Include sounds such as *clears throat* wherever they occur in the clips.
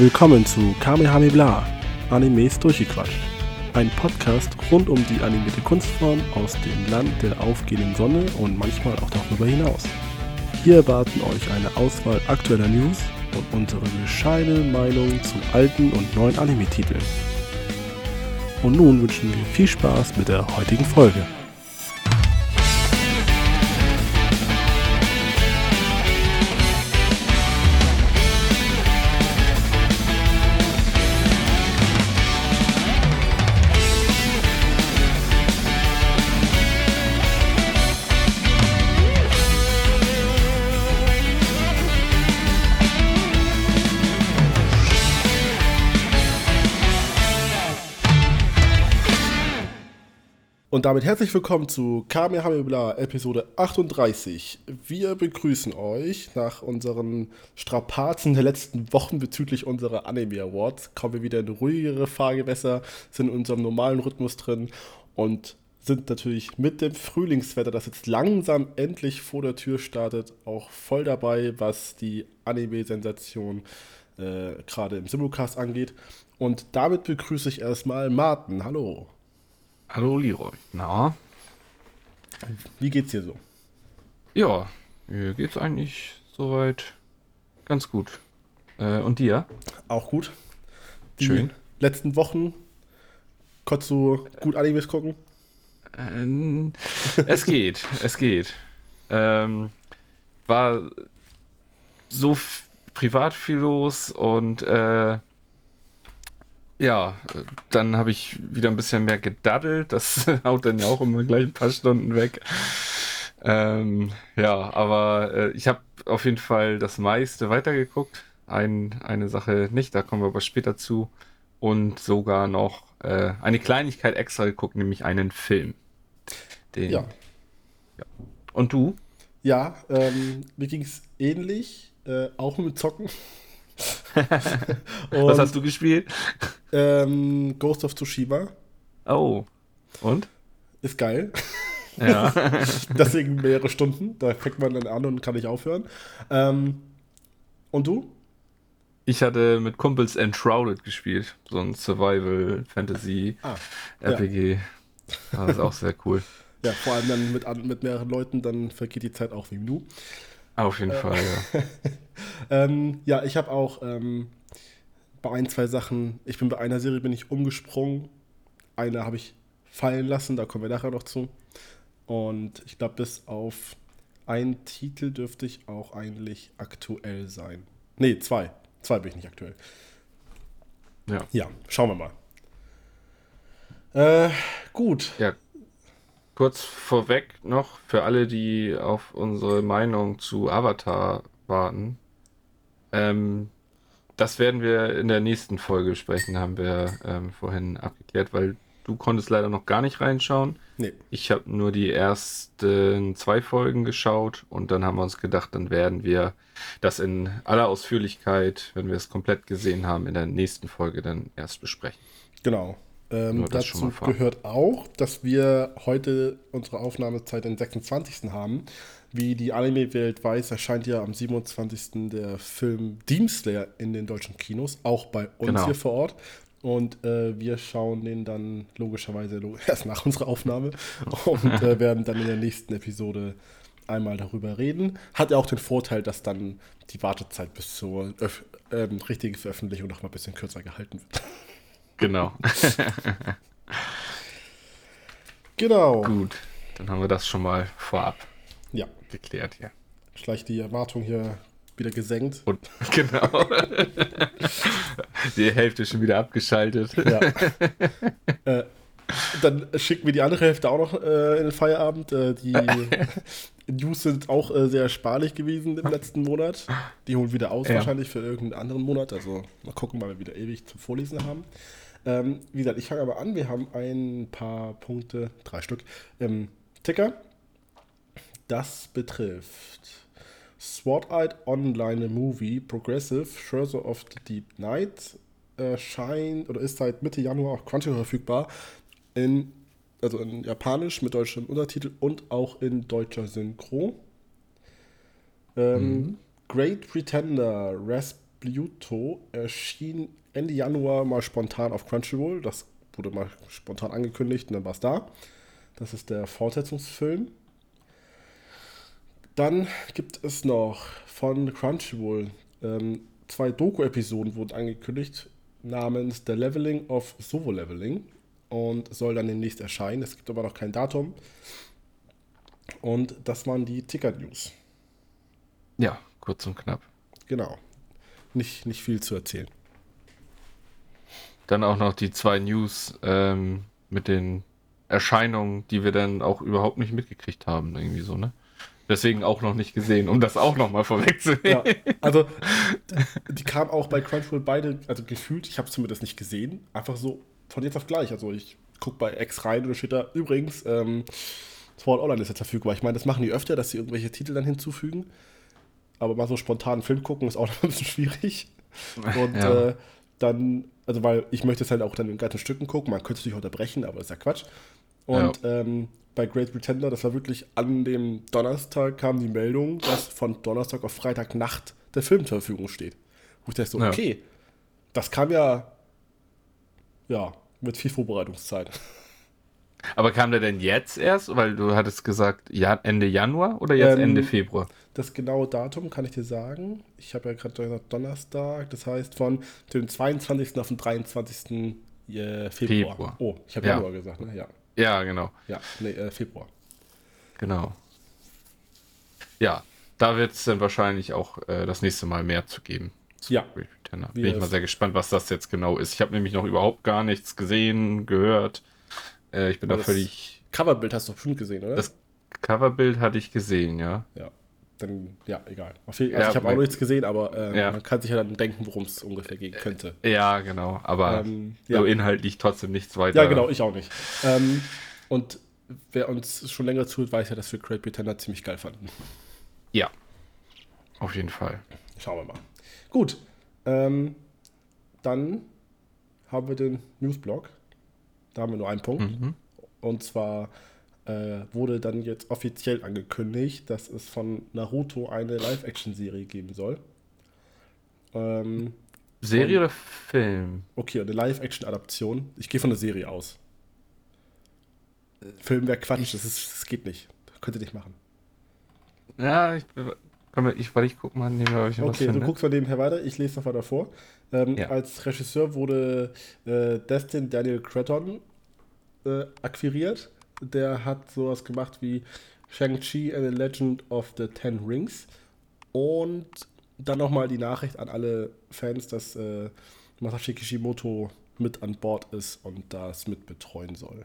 Willkommen zu Kamehameha, Animes durchgequatscht. Ein Podcast rund um die animierte Kunstform aus dem Land der aufgehenden Sonne und manchmal auch darüber hinaus. Hier erwarten euch eine Auswahl aktueller News und unsere bescheidene Meinung zu alten und neuen Anime-Titeln. Und nun wünschen wir viel Spaß mit der heutigen Folge. Und damit herzlich willkommen zu Kamehameha Episode 38. Wir begrüßen euch nach unseren Strapazen der letzten Wochen bezüglich unserer Anime Awards. Kommen wir wieder in ruhigere Fahrgewässer, sind in unserem normalen Rhythmus drin und sind natürlich mit dem Frühlingswetter, das jetzt langsam endlich vor der Tür startet, auch voll dabei, was die Anime-Sensation äh, gerade im Simulcast angeht. Und damit begrüße ich erstmal Martin. Hallo. Hallo Leroy. Na? Wie geht's dir so? Ja, mir geht's eigentlich soweit ganz gut. Äh, und dir? Auch gut. Die Schön. letzten Wochen konntest du gut Animes gucken? Ähm, es geht, *laughs* es geht. Ähm, war so privat viel los und äh, ja, dann habe ich wieder ein bisschen mehr gedaddelt. Das *laughs* haut dann ja auch immer gleich ein paar Stunden weg. Ähm, ja, aber äh, ich habe auf jeden Fall das meiste weitergeguckt. Ein, eine Sache nicht, da kommen wir aber später zu. Und sogar noch äh, eine Kleinigkeit extra geguckt, nämlich einen Film. Den, ja. ja. Und du? Ja, ähm, mir ging es ähnlich, äh, auch mit Zocken. *laughs* Was hast du gespielt? Ähm, Ghost of Tsushima. Oh. Und? Ist geil. Ja. *laughs* Deswegen mehrere Stunden. Da fängt man dann an und kann nicht aufhören. Ähm, und du? Ich hatte mit Kumpels Enshrouded gespielt. So ein Survival Fantasy ah, RPG. Ja. Das ist auch sehr cool. Ja, vor allem dann mit, mit mehreren Leuten, dann vergeht die Zeit auch wie du. Auf jeden äh, Fall, ja. *laughs* ähm, ja, ich habe auch ähm, bei ein, zwei Sachen, ich bin bei einer Serie bin ich umgesprungen, eine habe ich fallen lassen, da kommen wir nachher noch zu. Und ich glaube, bis auf einen Titel dürfte ich auch eigentlich aktuell sein. Nee, zwei. Zwei bin ich nicht aktuell. Ja. Ja, schauen wir mal. Äh, gut. Ja. Kurz vorweg noch für alle, die auf unsere Meinung zu Avatar warten. Ähm, das werden wir in der nächsten Folge sprechen, haben wir ähm, vorhin abgeklärt, weil du konntest leider noch gar nicht reinschauen. Nee. Ich habe nur die ersten zwei Folgen geschaut und dann haben wir uns gedacht, dann werden wir das in aller Ausführlichkeit, wenn wir es komplett gesehen haben, in der nächsten Folge dann erst besprechen. Genau. Ähm, dazu gehört auch, dass wir heute unsere Aufnahmezeit den 26. haben. Wie die Anime-Welt weiß, erscheint ja am 27. der Film Demon Slayer in den deutschen Kinos, auch bei uns genau. hier vor Ort. Und äh, wir schauen den dann logischerweise *laughs* erst nach unserer Aufnahme *laughs* und äh, werden dann in der nächsten Episode einmal darüber reden. Hat ja auch den Vorteil, dass dann die Wartezeit bis zur Öf äh, richtigen Veröffentlichung noch mal ein bisschen kürzer gehalten wird. Genau. *laughs* genau. Gut, dann haben wir das schon mal vorab. Ja geklärt, ja. Vielleicht die Erwartung hier wieder gesenkt. Und *laughs* genau. die Hälfte schon wieder abgeschaltet. Ja. äh, dann schicken wir die andere Hälfte auch noch äh, in den Feierabend. Äh, die *laughs* News sind auch äh, sehr sparlich gewesen im letzten Monat. Die holen wieder aus, ja. wahrscheinlich für irgendeinen anderen Monat. Also mal gucken, weil wir wieder ewig zum Vorlesen haben. Ähm, wie gesagt, ich fange aber an. Wir haben ein paar Punkte, drei Stück, im Ticker das betrifft. Sword Art Online Movie Progressive Treasure of the Deep Night erscheint oder ist seit Mitte Januar auf Crunchyroll verfügbar. In, also in Japanisch mit deutschem Untertitel und auch in deutscher Synchro. Ähm, mhm. Great Pretender Res Bluto erschien Ende Januar mal spontan auf Crunchyroll. Das wurde mal spontan angekündigt und dann war es da. Das ist der Fortsetzungsfilm. Dann gibt es noch von Crunchyroll ähm, zwei Doku-Episoden wurden angekündigt namens The Leveling of Sovo Leveling und soll dann demnächst erscheinen. Es gibt aber noch kein Datum. Und das waren die Ticker-News. Ja, kurz und knapp. Genau. Nicht, nicht viel zu erzählen. Dann auch noch die zwei News ähm, mit den Erscheinungen, die wir dann auch überhaupt nicht mitgekriegt haben, irgendwie so, ne? Deswegen auch noch nicht gesehen, um das auch noch mal vorwegzunehmen. Ja, also die kamen auch bei Crunchyroll beide, also gefühlt, ich habe es zumindest nicht gesehen, einfach so von jetzt auf gleich. Also ich gucke bei X rein und da steht da übrigens, ähm, Sword Online ist jetzt verfügbar. Ich meine, das machen die öfter, dass sie irgendwelche Titel dann hinzufügen. Aber mal so spontan einen Film gucken ist auch *laughs* noch ein bisschen schwierig. *laughs* Und ja. äh, dann, also weil ich möchte es halt auch dann in ganzen Stücken gucken. Man könnte es natürlich unterbrechen, aber das ist ja Quatsch. Und ja. ähm, bei Great Pretender, das war wirklich an dem Donnerstag kam die Meldung, dass von Donnerstag auf Freitagnacht der Film zur Verfügung steht. Wo ich dachte so, ja. okay, das kam ja, ja, mit viel Vorbereitungszeit. Aber kam der denn jetzt erst? Weil du hattest gesagt, ja, Ende Januar oder jetzt ähm, Ende Februar? Das genaue Datum kann ich dir sagen. Ich habe ja gerade gesagt Donnerstag, das heißt von dem 22. auf den 23. Äh, Februar. Februar. Oh, ich habe ja. Januar gesagt, ne? Ja. Ja, genau. Ja, nee, äh, Februar. Genau. Ja, da wird es dann wahrscheinlich auch äh, das nächste Mal mehr zu geben. Zu ja. Bin ich mal sehr gespannt, was das jetzt genau ist. Ich habe nämlich noch überhaupt gar nichts gesehen, gehört. Äh, ich bin da völlig. Coverbild hast du bestimmt gesehen, oder? Das Coverbild hatte ich gesehen, ja. Ja. Dann, ja, egal. Also ja, ich habe auch nichts gesehen, aber äh, ja. man kann sich ja dann denken, worum es ungefähr gehen könnte. Ja, genau. Aber ähm, ja. inhaltlich trotzdem nichts weiter. Ja, genau, ich auch nicht. Ähm, und wer uns schon länger zuhört, weiß ja, dass wir Great Pretender ziemlich geil fanden. Ja. Auf jeden Fall. Schauen wir mal. Gut. Ähm, dann haben wir den Newsblog. Da haben wir nur einen Punkt. Mhm. Und zwar äh, wurde dann jetzt offiziell angekündigt, dass es von Naruto eine Live-Action-Serie geben soll. Ähm, Serie und, oder Film? Okay, eine Live-Action-Adaption. Ich gehe von der Serie aus. Film wäre Quatsch, das, ist, das geht nicht. Das könnt ihr nicht machen. Ja, ich, ich, weil ich guck mal nebenher, ich Okay, du guckst mal nebenher weiter, ich lese noch weiter vor. Ähm, ja. Als Regisseur wurde äh, Destin Daniel Cretton äh, akquiriert der hat sowas gemacht wie Shang-Chi and the Legend of the Ten Rings. Und dann nochmal die Nachricht an alle Fans, dass äh, Masashi Kishimoto mit an Bord ist und das mit betreuen soll.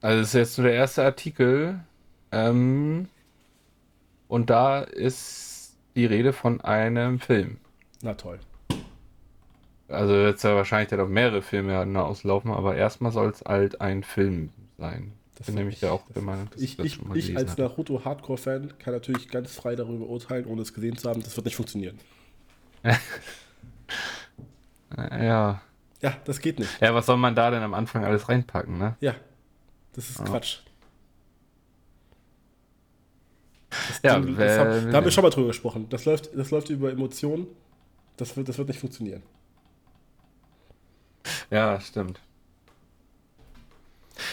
Also das ist jetzt nur der erste Artikel. Ähm, und da ist die Rede von einem Film. Na toll. Also jetzt ja wahrscheinlich dann auch mehrere Filme auslaufen, aber erstmal soll es halt ein Film sein. Das bin nämlich ja auch der Meinung, dass ich, ich, ich, ich als Naruto Hardcore-Fan kann natürlich ganz frei darüber urteilen, ohne es gesehen zu haben, das wird nicht funktionieren. *laughs* ja. Ja, das geht nicht. Ja, was soll man da denn am Anfang alles reinpacken, ne? Ja, das ist ja. Quatsch. Das ja, Ding, das haben, da haben wir schon mal drüber gesprochen. Das läuft, das läuft über Emotionen. Das wird, das wird nicht funktionieren. *laughs* Ja, stimmt.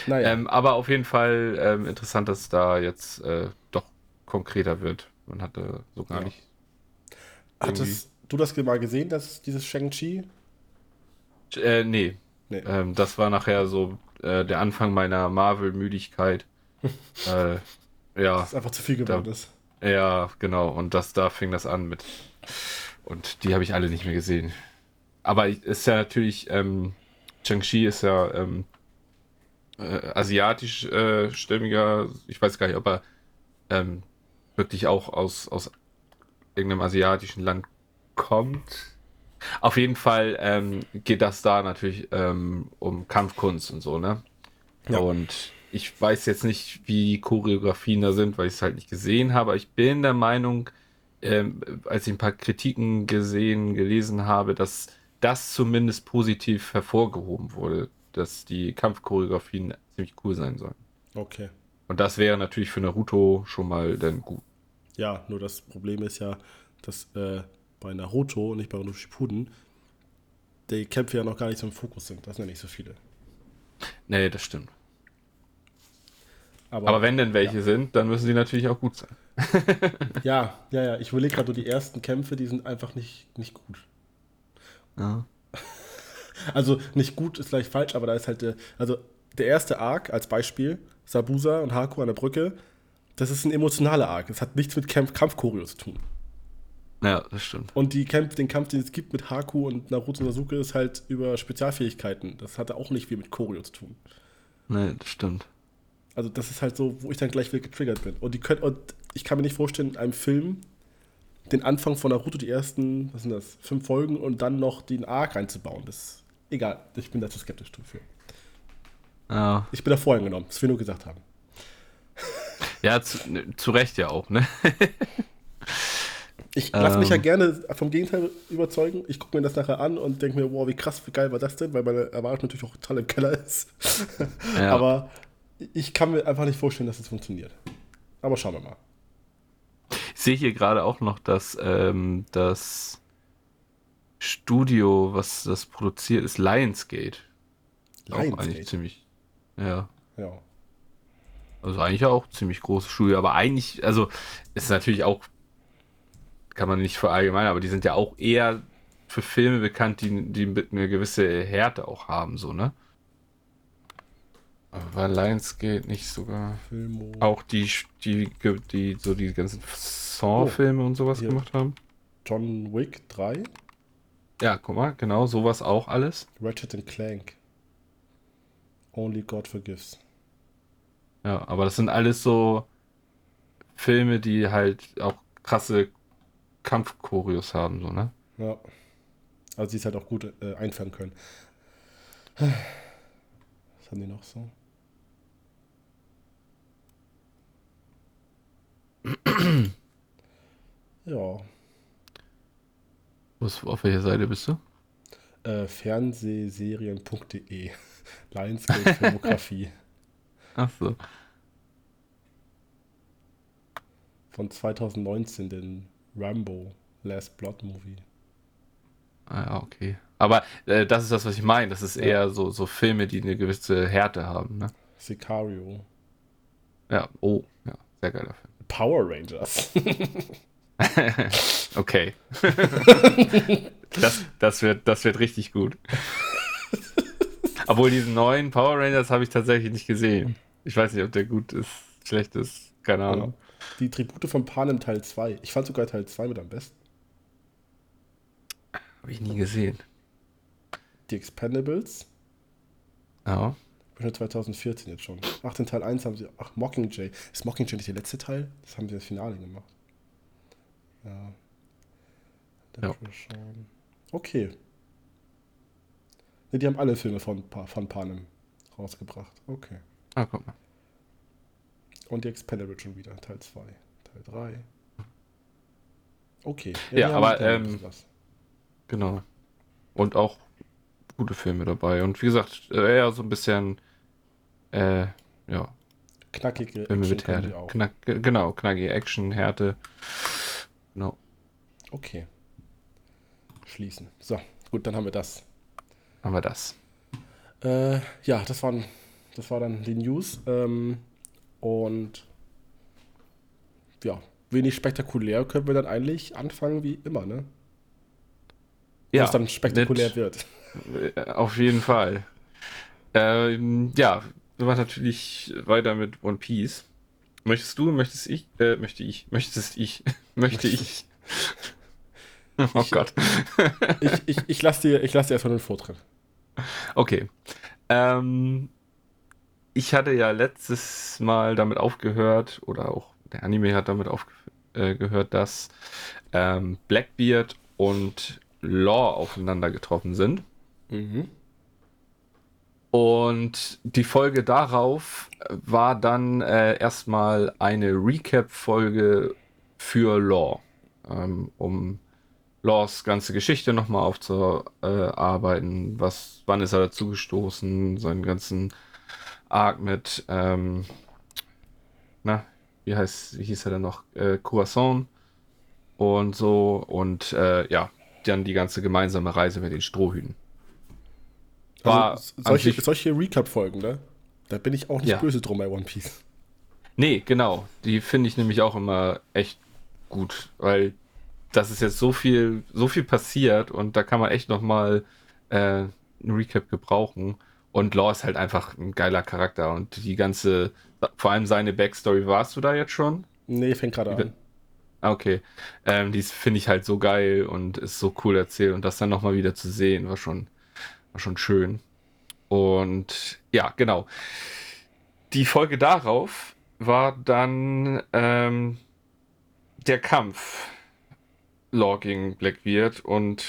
Naja. Ähm, aber auf jeden Fall ähm, interessant, dass da jetzt äh, doch konkreter wird. Man hatte so gar ja. nicht. Hattest du das mal gesehen, dass dieses Shang-Chi? Äh, nee. nee. Ähm, das war nachher so äh, der Anfang meiner Marvel-Müdigkeit. *laughs* äh, ja. Das ist einfach zu viel geworden da, ist. Ja, genau. Und das, da fing das an mit. Und die habe ich alle nicht mehr gesehen. Aber ist ja natürlich, ähm, Chang-Chi ist ja ähm, äh, asiatisch äh, stämmiger, ich weiß gar nicht, ob er ähm, wirklich auch aus, aus irgendeinem asiatischen Land kommt. Auf jeden Fall ähm, geht das da natürlich ähm, um Kampfkunst und so, ne? Ja. Und ich weiß jetzt nicht, wie die Choreografien da sind, weil ich es halt nicht gesehen habe. Ich bin der Meinung, ähm, als ich ein paar Kritiken gesehen, gelesen habe, dass das zumindest positiv hervorgehoben wurde, dass die Kampfchoreografien ziemlich cool sein sollen. Okay. Und das wäre natürlich für Naruto schon mal dann gut. Ja, nur das Problem ist ja, dass äh, bei Naruto und nicht bei Naruto Shippuden die Kämpfe ja noch gar nicht so im Fokus sind. Das sind ja nicht so viele. Nee, das stimmt. Aber, Aber wenn denn welche ja. sind, dann müssen sie natürlich auch gut sein. *laughs* ja, ja, ja. Ich überlege gerade, die ersten Kämpfe, die sind einfach nicht, nicht gut. Ja. *laughs* Also nicht gut ist gleich falsch, aber da ist halt der, also der erste Arc als Beispiel, Sabusa und Haku an der Brücke, das ist ein emotionaler Arc. Es hat nichts mit Kampf Kampfchoreo zu tun. Ja, das stimmt. Und die Kämpf, den Kampf, den es gibt mit Haku und Naruto Sasuke, ist halt über Spezialfähigkeiten. Das hatte auch nicht viel mit Choreo zu tun. Nee, das stimmt. Also das ist halt so, wo ich dann gleich wieder getriggert bin. Und, die können, und ich kann mir nicht vorstellen, in einem Film den Anfang von Naruto, die ersten, was sind das, fünf Folgen und dann noch den Arc reinzubauen. Das ist egal. Ich bin da zu skeptisch dafür. Ja. Ich bin da vorhin genommen, was wir nur gesagt haben. Ja, zu, zu Recht ja auch, ne? *laughs* Ich lasse mich ja ähm. gerne vom Gegenteil überzeugen. Ich gucke mir das nachher an und denke mir, wow, wie krass, wie geil war das denn? Weil meine Erwartung natürlich auch total im Keller ist. Ja. *laughs* Aber ich kann mir einfach nicht vorstellen, dass es das funktioniert. Aber schauen wir mal. Ich sehe hier gerade auch noch, dass ähm, das Studio, was das produziert, ist Lionsgate. Lionsgate. Auch eigentlich ziemlich. Ja. Ja. Also eigentlich auch ziemlich großes Studio, aber eigentlich, also ist natürlich auch kann man nicht verallgemeinern, aber die sind ja auch eher für Filme bekannt, die, die eine gewisse Härte auch haben, so, ne? Aber Lionsgate nicht sogar Filmo. auch die, die, die, so die ganzen Saw-Filme oh, und sowas hier. gemacht haben? John Wick 3? Ja, guck mal, genau, sowas auch alles. Ratchet Clank. Only God Forgives. Ja, aber das sind alles so Filme, die halt auch krasse Kampfchoreos haben, so, ne? Ja. Also sie ist halt auch gut äh, einfangen können. *sighs* Was haben die noch so? Ja. Was, auf welcher Seite bist du? Äh, Fernsehserien.de *laughs* Lionsgate Filmografie. *laughs* Ach so. Von 2019, den Rambo, Last Blood Movie. Ah ja, okay. Aber äh, das ist das, was ich meine. Das ist ja. eher so, so Filme, die eine gewisse Härte haben, ne? Sicario. Ja, oh, ja, sehr geiler Film. Power Rangers. *laughs* okay. *laughs* das, das, wird, das wird richtig gut. Obwohl diesen neuen Power Rangers habe ich tatsächlich nicht gesehen. Ich weiß nicht, ob der gut ist, schlecht ist, keine Ahnung. Die Tribute von Panem Teil 2. Ich fand sogar Teil 2 mit am besten. Habe ich nie gesehen. Die Expendables. Ja. Schon 2014 jetzt schon. Ach, den Teil 1 haben sie. Ach, Mockingjay. Ist Mockingjay nicht der letzte Teil? Das haben sie das Finale gemacht. Ja. ja. Okay. Ne, die haben alle Filme von, von Panem rausgebracht. Okay. Ah, guck mal. Und die Expendables schon wieder. Teil 2, Teil 3. Okay. Ja, ja aber ähm, genau. Und auch gute Filme dabei. Und wie gesagt, äh, eher so ein bisschen äh, ja. Knackige Filme Action mit Härte. Knack, genau, knackige Action, Härte. Genau. Okay. Schließen. So, gut, dann haben wir das. Haben wir das. Äh, ja, das waren, das war dann die News. Ähm, und ja, wenig spektakulär können wir dann eigentlich anfangen wie immer, ne? Ja. Was dann spektakulär mit, wird. *laughs* Auf jeden Fall. Ähm, ja, wir machen natürlich weiter mit One Piece. Möchtest du, möchtest ich, äh, möchte ich, möchtest ich, *laughs* möchte ich. *laughs* oh ich, Gott. ich, ich, ich lasse dir, lass dir erstmal den Vortritt. Okay. Ähm, ich hatte ja letztes Mal damit aufgehört, oder auch der Anime hat damit aufgehört, äh, dass ähm, Blackbeard und Law aufeinander getroffen sind. Mhm. Und die Folge darauf war dann äh, erstmal eine Recap-Folge für Law, ähm, um Laws ganze Geschichte nochmal aufzuarbeiten. Was, wann ist er dazu gestoßen, seinen ganzen Arc mit, ähm, na, wie heißt, wie hieß er denn noch? Äh, Croissant. und so und äh, ja, dann die ganze gemeinsame Reise mit den Strohhüten. War also, solche, solche Recap-Folgen, ne? Da bin ich auch nicht ja. böse drum bei One Piece. Nee, genau. Die finde ich nämlich auch immer echt gut, weil das ist jetzt so viel, so viel passiert und da kann man echt nochmal äh, ein Recap gebrauchen. Und Law ist halt einfach ein geiler Charakter und die ganze, vor allem seine Backstory, warst du da jetzt schon? Nee, fängt gerade an. Ah, okay. Ähm, die finde ich halt so geil und ist so cool erzählt und das dann nochmal wieder zu sehen, war schon, war schon schön. Und ja, genau. Die Folge darauf war dann ähm, der Kampf Law gegen Blackbeard und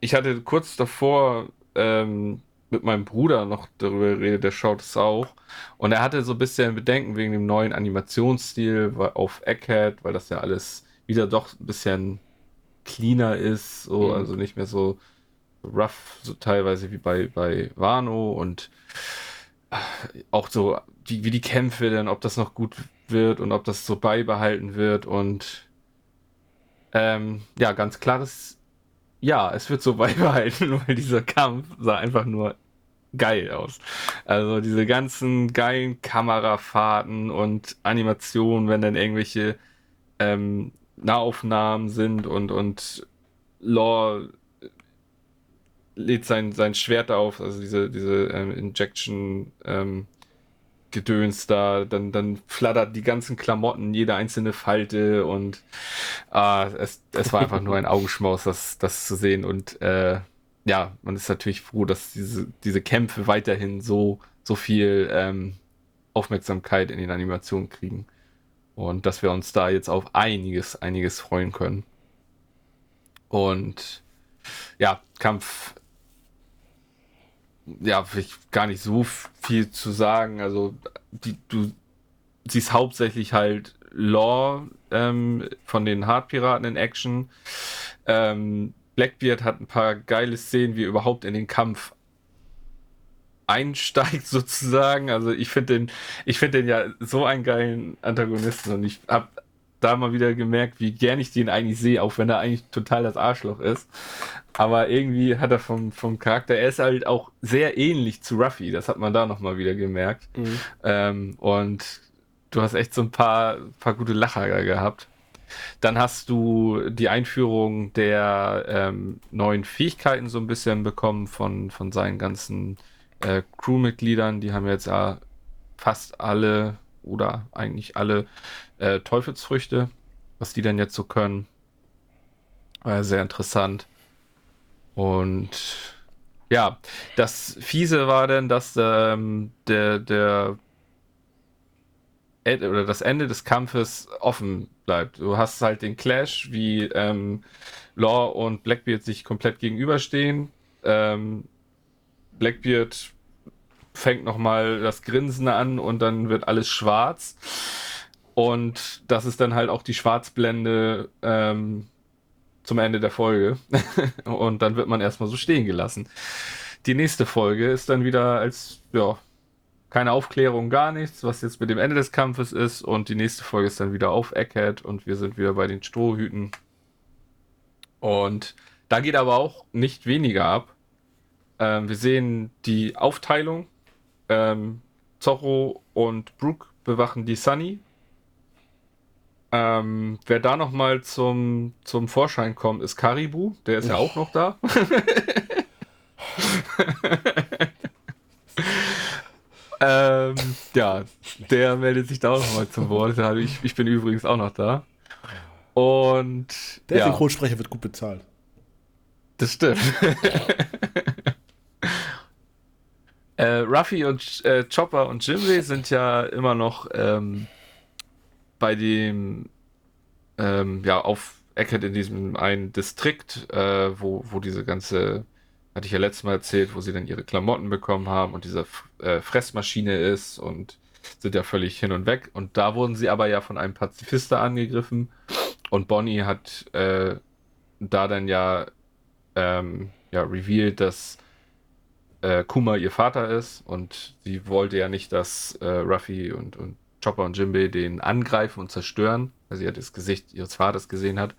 ich hatte kurz davor ähm, mit meinem Bruder noch darüber geredet, der schaut es auch. Und er hatte so ein bisschen Bedenken wegen dem neuen Animationsstil auf Egghead, weil das ja alles wieder doch ein bisschen cleaner ist, so, mhm. also nicht mehr so rough, so teilweise wie bei, bei Wano und äh, auch so, wie, wie die Kämpfe denn, ob das noch gut wird und ob das so beibehalten wird und ähm, ja, ganz klares Ja, es wird so *laughs* beibehalten, weil dieser Kampf sah einfach nur geil aus. Also diese ganzen geilen Kamerafahrten und Animationen, wenn dann irgendwelche ähm, Nahaufnahmen sind und, und Lore lädt sein, sein Schwert auf, also diese, diese ähm, Injection ähm, Gedöns da, dann, dann flattert die ganzen Klamotten, jede einzelne Falte und äh, es, es war einfach nur ein Augenschmaus, das, das zu sehen und äh, ja, man ist natürlich froh, dass diese, diese Kämpfe weiterhin so, so viel ähm, Aufmerksamkeit in den Animationen kriegen. Und dass wir uns da jetzt auf einiges, einiges freuen können. Und ja, Kampf, ja, gar nicht so viel zu sagen. Also, die, du siehst hauptsächlich halt Law ähm, von den Hardpiraten in Action. Ähm, Blackbeard hat ein paar geile Szenen, wie er überhaupt in den Kampf einsteigt *laughs* sozusagen. Also ich finde den, ich finde den ja so einen geilen Antagonisten und ich habe da mal wieder gemerkt, wie gern ich den eigentlich sehe, auch wenn er eigentlich total das Arschloch ist. Aber irgendwie hat er vom, vom Charakter, er ist halt auch sehr ähnlich zu Ruffy, das hat man da nochmal wieder gemerkt. Mhm. Ähm, und du hast echt so ein paar, paar gute Lacher gehabt. Dann hast du die Einführung der ähm, neuen Fähigkeiten so ein bisschen bekommen von, von seinen ganzen äh, Crewmitgliedern. Die haben jetzt ja fast alle oder eigentlich alle äh, Teufelsfrüchte, was die denn jetzt so können. War sehr interessant. Und ja, das Fiese war denn, dass ähm, der, der oder das Ende des Kampfes offen bleibt. Du hast halt den Clash, wie ähm, Law und Blackbeard sich komplett gegenüberstehen. Ähm, Blackbeard fängt nochmal das Grinsen an und dann wird alles schwarz. Und das ist dann halt auch die Schwarzblende ähm, zum Ende der Folge. *laughs* und dann wird man erstmal so stehen gelassen. Die nächste Folge ist dann wieder als, ja, keine Aufklärung, gar nichts, was jetzt mit dem Ende des Kampfes ist. Und die nächste Folge ist dann wieder auf Egghead und wir sind wieder bei den Strohhüten. Und da geht aber auch nicht weniger ab. Ähm, wir sehen die Aufteilung. Ähm, Zorro und Brooke bewachen die Sunny. Ähm, wer da nochmal zum, zum Vorschein kommt, ist Karibu. Der ist ja auch noch da. *laughs* Ähm, ja, der meldet sich da auch nochmal zum Wort. Ich, ich bin übrigens auch noch da. Und. Der ja. Synchronsprecher wird gut bezahlt. Das stimmt. *laughs* äh, Ruffy und äh, Chopper und Jimmy sind ja immer noch ähm, bei dem, ähm, ja, auf Eckert in diesem einen Distrikt, äh, wo, wo diese ganze hatte ich ja letztes Mal erzählt, wo sie dann ihre Klamotten bekommen haben und diese äh, Fressmaschine ist und sind ja völlig hin und weg. Und da wurden sie aber ja von einem Pazifister angegriffen. Und Bonnie hat äh, da dann ja, ähm, ja revealed, dass äh, Kuma ihr Vater ist und sie wollte ja nicht, dass äh, Ruffy und, und Chopper und Jimbei den angreifen und zerstören, weil sie ja das Gesicht ihres Vaters gesehen hat.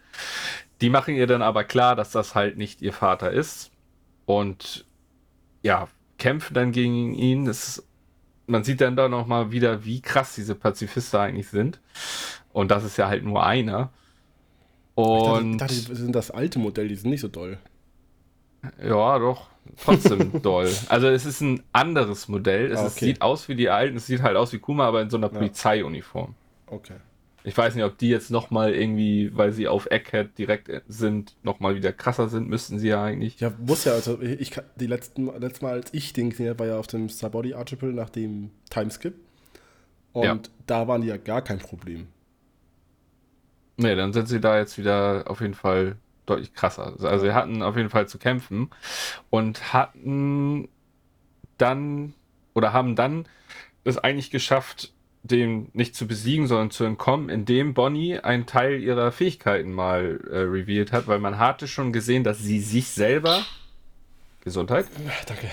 Die machen ihr dann aber klar, dass das halt nicht ihr Vater ist und ja, kämpfen dann gegen ihn. Das, man sieht dann da nochmal wieder, wie krass diese Pazifisten eigentlich sind. Und das ist ja halt nur einer. Und ich dachte, ich dachte, die sind das alte Modell, die sind nicht so doll. Ja, doch. Trotzdem *laughs* doll. Also es ist ein anderes Modell. Es ah, okay. ist, sieht aus wie die alten, es sieht halt aus wie Kuma, aber in so einer ja. Polizeiuniform. Okay. Ich weiß nicht, ob die jetzt nochmal irgendwie, weil sie auf Egghead direkt sind, nochmal wieder krasser sind, müssten sie ja eigentlich. Ja, muss ja, also ich die letzten, letztes Mal, als ich den gesehen habe, war ja auf dem Starbody Article nach dem Timeskip. Und ja. da waren die ja gar kein Problem. Nee, dann sind sie da jetzt wieder auf jeden Fall deutlich krasser. Also sie hatten auf jeden Fall zu kämpfen und hatten dann oder haben dann es eigentlich geschafft, dem nicht zu besiegen, sondern zu entkommen, indem Bonnie einen Teil ihrer Fähigkeiten mal äh, revealed hat, weil man hatte schon gesehen, dass sie sich selber Gesundheit. Danke.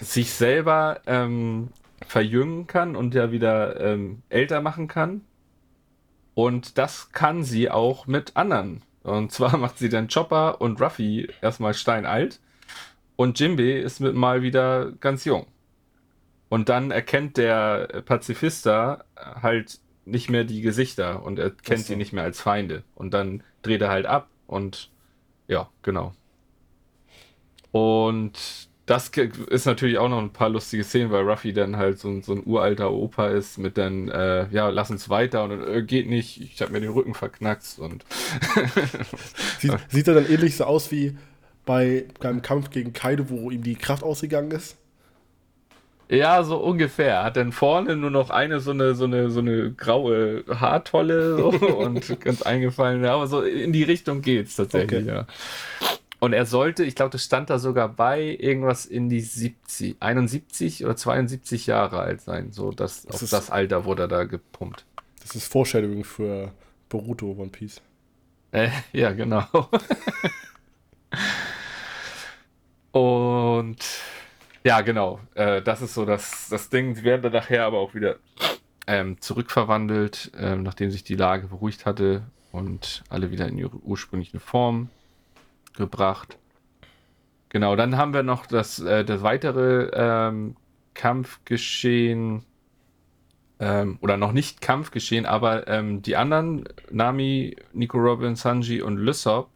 Sich selber ähm, verjüngen kann und ja wieder ähm, älter machen kann. Und das kann sie auch mit anderen und zwar *laughs* macht sie dann Chopper und Ruffy erstmal steinalt und Jimbe ist mit mal wieder ganz jung. Und dann erkennt der Pazifista halt nicht mehr die Gesichter und er kennt so. sie nicht mehr als Feinde. Und dann dreht er halt ab und ja, genau. Und das ist natürlich auch noch ein paar lustige Szenen, weil Ruffy dann halt so, so ein uralter Opa ist mit dann, äh, ja, lass uns weiter und äh, geht nicht, ich habe mir den Rücken verknackst und. *laughs* sieht, sieht er dann ähnlich so aus wie bei einem Kampf gegen Kaido, wo ihm die Kraft ausgegangen ist? Ja, so ungefähr. Hat dann vorne nur noch eine so eine, so eine, so eine graue Haartolle so *laughs* und ganz eingefallen. Ja, aber so in die Richtung geht's tatsächlich, okay. ja. Und er sollte, ich glaube, das stand da sogar bei, irgendwas in die 70, 71 oder 72 Jahre alt sein. So, das, das auf ist, das Alter wurde er da gepumpt. Das ist Foreshadowing für Boruto One Piece. Äh, *laughs* ja, genau. *laughs* Und ja, genau. Äh, das ist so das, das Ding. Sie werden dann nachher aber auch wieder ähm, zurückverwandelt, ähm, nachdem sich die Lage beruhigt hatte und alle wieder in ihre ursprüngliche Form gebracht. Genau, dann haben wir noch das, äh, das weitere ähm, Kampfgeschehen ähm, oder noch nicht Kampfgeschehen, aber ähm, die anderen, Nami, Nico Robin, Sanji und Lysop,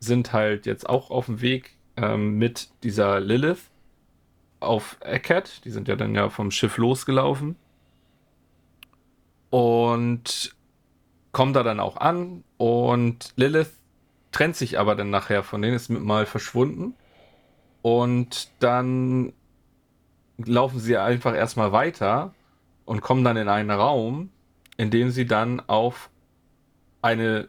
sind halt jetzt auch auf dem Weg ähm, mit dieser Lilith auf Eckhead. Die sind ja dann ja vom Schiff losgelaufen. Und kommen da dann auch an und Lilith trennt sich aber dann nachher von denen, ist mit mal verschwunden. Und dann laufen sie einfach erstmal weiter und kommen dann in einen Raum, in dem sie dann auf eine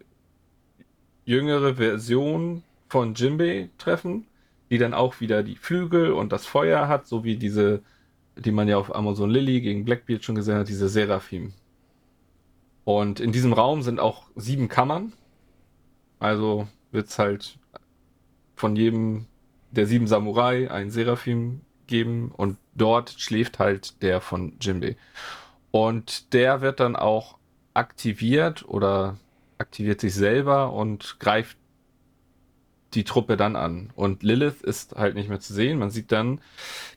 jüngere Version von Jimbei treffen, die dann auch wieder die Flügel und das Feuer hat, so wie diese, die man ja auf Amazon Lily gegen Blackbeard schon gesehen hat, diese Seraphim. Und in diesem Raum sind auch sieben Kammern, also wird es halt von jedem der sieben Samurai ein Seraphim geben und dort schläft halt der von Jinbei. Und der wird dann auch aktiviert oder aktiviert sich selber und greift die Truppe dann an. Und Lilith ist halt nicht mehr zu sehen. Man sieht dann,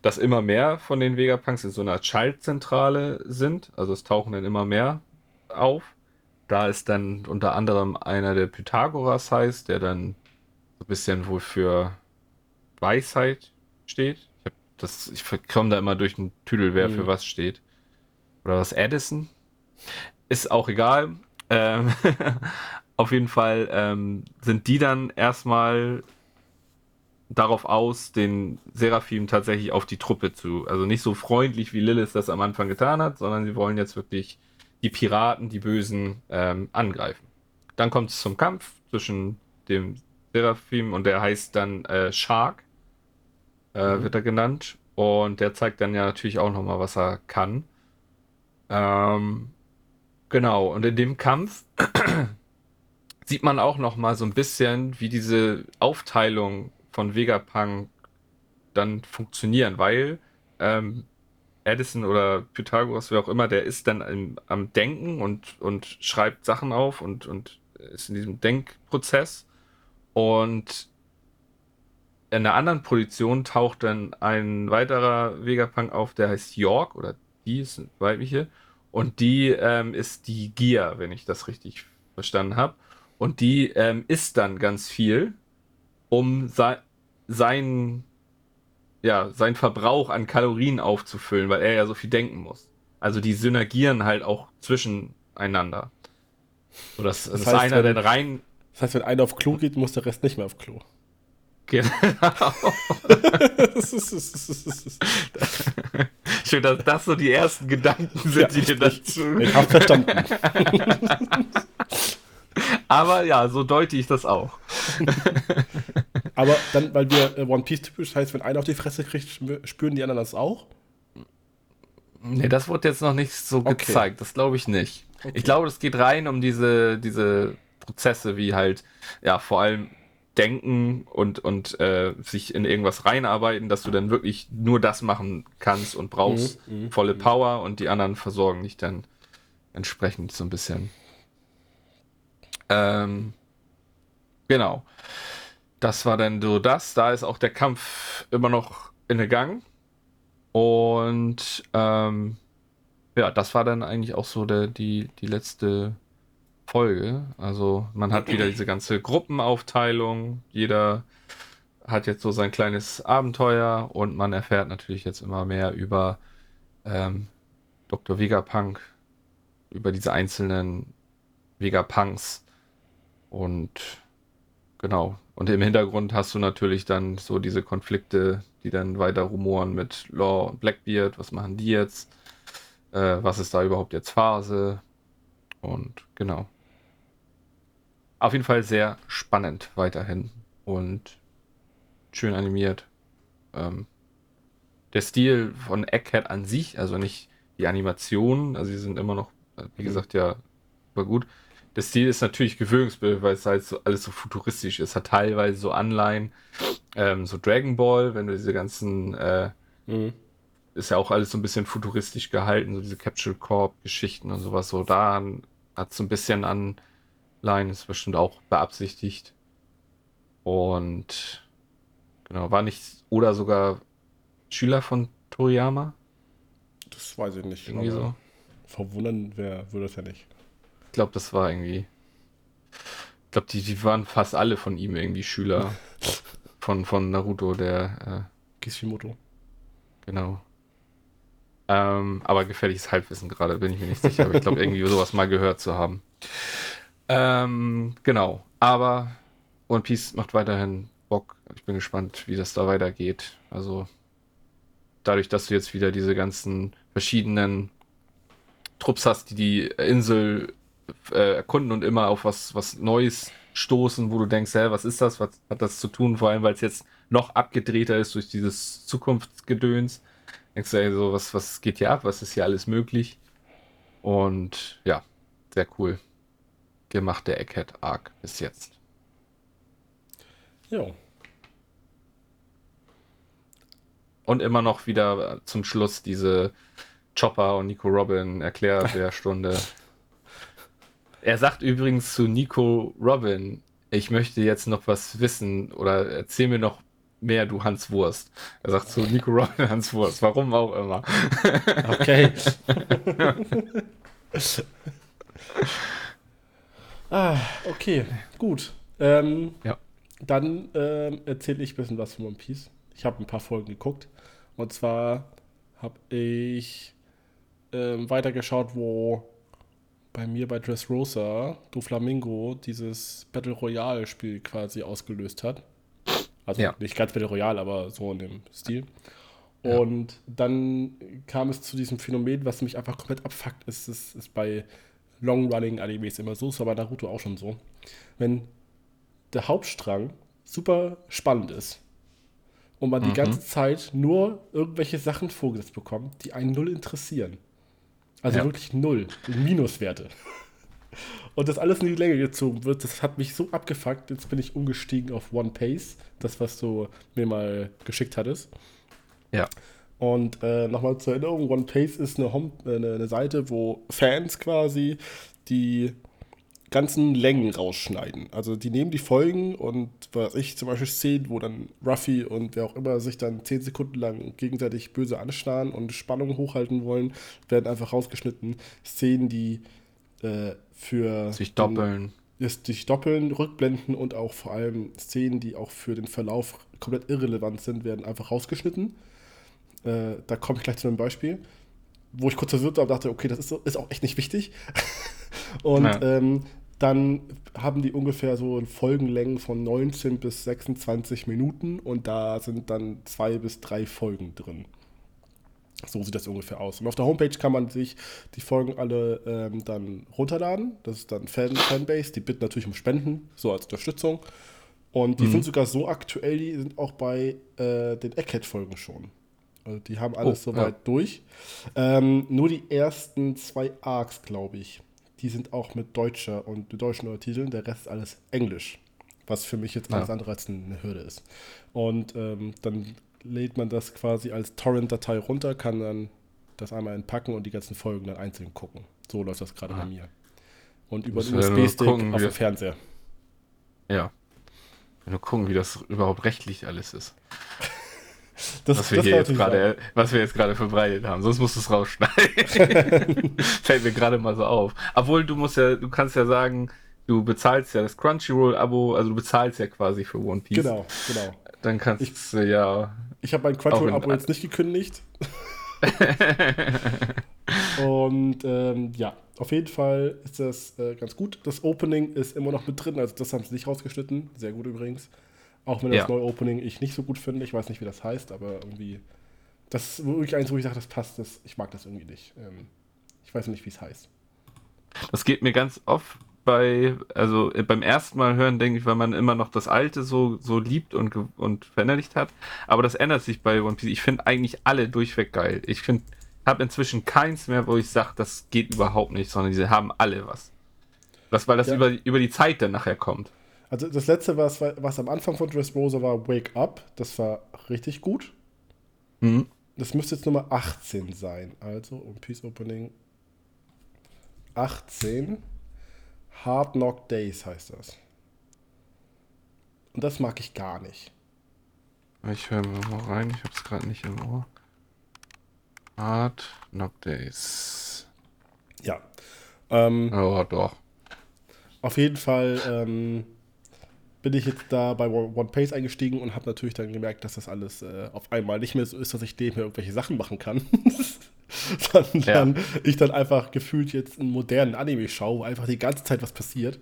dass immer mehr von den Vegapunks in so einer Schaltzentrale sind. Also es tauchen dann immer mehr auf. Da ist dann unter anderem einer, der Pythagoras heißt, der dann so ein bisschen wohl für Weisheit steht. Ich, das, ich komme da immer durch den Tüdel, wer mhm. für was steht. Oder was Addison. Ist auch egal. Ähm, *laughs* auf jeden Fall ähm, sind die dann erstmal darauf aus, den Seraphim tatsächlich auf die Truppe zu. Also nicht so freundlich, wie Lilith das am Anfang getan hat, sondern sie wollen jetzt wirklich die Piraten, die Bösen, ähm, angreifen. Dann kommt es zum Kampf zwischen dem Seraphim und der heißt dann äh, Shark, äh, mhm. wird er genannt. Und der zeigt dann ja natürlich auch nochmal, was er kann. Ähm, genau, und in dem Kampf *clears throat* sieht man auch nochmal so ein bisschen, wie diese Aufteilung von Vegapunk dann funktionieren, weil ähm, Edison oder Pythagoras, wer auch immer, der ist dann im, am Denken und, und schreibt Sachen auf und, und ist in diesem Denkprozess. Und in einer anderen Position taucht dann ein weiterer Vegapunk auf, der heißt York oder die ist eine weibliche. Und die ähm, ist die Gier, wenn ich das richtig verstanden habe. Und die ähm, isst dann ganz viel, um se sein, ja, sein Verbrauch an Kalorien aufzufüllen, weil er ja so viel denken muss. Also die synergieren halt auch zwischeneinander. So, dass, das heißt, einer dann rein. Das heißt, wenn einer auf Klo geht, muss der Rest nicht mehr auf Klo. Genau. *laughs* Schön, dass das so die ersten Gedanken sind, ja, die dir dazu. Ich hab verstanden. *laughs* Aber ja, so deute ich das auch. *laughs* Aber dann, weil wir äh, One Piece typisch heißt, wenn einer auf die Fresse kriegt, spüren die anderen das auch? Nee, das wurde jetzt noch nicht so okay. gezeigt. Das glaube ich nicht. Okay. Ich glaube, es geht rein um diese, diese Prozesse, wie halt, ja, vor allem denken und, und äh, sich in irgendwas reinarbeiten, dass du dann wirklich nur das machen kannst und brauchst mhm, mhm volle mhm. Power und die anderen versorgen dich dann entsprechend so ein bisschen. Ähm, genau. Das war dann so das. Da ist auch der Kampf immer noch in der Gang. Und ähm, ja, das war dann eigentlich auch so der, die, die letzte Folge. Also man hat wieder diese ganze Gruppenaufteilung. Jeder hat jetzt so sein kleines Abenteuer und man erfährt natürlich jetzt immer mehr über ähm, Dr. Vegapunk, über diese einzelnen Vegapunks. Und genau. Und im Hintergrund hast du natürlich dann so diese Konflikte, die dann weiter rumoren mit Law und Blackbeard. Was machen die jetzt? Äh, was ist da überhaupt jetzt Phase? Und genau auf jeden Fall sehr spannend weiterhin und schön animiert. Ähm, der Stil von Egghead an sich, also nicht die Animationen, also sie sind immer noch, wie mhm. gesagt, ja, super gut. Der Stil ist natürlich gewöhnungsbild, weil es halt so alles so futuristisch ist. Hat teilweise so Anleihen, ähm, so Dragon Ball, wenn du diese ganzen, äh, mhm. ist ja auch alles so ein bisschen futuristisch gehalten, so diese Capture Corp Geschichten und sowas. So da hat es so ein bisschen an Line ist bestimmt auch beabsichtigt. Und genau, war nicht oder sogar Schüler von Toriyama? Das weiß ich nicht. Irgendwie so. Verwundern wer würde das ja nicht. Ich glaube, das war irgendwie. Ich glaube, die, die waren fast alle von ihm irgendwie Schüler *laughs* von, von Naruto, der äh, Kishimoto. Genau. Ähm, aber gefährliches Halbwissen gerade, bin ich mir nicht sicher. Aber ich glaube, irgendwie *laughs* sowas mal gehört zu haben. Ähm, genau. Aber One Piece macht weiterhin Bock. Ich bin gespannt, wie das da weitergeht. Also dadurch, dass du jetzt wieder diese ganzen verschiedenen Trupps hast, die die Insel äh, erkunden und immer auf was, was Neues stoßen, wo du denkst, hä, was ist das? Was hat das zu tun? Vor allem, weil es jetzt noch abgedrehter ist durch dieses Zukunftsgedöns. Denkst du, ey, so, was, was geht hier ab? Was ist hier alles möglich? Und ja, sehr cool gemacht, der Egghead Arc bis jetzt. Ja. Und immer noch wieder zum Schluss diese Chopper und Nico Robin Erklärstunde. *laughs* er sagt übrigens zu Nico Robin, ich möchte jetzt noch was wissen oder erzähl mir noch mehr, du Hans Wurst. Er sagt zu Nico Robin Hans Wurst, warum auch immer. okay. *laughs* Ah, okay, gut. Ähm, ja. Dann ähm, erzähle ich ein bisschen was von One Piece. Ich habe ein paar Folgen geguckt. Und zwar habe ich ähm, weitergeschaut, wo bei mir bei Dressrosa Do Flamingo dieses Battle Royale Spiel quasi ausgelöst hat. Also ja. nicht ganz Battle Royale, aber so in dem Stil. Und ja. dann kam es zu diesem Phänomen, was mich einfach komplett abfuckt. Es ist, ist bei Long-Running-Animes immer so, ist aber Naruto auch schon so. Wenn der Hauptstrang super spannend ist und man mhm. die ganze Zeit nur irgendwelche Sachen vorgesetzt bekommt, die einen null interessieren. Also ja. wirklich null, Minuswerte. Und das alles in die Länge gezogen wird, das hat mich so abgefuckt. Jetzt bin ich umgestiegen auf One Pace, das, was du mir mal geschickt hattest. Ja. Und äh, nochmal zur Erinnerung, One Pace ist eine, Home äh, eine, eine Seite, wo Fans quasi die ganzen Längen rausschneiden. Also die nehmen die Folgen und was ich zum Beispiel Szenen, wo dann Ruffy und wer auch immer sich dann zehn Sekunden lang gegenseitig böse anstarren und Spannung hochhalten wollen, werden einfach rausgeschnitten. Szenen, die äh, für sich doppeln. Den, sich doppeln, rückblenden und auch vor allem Szenen, die auch für den Verlauf komplett irrelevant sind, werden einfach rausgeschnitten. Äh, da komme ich gleich zu einem Beispiel, wo ich kurz verwirrt war und dachte, okay, das ist, ist auch echt nicht wichtig. *laughs* und ja. ähm, dann haben die ungefähr so Folgenlängen von 19 bis 26 Minuten und da sind dann zwei bis drei Folgen drin. So sieht das ungefähr aus. Und auf der Homepage kann man sich die Folgen alle ähm, dann runterladen. Das ist dann Fan Fanbase. Die bitten natürlich um Spenden, so als Unterstützung. Und die mhm. sind sogar so aktuell, die sind auch bei äh, den Egghead-Folgen schon. Also die haben alles oh, soweit ja. durch. Ähm, nur die ersten zwei Arcs, glaube ich, die sind auch mit deutscher und deutschen Untertiteln, der Rest alles Englisch. Was für mich jetzt alles ja. andere als eine Hürde ist. Und ähm, dann lädt man das quasi als Torrent-Datei runter, kann dann das einmal entpacken und die ganzen Folgen dann einzeln gucken. So läuft das gerade ah. bei mir. Und über den USB-Stick auf dem Fernseher. Ja. Wenn wir gucken, wie das überhaupt rechtlich alles ist. Das, was, wir hier jetzt grade, was wir jetzt gerade verbreitet haben. Sonst musst du es rausschneiden. *laughs* Fällt mir gerade mal so auf. Obwohl du musst ja, du kannst ja sagen, du bezahlst ja das Crunchyroll-Abo, also du bezahlst ja quasi für One Piece. Genau, genau. Dann kannst ich, du ja. Ich habe mein Crunchyroll-Abo jetzt nicht gekündigt. *laughs* Und ähm, ja, auf jeden Fall ist das äh, ganz gut. Das Opening ist immer noch mit drin, also das haben sie nicht rausgeschnitten. Sehr gut übrigens. Auch wenn das ja. neue Opening ich nicht so gut finde. Ich weiß nicht, wie das heißt, aber irgendwie. Das ist wirklich eins, wo ich sage, das passt. Das, ich mag das irgendwie nicht. Ähm, ich weiß nicht, wie es heißt. Das geht mir ganz oft bei, also äh, beim ersten Mal hören, denke ich, weil man immer noch das Alte so, so liebt und, und verinnerlicht hat. Aber das ändert sich bei One Piece. Ich finde eigentlich alle durchweg geil. Ich finde, habe inzwischen keins mehr, wo ich sage, das geht überhaupt nicht, sondern diese haben alle was. Das, weil das ja. über, über die Zeit dann nachher kommt. Also das letzte, was, was am Anfang von Dressrosa war, Wake Up. Das war richtig gut. Mhm. Das müsste jetzt Nummer 18 sein. Also, um Peace Opening 18. Hard Knock Days heißt das. Und das mag ich gar nicht. Ich höre mal rein, ich habe es gerade nicht im Ohr. Hard Knock Days. Ja. Ähm, oh, doch. Auf jeden Fall ähm, bin ich jetzt da bei One Pace eingestiegen und habe natürlich dann gemerkt, dass das alles äh, auf einmal nicht mehr so ist, dass ich dem hier irgendwelche Sachen machen kann. *laughs* Sondern ja. ich dann einfach gefühlt jetzt einen modernen Anime schaue, wo einfach die ganze Zeit was passiert.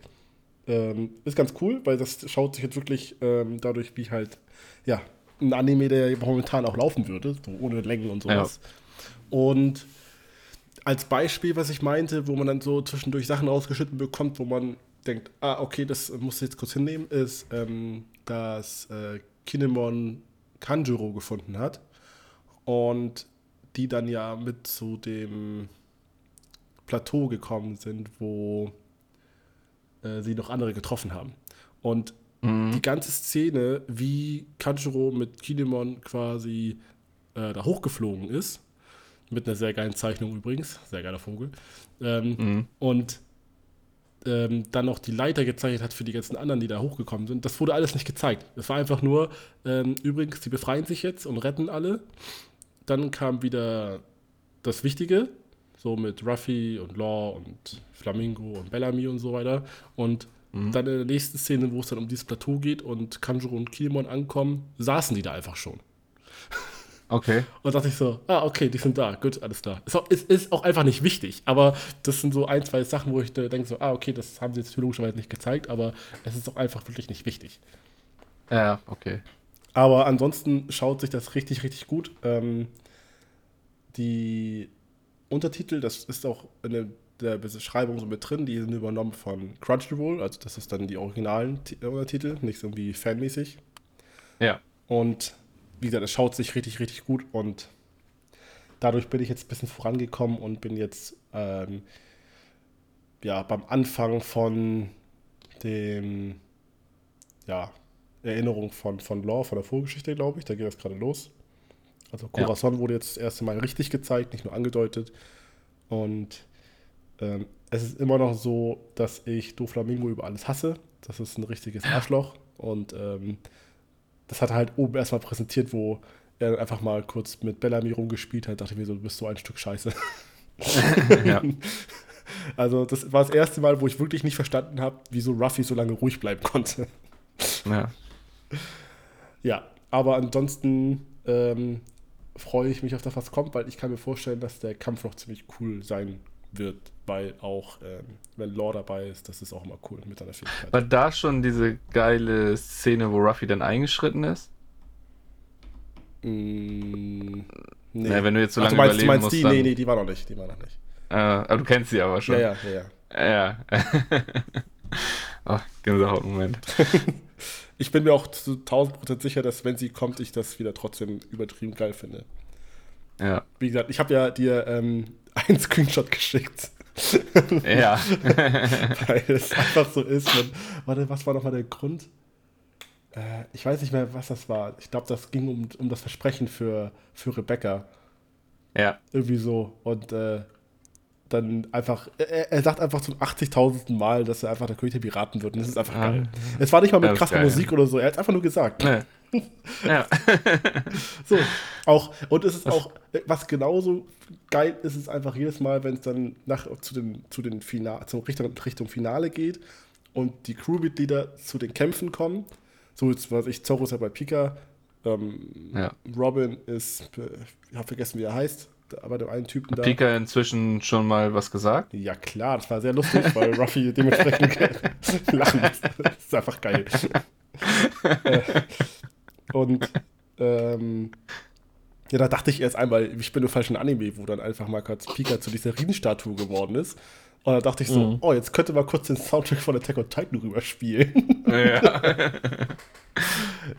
Ähm, ist ganz cool, weil das schaut sich jetzt wirklich ähm, dadurch wie halt, ja, ein Anime, der momentan auch laufen würde, so ohne Längen und sowas. Ja. Und als Beispiel, was ich meinte, wo man dann so zwischendurch Sachen rausgeschnitten bekommt, wo man denkt, ah, okay, das muss ich jetzt kurz hinnehmen, ist, ähm, dass äh, Kinemon Kanjuro gefunden hat und die dann ja mit zu dem Plateau gekommen sind, wo äh, sie noch andere getroffen haben. Und mhm. die ganze Szene, wie Kanjuro mit Kinemon quasi äh, da hochgeflogen ist, mit einer sehr geilen Zeichnung übrigens, sehr geiler Vogel, ähm, mhm. und ähm, dann noch die Leiter gezeichnet hat für die ganzen anderen, die da hochgekommen sind. Das wurde alles nicht gezeigt. Es war einfach nur, ähm, übrigens, die befreien sich jetzt und retten alle. Dann kam wieder das Wichtige, so mit Ruffy und Law und Flamingo und Bellamy und so weiter. Und mhm. dann in der nächsten Szene, wo es dann um dieses Plateau geht und Kanjuro und Kinemon ankommen, saßen die da einfach schon. Okay. Und dachte ich so, ah, okay, die sind da, gut, alles klar. Es ist, ist, auch einfach nicht wichtig, aber das sind so ein, zwei Sachen, wo ich denke so, ah, okay, das haben sie jetzt logischerweise nicht gezeigt, aber es ist auch einfach wirklich nicht wichtig. Ja, okay. Aber ansonsten schaut sich das richtig, richtig gut. Ähm, die Untertitel, das ist auch in der Beschreibung so mit drin, die sind übernommen von Crunchyroll, also das ist dann die originalen Untertitel, nicht so wie fanmäßig. Ja. Und wie gesagt, es schaut sich richtig, richtig gut und dadurch bin ich jetzt ein bisschen vorangekommen und bin jetzt ähm, ja, beim Anfang von dem ja, Erinnerung von, von Law, von der Vorgeschichte, glaube ich. Da geht das gerade los. Also Corazon ja. wurde jetzt das erste Mal richtig gezeigt, nicht nur angedeutet. Und ähm, es ist immer noch so, dass ich Doflamingo über alles hasse. Das ist ein richtiges Arschloch. Und ähm, das hat er halt oben erstmal präsentiert, wo er einfach mal kurz mit Bellamy rumgespielt hat. Dachte ich mir so, du bist so ein Stück Scheiße. *laughs* ja. Also, das war das erste Mal, wo ich wirklich nicht verstanden habe, wieso Ruffy so lange ruhig bleiben konnte. Ja. Ja, aber ansonsten ähm, freue ich mich auf das, was kommt, weil ich kann mir vorstellen, dass der Kampf noch ziemlich cool sein wird, weil auch, ähm, wenn Law dabei ist, das ist auch immer cool mit seiner Fähigkeit. War da schon diese geile Szene, wo Ruffy dann eingeschritten ist? Mm, nee. Naja, wenn du jetzt so lange Ach, du meinst, überleben meinst musst, die? Dann... Nee, nee, die war noch nicht, die war noch nicht. Äh, aber du kennst sie aber schon. Ja, ja, ja. Ja. *laughs* oh, Gänsehaut-Moment. *laughs* ich bin mir auch zu 1000% sicher, dass wenn sie kommt, ich das wieder trotzdem übertrieben geil finde. Ja. Wie gesagt, ich habe ja dir ähm, einen Screenshot geschickt. ja. *laughs* Weil es einfach so ist. Und, warte, was war nochmal der Grund? Äh, ich weiß nicht mehr, was das war. Ich glaube, das ging um, um das Versprechen für, für Rebecca. Ja. Irgendwie so. Und äh, dann einfach, er, er sagt einfach zum 80.000. Mal, dass er einfach der König der Piraten wird. Und das ist einfach geil. Es war nicht mal mit krasser geil, Musik oder so, er hat einfach nur gesagt. Nee. Ja. *laughs* so, auch, und es ist auch, was genauso geil ist, ist einfach jedes Mal, wenn es dann nach, zu den, zu den Final, zum Richtung, Richtung Finale geht und die Crewmitglieder zu den Kämpfen kommen. So, jetzt weiß ich, Zorro ist ja bei Pika, ähm, ja. Robin ist, ich habe vergessen, wie er heißt, aber dem einen Typen da. Pika inzwischen schon mal was gesagt? Ja, klar, das war sehr lustig, weil *laughs* Ruffy dementsprechend *laughs* lachen muss. Das ist einfach geil. Äh, und ähm, ja, da dachte ich erst einmal, ich bin im falschen Anime, wo dann einfach mal kurz Pika zu dieser Riesenstatue geworden ist. Und da dachte ich so, mhm. oh, jetzt könnte man kurz den Soundtrack von Attack on Titan rüberspielen. Ja. *laughs*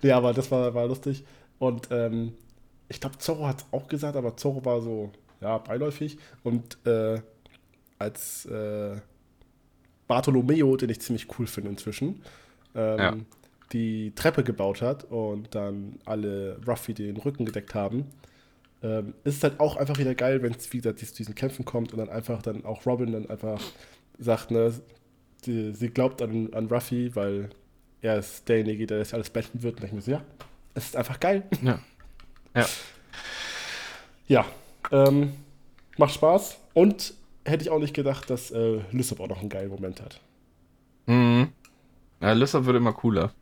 ja, aber das war, war lustig. Und ähm, ich glaube, Zorro hat es auch gesagt, aber Zorro war so, ja, beiläufig. Und äh, als äh, Bartolomeo, den ich ziemlich cool finde inzwischen, ähm, ja. Die Treppe gebaut hat und dann alle Ruffy den Rücken gedeckt haben, ähm, ist es halt auch einfach wieder geil, wenn es wieder zu diesen Kämpfen kommt und dann einfach dann auch Robin dann einfach sagt, ne, die, sie glaubt an, an Ruffy, weil er ist derjenige, der das alles beenden wird. Und ich mir so, ja, es ist einfach geil. Ja. Ja. Ja. Ähm, macht Spaß. Und hätte ich auch nicht gedacht, dass äh, Lysop auch noch einen geilen Moment hat. Mhm. Ja, Lysop wird immer cooler.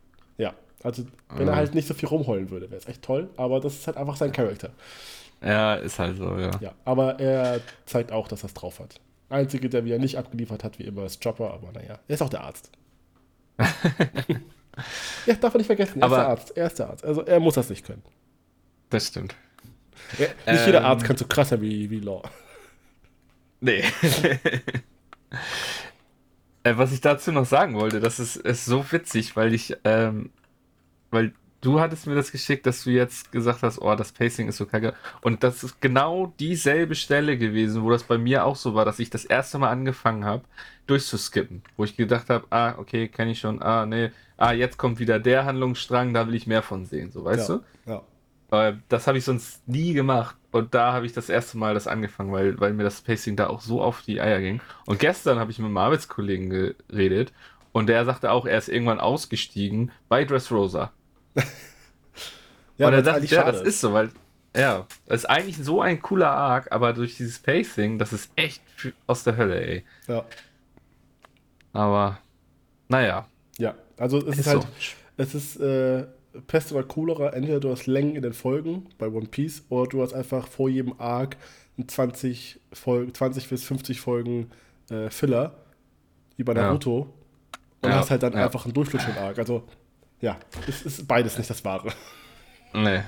Also, wenn mhm. er halt nicht so viel rumheulen würde, wäre es echt toll. Aber das ist halt einfach sein Charakter. Ja, ist halt so, ja. Ja, aber er zeigt auch, dass er es drauf hat. Einzige, der wieder nicht abgeliefert hat, wie immer, ist Chopper, aber naja, er ist auch der Arzt. *laughs* ja, darf man nicht vergessen, er aber ist der Arzt. Er ist der Arzt. Also er muss das nicht können. Das stimmt. Ja, nicht ähm, jeder Arzt kann so krasser wie, wie Law. Nee. *laughs* äh, was ich dazu noch sagen wollte, das ist, ist so witzig, weil ich, ähm, weil du hattest mir das geschickt, dass du jetzt gesagt hast, oh, das Pacing ist so kacke. Und das ist genau dieselbe Stelle gewesen, wo das bei mir auch so war, dass ich das erste Mal angefangen habe, durchzuskippen. Wo ich gedacht habe, ah, okay, kenne ich schon, ah, nee, ah, jetzt kommt wieder der Handlungsstrang, da will ich mehr von sehen, so, weißt ja, du? Ja. Äh, das habe ich sonst nie gemacht. Und da habe ich das erste Mal das angefangen, weil, weil mir das Pacing da auch so auf die Eier ging. Und gestern habe ich mit einem Arbeitskollegen geredet und der sagte auch, er ist irgendwann ausgestiegen bei Dressrosa. *laughs* ja, und er dachte, ja, das ist so, weil, ja, das ist eigentlich so ein cooler Arc, aber durch dieses Pacing, das ist echt aus der Hölle, ey. Ja. Aber, naja. Ja, also es ist, ist halt, so. es ist, äh, Pest oder Cholera, entweder du hast Längen in den Folgen bei One Piece oder du hast einfach vor jedem Arc 20, Folgen, 20 bis 50 Folgen äh, Filler, wie bei Naruto. Ja. Und ja. hast halt dann ja. einfach einen durchflutschenden Arc. Also, ja, es ist beides nicht das Wahre. Nee.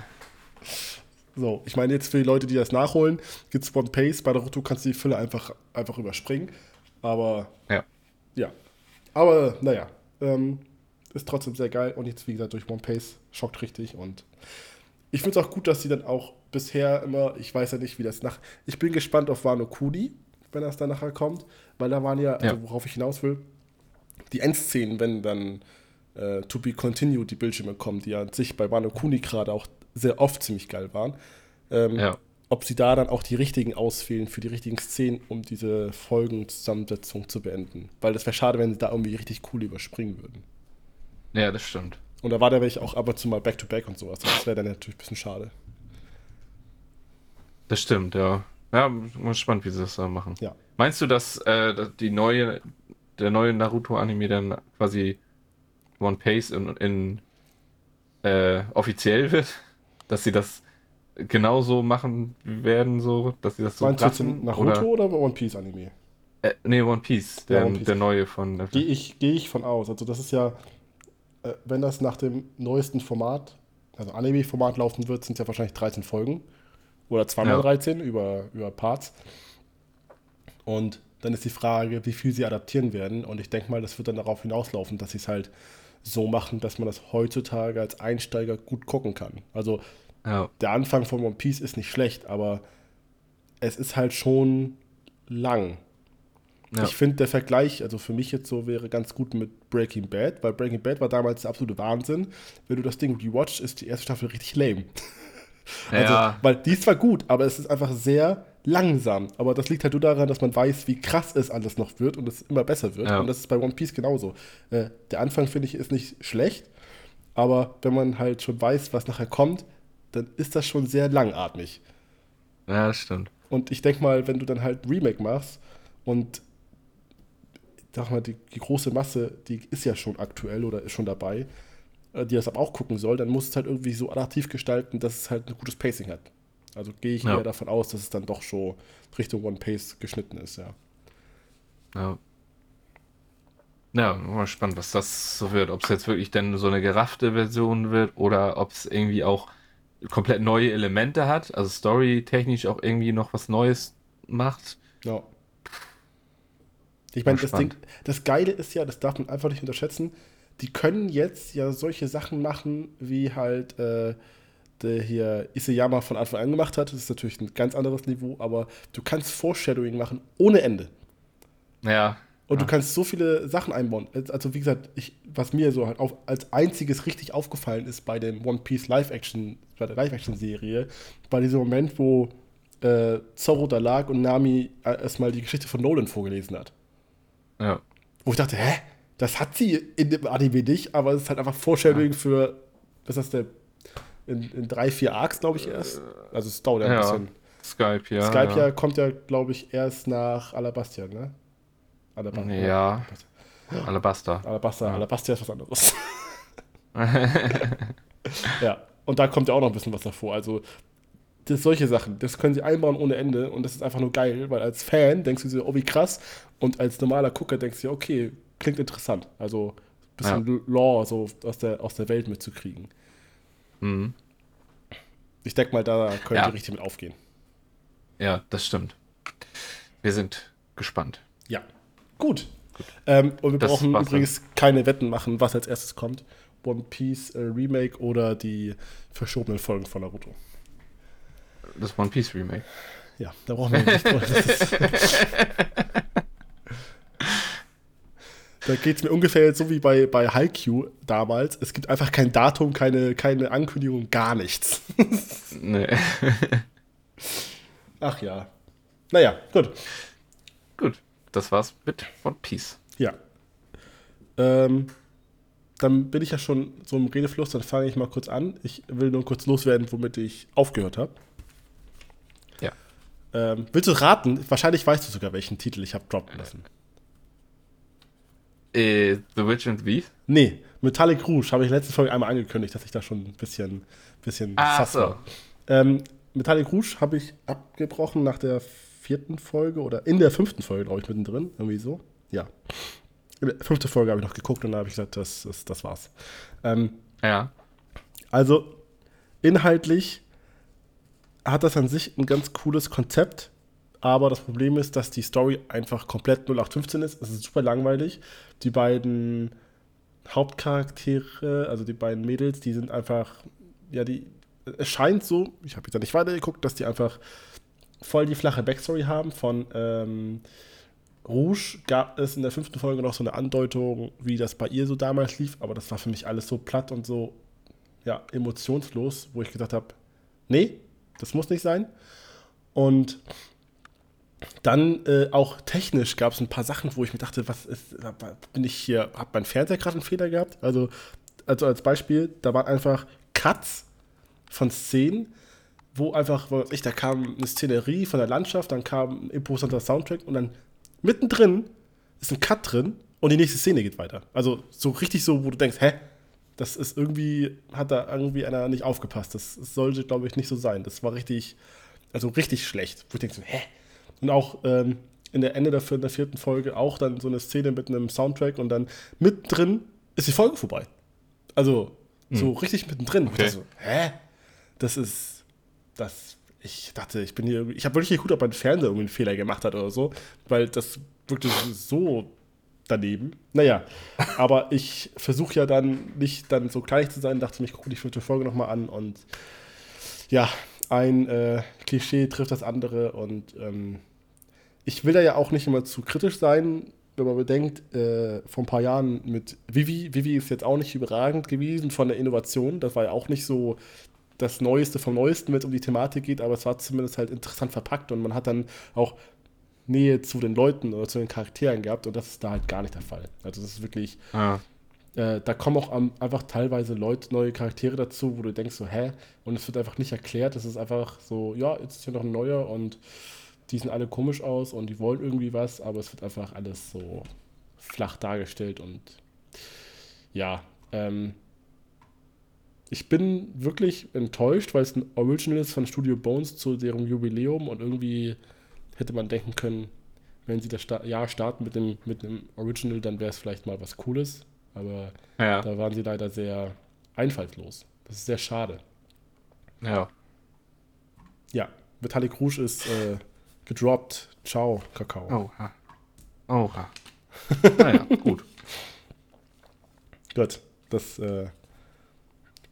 So, ich meine jetzt für die Leute, die das nachholen, gibt es One Pace. Bei Naruto kannst du die Fülle einfach, einfach überspringen. Aber, ja. Ja. Aber, naja. Ähm, ist trotzdem sehr geil und jetzt, wie gesagt, durch One Pace schockt richtig und ich finde es auch gut, dass sie dann auch bisher immer, ich weiß ja nicht, wie das nach. Ich bin gespannt auf Wano Kuni, wenn das dann nachher kommt, weil da waren ja, also ja. worauf ich hinaus will, die Endszenen, wenn dann äh, To Be Continued die Bildschirme kommen, die ja an sich bei Wano Kuni gerade auch sehr oft ziemlich geil waren. Ähm, Ja. Ob sie da dann auch die richtigen auswählen für die richtigen Szenen, um diese Folgenzusammensetzung zu beenden. Weil das wäre schade, wenn sie da irgendwie richtig cool überspringen würden. Ja, das stimmt. Und da war der welche auch ab und zu mal Back-to-Back und sowas. Das wäre dann natürlich ein bisschen schade. Das stimmt, ja. Ja, bin gespannt, wie sie das da machen. Ja. Meinst du, dass, äh, die neue, der neue Naruto-Anime dann quasi One Piece in, in äh, offiziell wird? Dass sie das genauso machen werden, so, dass sie das so Meinst du lassen? in Naruto oder, One Piece Anime? Äh, nee, One Piece, der, Ja, One Piece. der neue von. Gehe ich, geh ich von aus. Also das ist ja, äh, wenn das nach dem neuesten Format, also Anime-Format laufen wird, sind es ja wahrscheinlich 13 Folgen. Oder zweimal Ja. 13 über, über Parts. Und dann ist die Frage, wie viel sie adaptieren werden. Und ich denke mal, das wird dann darauf hinauslaufen, dass sie es halt so machen, dass man das heutzutage als Einsteiger gut gucken kann. Also Ja, der Anfang von One Piece ist nicht schlecht, aber es ist halt schon lang. ja. Ich finde, der Vergleich, also für mich jetzt so, wäre ganz gut mit Breaking Bad, weil Breaking Bad war damals der absolute Wahnsinn. Wenn du das Ding rewatcht, ist die erste Staffel richtig lame. *laughs* Also, ja, weil die ist zwar gut, aber es ist einfach sehr langsam. Aber das liegt halt nur daran, dass man weiß, wie krass es alles noch wird und es immer besser wird. Ja. Und das ist bei One Piece genauso. Äh, der Anfang, finde ich, ist nicht schlecht, aber wenn man halt schon weiß, was nachher kommt, dann ist das schon sehr langatmig. ja, das stimmt. Und ich denke mal, wenn du dann halt Remake machst und sag mal, die, die große Masse, die ist ja schon aktuell oder ist schon dabei, äh, die das aber auch gucken soll, dann muss es halt irgendwie so adaptiv gestalten, dass es halt ein gutes Pacing hat. Also gehe ich Ja. eher davon aus, dass es dann doch schon Richtung One Pace geschnitten ist, ja. Ja. Ja, mal spannend, was das so wird. Ob es jetzt wirklich denn so eine geraffte Version wird oder ob es irgendwie auch komplett neue Elemente hat, also storytechnisch auch irgendwie noch was Neues macht. Ja. Ich meine, das Ding, das Geile ist ja, das darf man einfach nicht unterschätzen, die können jetzt ja solche Sachen machen, wie halt äh, der hier Isayama von Anfang an gemacht hat. Das ist natürlich ein ganz anderes Niveau, aber du kannst Foreshadowing machen ohne Ende. Ja. Und ja. du kannst so viele Sachen einbauen. Also wie gesagt, ich, was mir so halt auf, als einziges richtig aufgefallen ist bei dem One Piece Live-Action, bei der Live-Action-Serie, war dieser Moment, wo äh, Zorro da lag und Nami äh, erstmal die Geschichte von Nolan vorgelesen hat. Ja. Wo ich dachte, hä? Das hat sie in dem Anime nicht, aber es ist halt einfach Foreshadowing für, was ist das, der, in, in drei, vier Arcs, glaube ich, erst. Also es dauert ja ein Ja. bisschen. Skype, ja. Skype ja. ja kommt ja, glaube ich, erst nach Alabastia, ne? Alaba Ja. Alabaster. Alabasta, Ja. Alabastia ist was anderes. *laughs* ja, und da kommt ja auch noch ein bisschen was davor. Also, das, solche Sachen, das können sie einbauen ohne Ende und das ist einfach nur geil, weil als Fan denkst du dir, oh, wie krass. Und als normaler Gucker denkst du dir, okay, klingt interessant. Also, ein bisschen Lore so aus der, aus der Welt mitzukriegen. Mhm. Ich denke mal, da können Ja. richtig mit aufgehen. Ja, das stimmt. Wir sind gespannt. Ja. Gut. Ähm, und wir Das brauchen übrigens keine Wetten machen, was als erstes kommt. One Piece äh, Remake oder die verschobenen Folgen von Naruto. Das One Piece Remake. Ja, da brauchen wir nicht *laughs* *laughs* Da geht es mir ungefähr jetzt so wie bei, bei Haikyuu damals. Es gibt einfach kein Datum, keine, keine Ankündigung, gar nichts. *laughs* Nee. *laughs* Ach ja. Naja, gut. Gut, das war's mit One Piece. Ja. Ähm, dann bin ich ja schon so im Redefluss, dann fange ich mal kurz an. Ich will nur kurz loswerden, womit ich aufgehört habe. Ja. Ähm, willst du raten? Wahrscheinlich weißt du sogar, welchen Titel ich habe droppen lassen. Äh, The Witch and the Thief? Nee, Metallic Rouge habe ich letzten Folge einmal angekündigt, dass ich da schon ein bisschen, bisschen Ah, sass so. war. Ähm, Metallic Rouge habe ich abgebrochen nach der vierten Folge oder in der fünften Folge, glaube ich, mittendrin. Irgendwie so. Ja. In der fünften Folge habe ich noch geguckt und da habe ich gesagt, das, das, das war's. Ähm, Ja. also inhaltlich hat das an sich ein ganz cooles Konzept, aber das Problem ist, dass die Story einfach komplett 0815 ist. Es ist super langweilig. Die beiden Hauptcharaktere, also die beiden Mädels, die sind einfach, ja, die, es scheint so, ich habe jetzt da nicht weitergeguckt, dass die einfach voll die flache Backstory haben von ähm, Rouge gab es in der fünften Folge noch so eine Andeutung, wie das bei ihr so damals lief, aber das war für mich alles so platt und so ja, emotionslos, wo ich gedacht habe, nee, Das muss nicht sein. Und dann äh, auch technisch gab es ein paar Sachen, wo ich mir dachte, was ist, bin ich hier, hat mein Fernseher gerade einen Fehler gehabt? Also, also als Beispiel, da waren einfach Cuts von Szenen, wo einfach, wo ich, da kam eine Szenerie von der Landschaft, dann kam ein imposanter Soundtrack und dann mittendrin ist ein Cut drin und die nächste Szene geht weiter. Also so richtig so, wo du denkst, hä? Das ist irgendwie, hat da irgendwie einer nicht aufgepasst. Das, sollte, glaube ich, nicht so sein. Das war richtig, also richtig schlecht. Wo ich denke so, hä? Und auch ähm, in der Ende der, in der vierten Folge auch dann so eine Szene mit einem Soundtrack und dann mittendrin ist die Folge vorbei. Also so hm. richtig mittendrin. Okay. So, hä? Das ist, das, ich dachte, ich bin hier, ich habe wirklich geguckt, ob mein Fernseher irgendwie einen Fehler gemacht hat oder so, weil das wirklich so daneben. Naja, *laughs* aber ich versuche ja dann nicht dann so klein zu sein, dachte mir, ich gucke die vierte Folge nochmal an und ja, ein äh, Klischee trifft das andere und ähm, ich will da ja auch nicht immer zu kritisch sein, wenn man bedenkt, äh, vor ein paar Jahren mit Vivi, Vivi ist jetzt auch nicht überragend gewesen von der Innovation, das war ja auch nicht so das Neueste vom Neuesten, wenn es um die Thematik geht, aber es war zumindest halt interessant verpackt und man hat dann auch Nähe zu den Leuten oder zu den Charakteren gehabt und das ist da halt gar nicht der Fall. Also das ist wirklich, ah. äh, da kommen auch am, einfach teilweise Leute, neue Charaktere dazu, wo du denkst so, hä? Und es wird einfach nicht erklärt, es ist einfach so, ja, jetzt ist hier noch ein neuer und die sehen alle komisch aus und die wollen irgendwie was, aber es wird einfach alles so flach dargestellt und ja, ähm, ich bin wirklich enttäuscht, weil es ein Original ist von Studio Bones zu deren Jubiläum und irgendwie hätte man denken können, wenn sie das Sta Jahr starten mit dem, mit dem Original, dann wäre es vielleicht mal was Cooles. Aber ja. da waren sie leider sehr einfallslos. Das ist sehr schade. Ja. Ja, Vitalik Rouge ist äh, gedroppt. Ciao, Kakao. Oha. Oha. *laughs* naja, gut. Gut, das äh,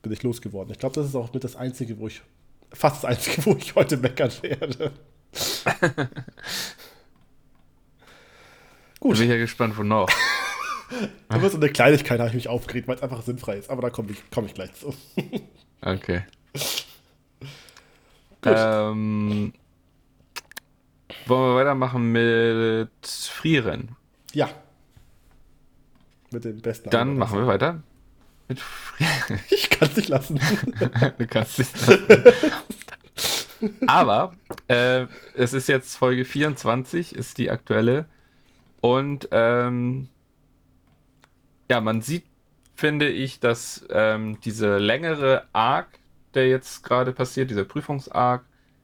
bin ich losgeworden. Ich glaube, das ist auch mit das Einzige, wo ich, fast das Einzige, wo ich heute meckern werde. Gut. Bin ich ja gespannt, wo noch. Aber so eine Kleinigkeit habe ich mich aufgeregt, weil es einfach sinnfrei ist. Aber da komme ich, komm ich gleich zu. okay. Ähm, wollen wir weitermachen mit Frieren? Ja. Mit dem besten. Dann Antwort. machen wir weiter. Mit Frieren. *laughs* Ich kann es nicht lassen. *laughs* du kannst es nicht lassen. Aber äh, es ist jetzt Folge 24, ist die aktuelle. Und ähm, ja, man sieht, finde ich, dass ähm, diese längere Arc, der jetzt gerade passiert, dieser Prüfungsarc,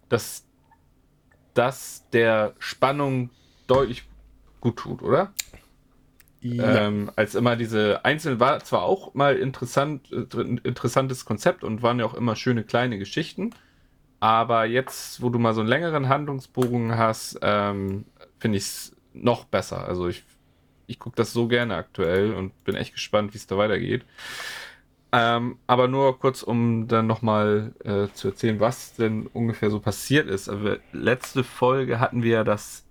dass das der Spannung deutlich gut tut, oder? Ja. Ähm, als immer diese einzelnen war zwar auch mal interessant, äh, interessantes Konzept und waren ja auch immer schöne kleine Geschichten, aber jetzt, wo du mal so einen längeren Handlungsbogen hast, ähm, finde ich es noch besser. Also ich, ich gucke das so gerne aktuell und bin echt gespannt, wie es da weitergeht. Ähm, aber nur kurz, um dann nochmal äh, zu erzählen, was denn ungefähr so passiert ist. Also, letzte Folge hatten wir ja das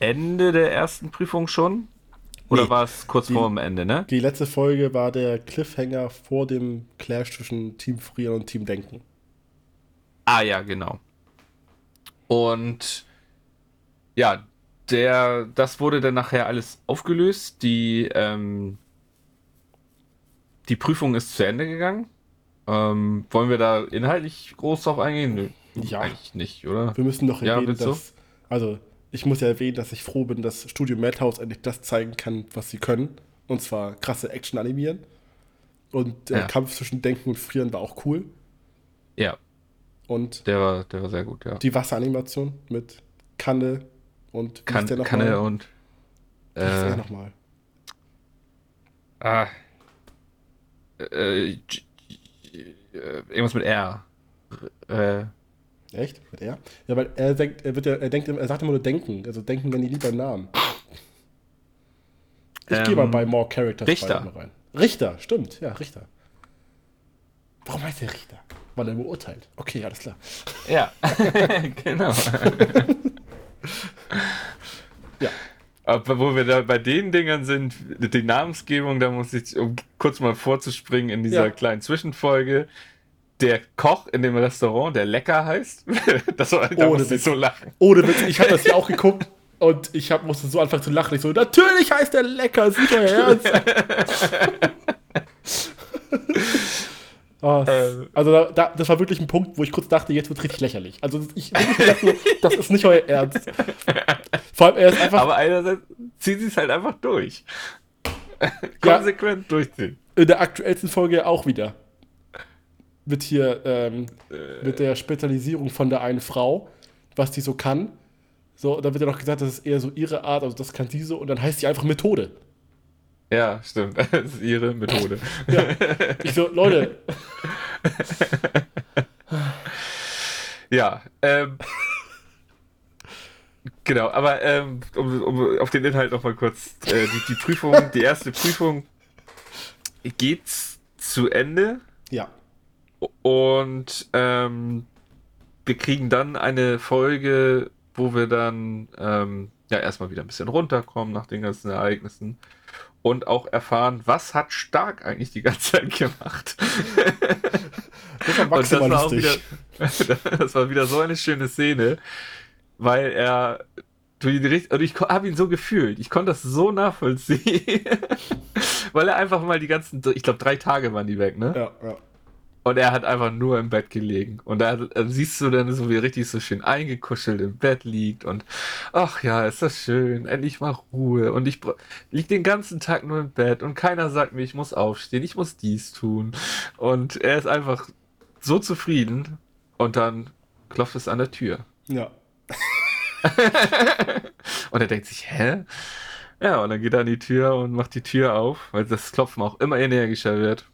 Ende der ersten Prüfung schon. Oder nee, war es kurz die, vor dem Ende, ne? Die letzte Folge war der Cliffhanger vor dem Clash zwischen Team Frieren und Team Denken. Ah ja, genau. Und ja, der, das wurde dann nachher alles aufgelöst. Die, ähm, die Prüfung ist zu Ende gegangen. Ähm, wollen wir da inhaltlich groß drauf eingehen? Nö, ja. Eigentlich nicht, oder? Wir müssen noch erwähnen, ja, dass, also ich muss ja erwähnen, dass ich froh bin, dass Studio Madhouse endlich das zeigen kann, was sie können. Und zwar krasse Action animieren. Und der ja. Kampf zwischen Denken und Frieren war auch cool. Ja. Und der war, der war sehr gut, ja. Die Wasseranimation mit Kanne und kan Kanne mal? und der nochmal? Ah. Äh, äh, irgendwas mit R. Äh. Echt? Mit R? Ja, weil er denkt, er wird ja, er denkt, er sagt immer nur denken. Also denken wenn die lieber Namen. Ich ähm, gehe mal bei More Characters Richter. rein. Richter, stimmt, ja, Richter. Warum heißt der Richter? Weil er beurteilt. Okay, alles klar. Ja, *laughs* genau. *laughs* Aber wo wir da bei den Dingern sind, die Namensgebung, da muss ich, um kurz mal vorzuspringen in dieser ja. kleinen Zwischenfolge, der Koch in dem Restaurant, der lecker heißt. *laughs* das war, da Ohne ich so lachen. Ohne Witz, ich habe das ja auch geguckt und ich hab, musste so anfangen zu lachen. Ich so, natürlich heißt der lecker, euer Ernst. *laughs* *laughs* Oh, Ähm. also da, da, das war wirklich ein Punkt, wo ich kurz dachte, jetzt wird richtig lächerlich. Also ich gedacht, so, *laughs* das ist nicht euer Ernst. Vor allem er ist einfach Aber einerseits ziehen sie es halt einfach durch. *laughs* Konsequent durchziehen. in der aktuellsten Folge auch wieder. Mit hier, ähm, mit der Spezialisierung von der einen Frau, was die so kann. So, da wird ja noch gesagt, das ist eher so ihre Art, also das kann sie so, und dann heißt sie einfach Methode. Ja, stimmt. *laughs* Das ist ihre Methode. Ich so, Leute, Ja, ähm. Genau, aber ähm, um, um auf den Inhalt nochmal kurz. Äh, die, die Prüfung, die erste Prüfung geht zu Ende ja, und ähm, wir kriegen dann eine Folge, wo wir dann ähm, ja erstmal wieder ein bisschen runterkommen nach den ganzen Ereignissen und auch erfahren, was hat Stark eigentlich die ganze Zeit gemacht. das war das war wieder, *laughs* das war wieder so eine schöne Szene, weil er und ich habe ihn so gefühlt, ich konnte das so nachvollziehen, *laughs* weil er einfach mal die ganzen, ich glaube drei Tage waren die weg, ne? Ja, ja. Und er hat einfach nur im Bett gelegen. Und da siehst du dann so, wie er richtig so schön eingekuschelt im Bett liegt. Und ach ja, ist das schön. Endlich mal Ruhe. Und ich bra- lieg den ganzen Tag nur im Bett. Und keiner sagt mir, ich muss aufstehen, ich muss dies tun. Und er ist einfach so zufrieden. Und dann klopft es an der Tür. ja. *laughs* Und er denkt sich, hä? Ja, und dann geht er an die Tür und macht die Tür auf, weil das Klopfen auch immer energischer wird.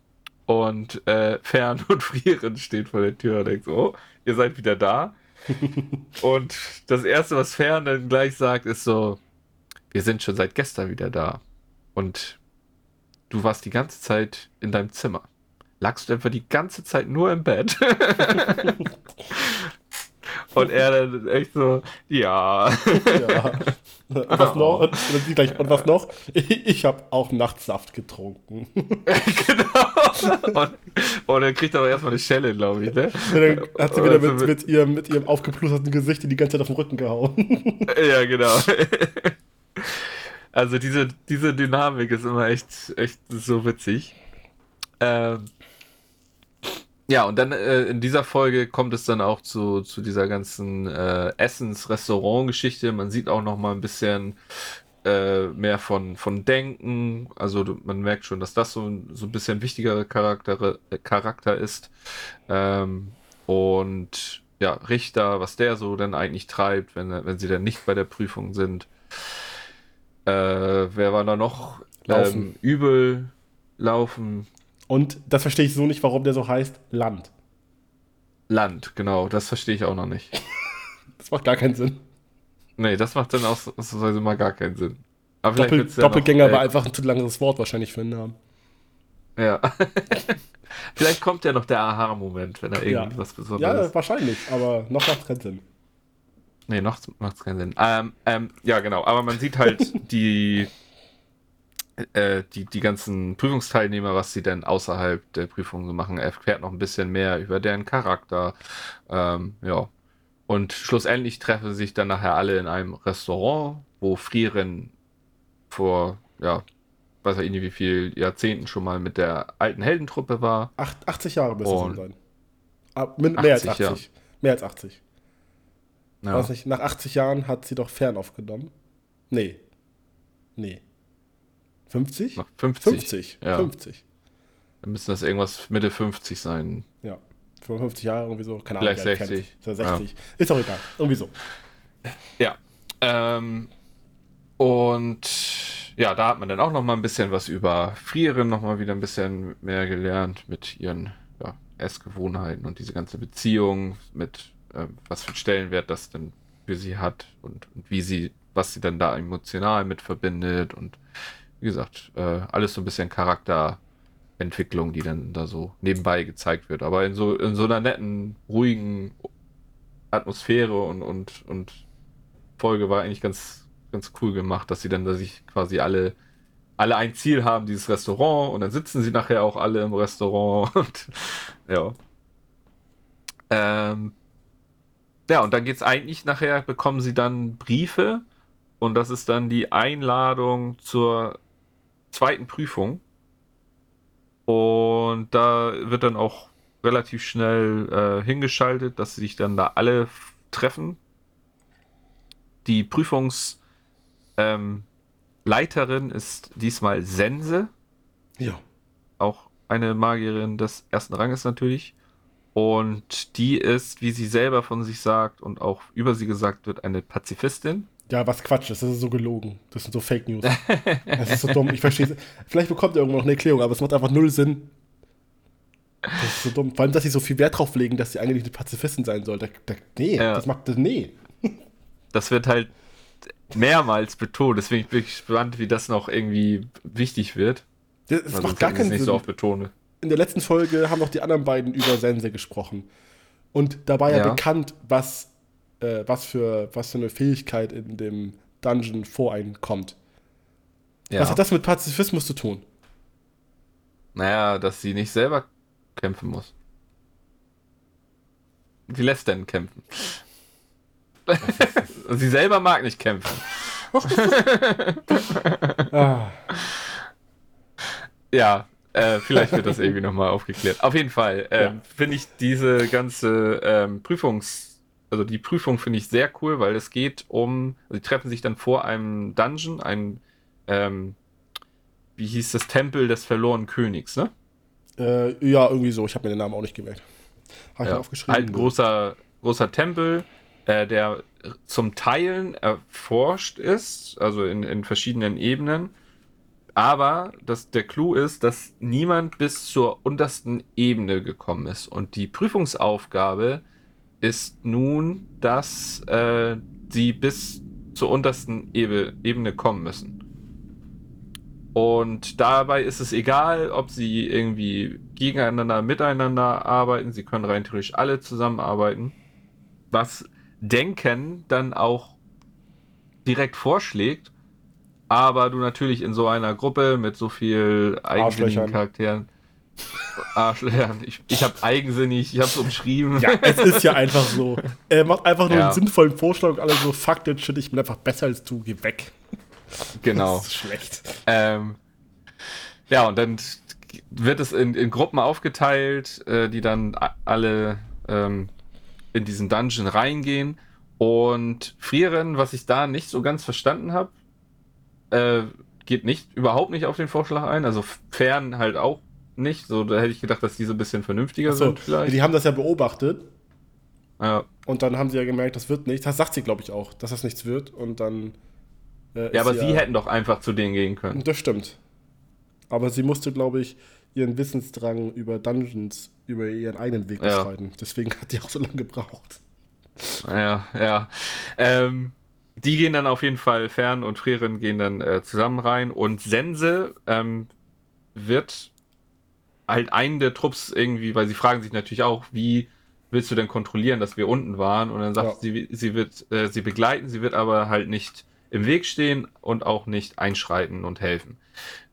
Und äh, Fern und Frieren steht vor der Tür und denkt so, oh, ihr seid wieder da. *laughs* und das Erste, was Fern dann gleich sagt, ist so, wir sind schon seit gestern wieder da. Und du warst die ganze Zeit in deinem Zimmer. Lagst du einfach die ganze Zeit nur im Bett? *laughs* *laughs* und er dann echt so, ja. ja. Und *laughs* was noch? Und, sie gleich, und was noch? Ich, ich habe auch nachts Saft getrunken. *laughs* genau. Und, und dann kriegt er aber erstmal eine Schelle, glaube ich, ne? Und dann hat sie wieder Also mit, mit, ihrem, mit ihrem aufgeplusterten Gesicht die ganze Zeit auf den Rücken gehauen. *laughs* Ja, genau. Also diese, diese Dynamik ist immer echt, echt so witzig. Ähm, ja, und dann äh, in dieser Folge kommt es dann auch zu, zu dieser ganzen äh, Essens-Restaurant-Geschichte. Man sieht auch noch mal ein bisschen äh, mehr von, von Denken. Also man merkt schon, dass das so, ein- so ein bisschen wichtigerer Charakter, äh, Charakter ist. Ähm, und ja, Richter, was der so dann eigentlich treibt, wenn, wenn sie dann nicht bei der Prüfung sind. Äh, wer war da noch? Laufen. Ähm, übel laufen. Und das verstehe ich so nicht, warum der so heißt Land. Land, genau, das verstehe ich auch noch nicht. *laughs* Das macht gar keinen Sinn. Nee, das macht dann ausnahmsweise mal gar keinen Sinn. Aber Doppel, ja Doppelgänger noch, war einfach ein zu langes Wort wahrscheinlich für einen Namen. Ja. *laughs* vielleicht kommt ja noch der Aha-Moment, wenn er Ja. irgendwas Besonderes Ja, wahrscheinlich, aber noch macht es keinen Sinn. Nee, noch macht es keinen Sinn. Ähm, ähm, ja, genau. Aber man sieht halt *laughs* die, äh, die, die ganzen Prüfungsteilnehmer, was sie denn außerhalb der Prüfung so machen. Er erfährt noch ein bisschen mehr über deren Charakter. Ähm, ja. Und schlussendlich treffen sie sich dann nachher alle in einem Restaurant, wo Frieren vor, ja, weiß ich nicht wie viel Jahrzehnten schon mal mit der alten Heldentruppe war. Acht, 80 Jahre müsste es sein. Ah, min, mehr als 80, 80. Mehr als 80. Ja. Weiß nicht, nach 80 Jahren hat sie doch fern aufgenommen. Nee. Nee. 50? Noch 50. 50. Ja. 50. Dann müssen das irgendwas Mitte 50 sein. Ja. 55 Jahre, irgendwie so. Keine Ahnung. Vielleicht wie alt Fern 60. Ist Ist ja 60. Ist auch egal. Irgendwie so. Ja. Ähm, und ja, da hat man dann auch noch mal ein bisschen was über Frieren noch mal wieder ein bisschen mehr gelernt mit ihren ja, Essgewohnheiten und diese ganze Beziehung mit ähm, was für einen Stellenwert das denn für sie hat und, und wie sie, was sie dann da emotional mit verbindet und wie gesagt, äh, alles so ein bisschen Charakterentwicklung, die dann da so nebenbei gezeigt wird. Aber in so, in so einer netten, ruhigen Atmosphäre und, und, und Folge war eigentlich ganz, ganz cool gemacht, dass sie dann da sich quasi alle, alle ein Ziel haben, dieses Restaurant, und dann sitzen sie nachher auch alle im Restaurant *laughs* und ja. Ähm, ja, und dann geht es eigentlich nachher, bekommen sie dann Briefe und das ist dann die Einladung zur zweiten Prüfung. Und da wird dann auch relativ schnell äh, hingeschaltet, dass sich dann da alle treffen. Die Prüfungsleiterin ähm, ist diesmal Sense. Ja. Auch eine Magierin des ersten Ranges natürlich. Und die ist, wie sie selber von sich sagt und auch über sie gesagt wird, eine Pazifistin. Ja, was Quatsch ist, das ist so gelogen. Das sind so Fake News. das ist so dumm. Ich verstehe Vielleicht bekommt ihr irgendwann noch eine Erklärung, aber es macht einfach null Sinn. Das ist so dumm. Vor allem, dass sie so viel Wert drauf legen, dass sie eigentlich eine Pazifistin sein soll. Da, da, nee, ja. das macht das. Nee. Das wird halt mehrmals betont. Deswegen bin ich gespannt, wie das noch irgendwie wichtig wird. Das, das macht gar keinen Sinn. nicht so oft betone. In der letzten Folge haben noch die anderen beiden über Sense gesprochen. Und dabei ja, ja bekannt, was äh, was, für, was für eine Fähigkeit in dem Dungeon voreinkommt. Ja. Was hat das mit Pazifismus zu tun? Naja, dass sie nicht selber kämpfen muss. Sie lässt dann kämpfen. *laughs* sie selber mag nicht kämpfen. *laughs* ah. Ja, äh, vielleicht wird das *laughs* irgendwie nochmal aufgeklärt. Auf jeden Fall ähm, ja. finde ich diese ganze ähm, Prüfungs- also die Prüfung finde ich sehr cool, weil es geht um, also die treffen sich dann vor einem Dungeon, ein, ähm, wie hieß das, Tempel des verlorenen Königs, ne? Äh, ja, irgendwie so. Ich habe mir den Namen auch nicht gemerkt. Habe ja, aufgeschrieben. Halt ein großer, großer Tempel, äh, der zum Teilen erforscht ist, also in, in verschiedenen Ebenen. Aber das, der Clou ist, dass niemand bis zur untersten Ebene gekommen ist. Und die Prüfungsaufgabe ist nun, dass äh, sie bis zur untersten Ebene kommen müssen. Und dabei ist es egal, ob sie irgendwie gegeneinander, miteinander arbeiten. Sie können rein theoretisch alle zusammenarbeiten. Was Denken dann auch direkt vorschlägt, aber du natürlich in so einer Gruppe mit so viel eigensinnigen Charakteren Arschlöcher. *laughs* Ich, ich habe eigensinnig, ich habe es umschrieben. Ja, es ist ja einfach so. *laughs* Er macht einfach nur ja. einen sinnvollen Vorschlag und alle so, fuck that shit, ich bin einfach besser als du, geh weg. Genau. Das ist schlecht. Ähm, ja, und dann wird es in, in Gruppen aufgeteilt, äh, die dann alle ähm, in diesen Dungeon reingehen. Und Frieren, was ich da nicht so ganz verstanden habe, äh, geht nicht, überhaupt nicht auf den Vorschlag ein. Also Fern halt auch nicht. So, da hätte ich gedacht, dass die so ein bisschen vernünftiger so, sind vielleicht. Die haben das ja beobachtet. Ja. Und dann haben sie ja gemerkt, das wird nicht. Das sagt sie, glaube ich, auch, dass das nichts wird. Und dann. Äh, ja, aber sie, ja, hätten doch einfach zu denen gehen können. Das stimmt. Aber sie musste, glaube ich, ihren Wissensdrang über Dungeons, über ihren eigenen Weg ja. beschreiten. Deswegen hat die auch so lange gebraucht. Ja, ja. Ähm, die gehen dann auf jeden Fall fern und Frieren gehen dann äh, zusammen rein. Und Sense ähm, wird halt einen der Trupps irgendwie, weil sie fragen sich natürlich auch, wie willst du denn kontrollieren, dass wir unten waren? Und dann sagt ja. sie, sie wird äh, sie begleiten, sie wird aber halt nicht im Weg stehen und auch nicht einschreiten und helfen.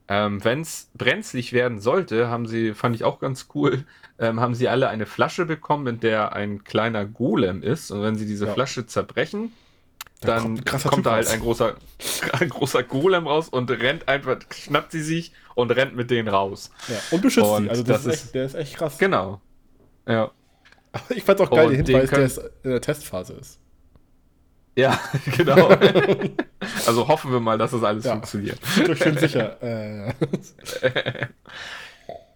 Ähm, Wenn es brenzlig werden sollte, haben sie, fand ich auch ganz cool, ähm, haben sie alle eine Flasche bekommen, in der ein kleiner Golem ist. Und wenn sie diese ja. Flasche zerbrechen, dann kommt, kommt da halt ein großer, *laughs* ein großer Golem raus und rennt einfach, schnappt sie sich und rennt mit denen raus. Ja, und beschützt und sie. Also das, das ist, echt, der ist echt krass. Genau. Ja. *laughs* Ich fand's auch geil, der Hinweis, der in der Testphase ist. Ja, *laughs* genau. also hoffen wir mal, dass das alles ja. funktioniert. Ich bin sicher. Äh.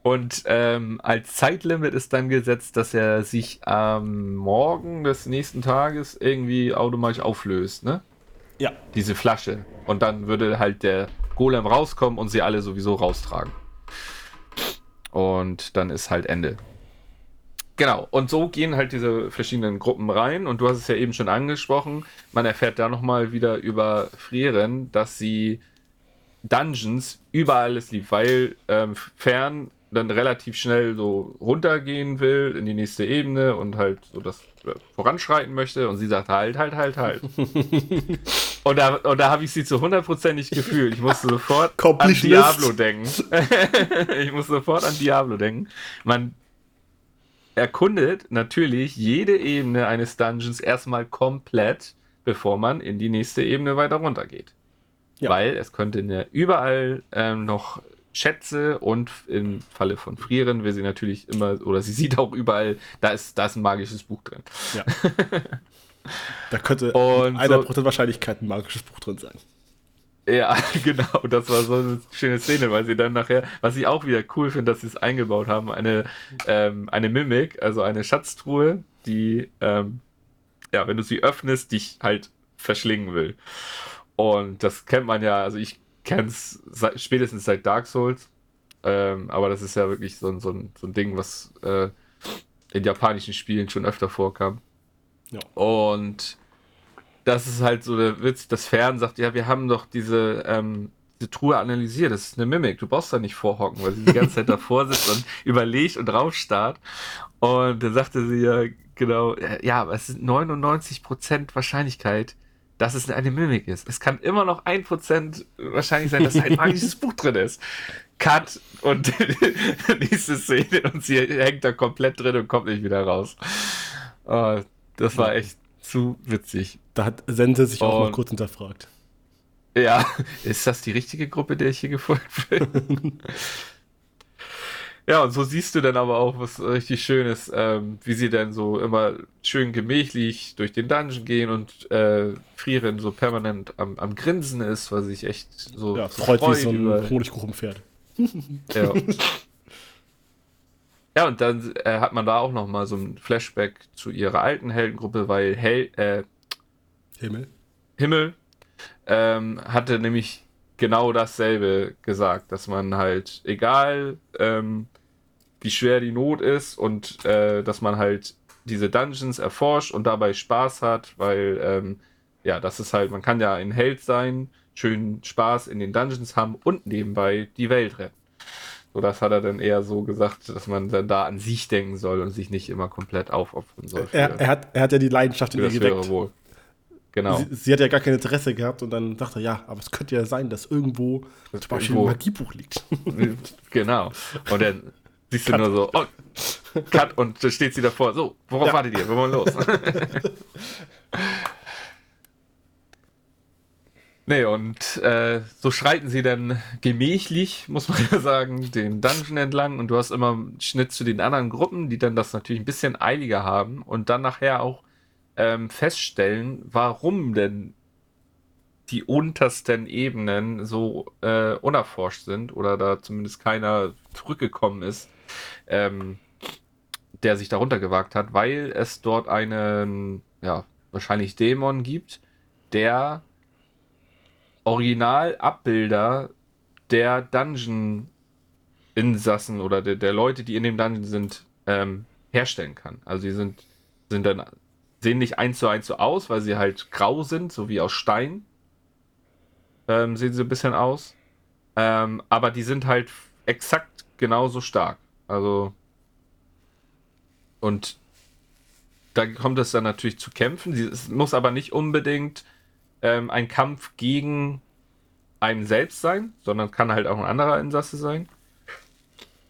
Und ähm, als Zeitlimit ist dann gesetzt, dass er sich am Morgen des nächsten Tages irgendwie automatisch auflöst, ne? Ja. Diese Flasche. Und dann würde halt der Golem rauskommen und sie alle sowieso raustragen. Und dann ist halt Ende. Genau, und so gehen halt diese verschiedenen Gruppen rein. Und du hast es ja eben schon angesprochen. Man erfährt da nochmal wieder über Frieren, dass sie Dungeons überall alles liebt, weil ähm, fern dann relativ schnell so runtergehen will in die nächste Ebene und halt so das voranschreiten möchte und sie sagt halt, halt, halt, halt. *laughs* und da, und da habe ich sie zu hundertprozentig gefühlt. Ich musste sofort an Diablo denken. *laughs* ich musste sofort an Diablo denken. Man, erkundet natürlich jede Ebene eines Dungeons erstmal komplett, bevor man in die nächste Ebene weiter runtergeht. Ja. Weil es könnte ja überall ähm, noch Schätze und im Falle von Frieren will sie natürlich immer, oder sie *laughs* sieht auch überall, da ist, da ist ein magisches Buch drin. Ja. *laughs* da könnte und einer so, Prozent Wahrscheinlichkeit ein magisches Buch drin sein. Ja, *laughs* genau. Das war so eine schöne Szene, weil sie dann nachher, was ich auch wieder cool finde, dass sie es eingebaut haben, eine, ähm, eine Mimik, also eine Schatztruhe, die, ähm, ja, wenn du sie öffnest, dich halt verschlingen will. Und das kennt man ja, also ich kenne es spätestens seit Dark Souls, ähm, aber das ist ja wirklich so, so, ein, so ein Ding, was äh, in japanischen Spielen schon öfter vorkam. Ja. Und das ist halt so der Witz, das Fern sagt, ja, wir haben doch diese, ähm, diese Truhe analysiert, das ist eine Mimik, du brauchst da nicht vorhocken, weil sie die ganze Zeit davor *laughs* sitzt und überlegt und draufstarrt. Und dann sagte sie ja, genau, ja, aber es sind 99% Wahrscheinlichkeit, dass es eine Mimik ist. Es kann immer noch 1% wahrscheinlich sein, dass ein *laughs* magisches Buch drin ist. Cut und *laughs* nächste Szene und sie hängt da komplett drin und kommt nicht wieder raus. Oh, das war echt zu witzig. Da hat Sense sich auch und, mal kurz hinterfragt. Ja, *laughs* ist das die richtige Gruppe, der ich hier gefolgt bin? Ja, und so siehst du dann aber auch was richtig Schönes, ähm, wie sie dann so immer schön gemächlich durch den Dungeon gehen und äh, Frieren so permanent am, am Grinsen ist, weil sich echt so ja, freut, wie so ein Honigkuchenpferd. ja. Ja, und dann äh, hat man da auch noch mal so ein Flashback zu ihrer alten Heldengruppe, weil Hel äh, Himmel, Himmel ähm, hatte nämlich genau dasselbe gesagt, dass man halt, egal ähm, wie schwer die Not ist und äh, dass man halt diese Dungeons erforscht und dabei Spaß hat, weil ähm, ja, das ist halt, man kann ja ein Held sein, schön Spaß in den Dungeons haben und nebenbei die Welt retten. So, das hat er dann eher so gesagt, dass man dann da an sich denken soll und sich nicht immer komplett aufopfern soll. Er, er, hat, er hat ja die Leidenschaft in ihr geweckt. Wohl. Genau. Sie, sie, hat ja gar kein Interesse gehabt und dann dachte er, ja, aber es könnte ja sein, dass irgendwo das zum Beispiel ein Magiebuch liegt. genau. Und dann siehst du Cut. nur so, oh, Cut und da steht sie davor, so, worauf ja. wartet ihr? Wir wollen los. *laughs* Nee, und äh, so schreiten sie dann gemächlich, muss man *laughs* ja sagen, den Dungeon entlang und du hast immer einen Schnitt zu den anderen Gruppen, die dann das natürlich ein bisschen eiliger haben und dann nachher auch ähm, feststellen, warum denn die untersten Ebenen so äh, unerforscht sind oder da zumindest keiner zurückgekommen ist, ähm, der sich darunter gewagt hat, weil es dort einen, ja, wahrscheinlich Dämon gibt, der Originalabbilder der Dungeon-Insassen oder der, der, Leute, die in dem Dungeon sind, ähm, herstellen kann. Also die sind, sind dann, sehen nicht eins zu eins so aus, weil sie halt grau sind, so wie aus Stein. Ähm, sehen sie ein bisschen aus. Ähm, aber die sind halt exakt genauso stark. Also. Und da kommt es dann natürlich zu kämpfen. Es muss aber nicht unbedingt ähm, ein Kampf gegen einen selbst sein, sondern kann halt auch ein anderer Insasse sein.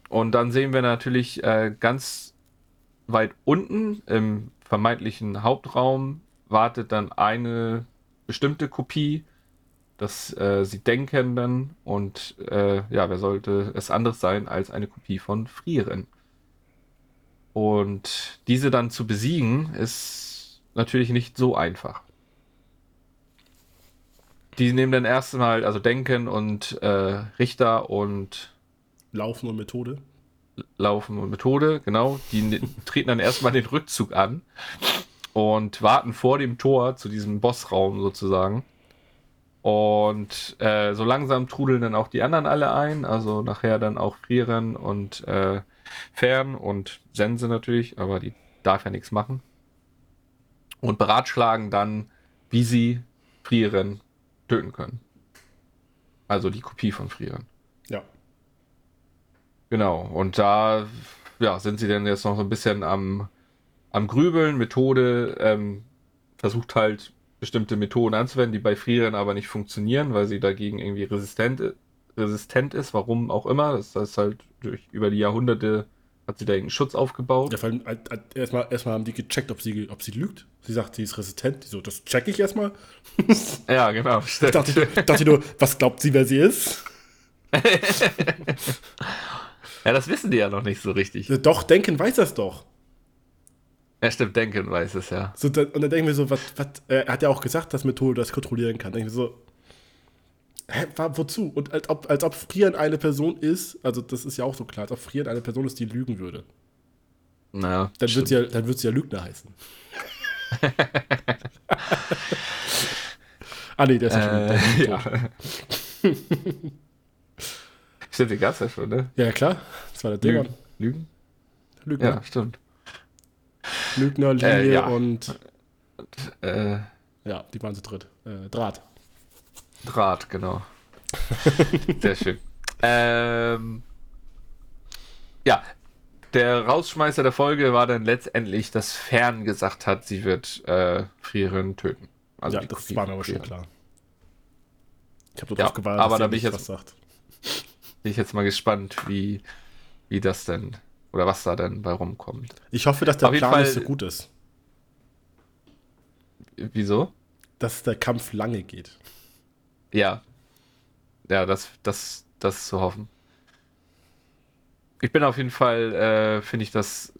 Und dann sehen wir natürlich äh, ganz weit unten im vermeintlichen Hauptraum wartet dann eine bestimmte Kopie, dass äh, sie denken dann und äh, ja, wer sollte es anderes sein als eine Kopie von Frieren. Und diese dann zu besiegen ist natürlich nicht so einfach. Die nehmen dann erstmal, also Denken und äh, Richter und Laufen und Methode. Laufen und Methode, genau. Die ne-, *laughs* treten dann erstmal den Rückzug an und warten vor dem Tor zu diesem Bossraum sozusagen. Und äh, so langsam trudeln dann auch die anderen alle ein, also nachher dann auch Frieren und äh, Fern und Sense natürlich, aber die darf ja nichts machen. Und beratschlagen dann, wie sie Frieren töten können. Also die Kopie von Frieren. Ja. Genau. Und da ja, sind sie dann jetzt noch so ein bisschen am, am Grübeln. Methode ähm, versucht halt bestimmte Methoden anzuwenden, die bei Frieren aber nicht funktionieren, weil sie dagegen irgendwie resistent, resistent ist, warum auch immer. Das ist halt durch über die Jahrhunderte Hat sie da irgendeinen Schutz aufgebaut? Ja, vor allem, äh, äh, erstmal, erstmal haben die gecheckt, ob sie, ob sie lügt. Sie sagt, sie ist resistent. Die so, das check ich erstmal. *laughs* ja, genau. Ich dachte, dachte nur, was glaubt sie, wer sie ist? *laughs* ja, das wissen die ja noch nicht so richtig. Doch, Denken weiß das doch. Ja, stimmt, Denken weiß es, ja. So, dann, und dann denken wir so, was, was, er hat ja auch gesagt, dass Methode das kontrollieren kann. Denken wir so, hä, wozu? Und als ob, als ob Frieren eine Person ist, also das ist ja auch so klar, als ob Frieren eine Person ist, die lügen würde. Naja. Dann wird, sie ja, dann wird sie ja Lügner heißen. *laughs* ah, nee, der ist ja äh, schon. Ja. *laughs* stimmt, den gab's ja schon, ne? Ja, klar. Das war der Dämon. Lügen? Lügner. Ja, stimmt. *laughs* Lügner, Linie äh, ja. und. Äh, ja, die waren zu dritt. Äh, Draht. Draht, genau. *laughs* Sehr schön. Ähm, ja, der Rausschmeißer der Folge war dann letztendlich, dass Fern gesagt hat, sie wird äh, Frieren töten. Also ja, das Kopie war mir aber schon klar. Ich habe darauf ja, gewartet, aber da bin ich jetzt, was sagt. *laughs* Bin ich jetzt mal gespannt, wie, wie das denn oder was da denn bei rumkommt. Ich hoffe, dass der Auf Plan Fall, nicht so gut ist. Wieso? Dass der Kampf lange geht. Ja. Ja, das, das, das ist zu hoffen. Ich bin auf jeden Fall, äh, finde ich das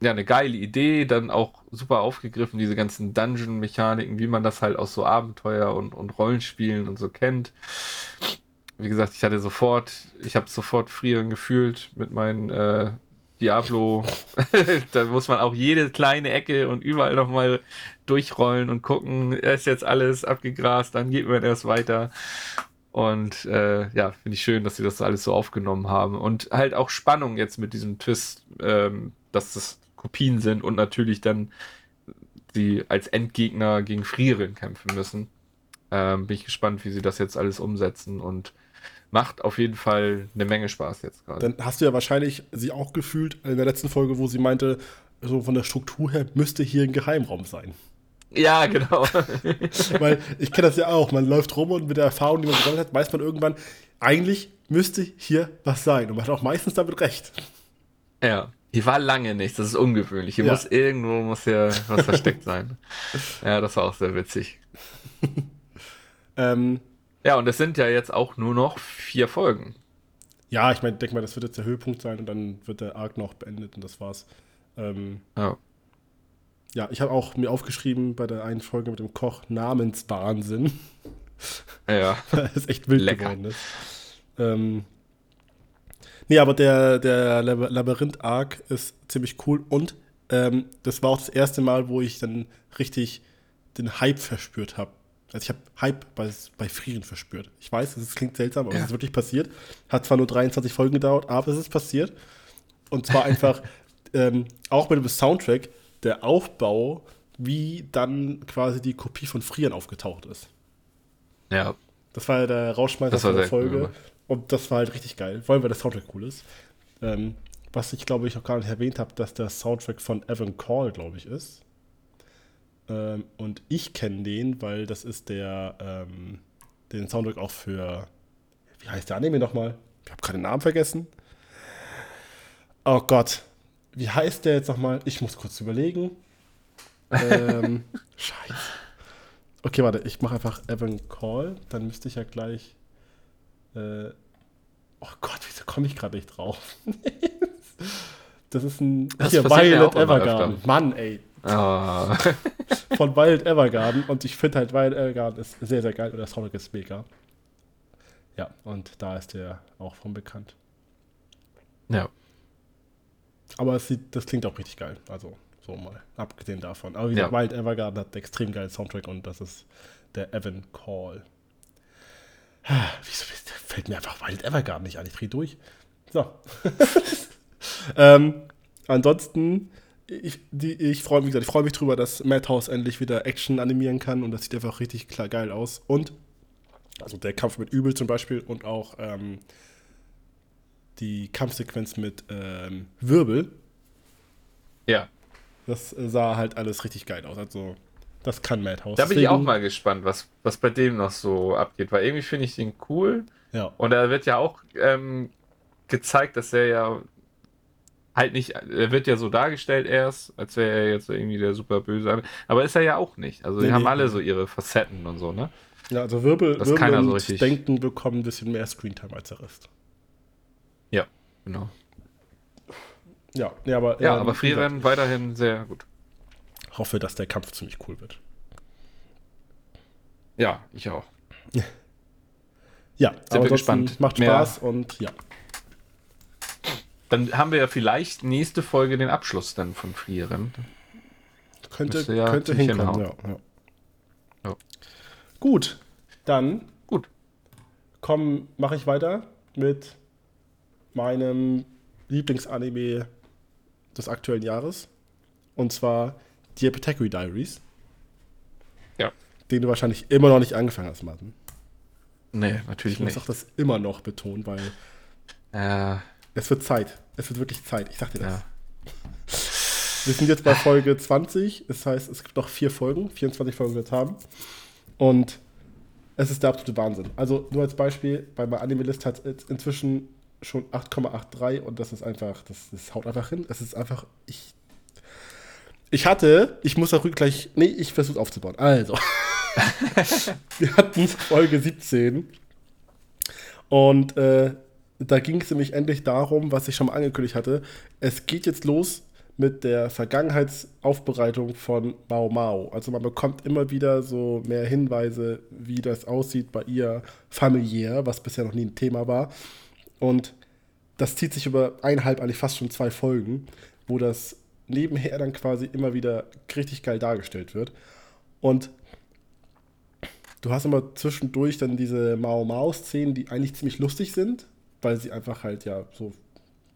ja eine geile Idee, dann auch super aufgegriffen, diese ganzen Dungeon-Mechaniken, wie man das halt aus so Abenteuer und, und Rollenspielen und so kennt. Wie gesagt, ich hatte sofort, ich habe sofort Frieren gefühlt mit meinen äh, Diablo. *laughs* da muss man auch jede kleine Ecke und überall nochmal durchrollen und gucken, ist jetzt alles abgegrast, dann geht man erst weiter. Und äh, ja, finde ich schön, dass sie das alles so aufgenommen haben. Und halt auch Spannung jetzt mit diesem Twist, ähm, dass das Kopien sind und natürlich dann sie als Endgegner gegen Frieren kämpfen müssen. Ähm, bin ich gespannt, wie sie das jetzt alles umsetzen und macht auf jeden Fall eine Menge Spaß jetzt gerade. Dann hast du ja wahrscheinlich sie auch gefühlt in der letzten Folge, wo sie meinte, so von der Struktur her müsste hier ein Geheimraum sein. Ja, genau. *laughs* Weil ich kenne das ja auch. Man läuft rum und mit der Erfahrung, die man gesammelt hat, weiß man irgendwann, eigentlich müsste hier was sein. Und man hat auch meistens damit recht. Ja. Hier war lange nichts, das ist ungewöhnlich. Hier ja. muss irgendwo muss ja was versteckt sein. *laughs* Ja, das war auch sehr witzig. ähm, ja, und es sind ja jetzt auch nur noch vier Folgen. Ja, ich meine, denke mal, das wird jetzt der Höhepunkt sein und dann wird der Arc noch beendet und das war's. Ähm, ja. Ja, ich habe auch mir aufgeschrieben bei der einen Folge mit dem Koch Namenswahnsinn. Ja. *laughs* das ist echt wild Lecker. geworden ist. Ähm, nee, aber der, der Labyrinth-Arc ist ziemlich cool und ähm, das war auch das erste Mal, wo ich dann richtig den Hype verspürt habe also ich habe Hype bei, bei Frieren verspürt. Ich weiß, es klingt seltsam, aber ja. es ist wirklich passiert. Hat zwar nur 23 Folgen gedauert, aber es ist passiert. Und zwar einfach *laughs* ähm, auch mit dem Soundtrack der Aufbau, wie dann quasi die Kopie von Frieren aufgetaucht ist. Ja. Das war ja der Rauschmeister von der Folge. Cool und das war halt richtig geil, vor allem weil der Soundtrack cool ist. Ähm, was ich glaube ich auch gar nicht erwähnt habe, dass der Soundtrack von Evan Call, glaube ich, ist. Ähm, und ich kenne den, weil das ist der, ähm, den Soundtrack auch für, wie heißt der Anime nochmal? Ich habe gerade den Namen vergessen. Oh Gott, wie heißt der jetzt nochmal? Ich muss kurz überlegen. ähm, *laughs* scheiße. Okay, warte, ich mache einfach Evan Call, dann müsste ich ja gleich. Äh, oh Gott, wieso komme ich gerade nicht drauf? *laughs* das ist ein. Das hier, Violet Evergarden. Mann, ey. Oh. *laughs* von Wild Evergarden. Und ich finde halt Wild Evergarden ist sehr, sehr geil und der Soundtrack ist mega. Ja, und da ist der auch von bekannt. Ja. Aber es sieht, das klingt auch richtig geil. Also, so mal, abgesehen davon. Aber wie gesagt, ja. Wild Evergarden hat einen extrem geilen Soundtrack und das ist der Evan Call. *sighs* Wieso fällt mir einfach Wild Evergarden nicht an? Ich drehe durch. So. *laughs* ähm, ansonsten ich, ich freue mich, freu mich drüber, dass Madhouse endlich wieder Action animieren kann und das sieht einfach richtig klar geil aus. Und, also der Kampf mit Übel zum Beispiel und auch ähm, die Kampfsequenz mit ähm, Wirbel. Ja. Das sah halt alles richtig geil aus. Also, das kann Madhouse. Da bin ich auch mal gespannt, was, was bei dem noch so abgeht, weil irgendwie finde ich den cool. Ja. Und da wird ja auch ähm, gezeigt, dass er ja halt nicht, er wird ja so dargestellt erst, als wäre er jetzt irgendwie der super böse, aber ist er ja auch nicht. Also die nee, haben nee. alle so ihre Facetten und so, ne? Ja, also Wirbel, das Wirbel und so richtig... Denken bekommen ein bisschen mehr Screentime als der Rest. Ja, genau. Ja, ja aber. Ja, ähm, aber Freerennen weiterhin sehr gut. Hoffe, dass der Kampf ziemlich cool wird. Ja, ich auch. *laughs* Ja, sind wir gespannt. Macht Spaß Mehr. und ja. Dann haben wir ja vielleicht nächste Folge den Abschluss dann von Freerennen. Könnte, ja könnte hinkommen, ja, ja. ja. Gut, dann. Gut. Komm, mache ich weiter mit meinem Lieblingsanime des aktuellen Jahres. Und zwar die Apothecary Diaries. Ja. Den du wahrscheinlich immer noch nicht angefangen hast, Martin. Nee, natürlich nicht. Ich muss auch das immer noch betonen, weil äh, es wird Zeit. Es wird wirklich Zeit. Ich sag dir das. Ja. Wir sind jetzt bei Folge 20. Das heißt, es gibt noch vier Folgen. 24 Folgen wird es haben. Und es ist der absolute Wahnsinn. Also nur als Beispiel, bei meiner Anime-List hat es inzwischen schon 8,83 und das ist einfach, das, das haut einfach hin. Es ist einfach, ich. Ich hatte, ich muss darüber gleich, nee, ich versuche aufzubauen. Also, *laughs* wir hatten Folge 17 und äh, da ging es nämlich endlich darum, was ich schon mal angekündigt hatte. Es geht jetzt los mit der Vergangenheitsaufbereitung von Mao Mao. Also man bekommt immer wieder so mehr Hinweise, wie das aussieht bei ihr familiär, was bisher noch nie ein Thema war. Und das zieht sich über eineinhalb, eigentlich fast schon zwei Folgen, wo das nebenher dann quasi immer wieder richtig geil dargestellt wird. Und du hast immer zwischendurch dann diese Mao-Mao-Szenen, die eigentlich ziemlich lustig sind, weil sie einfach halt ja so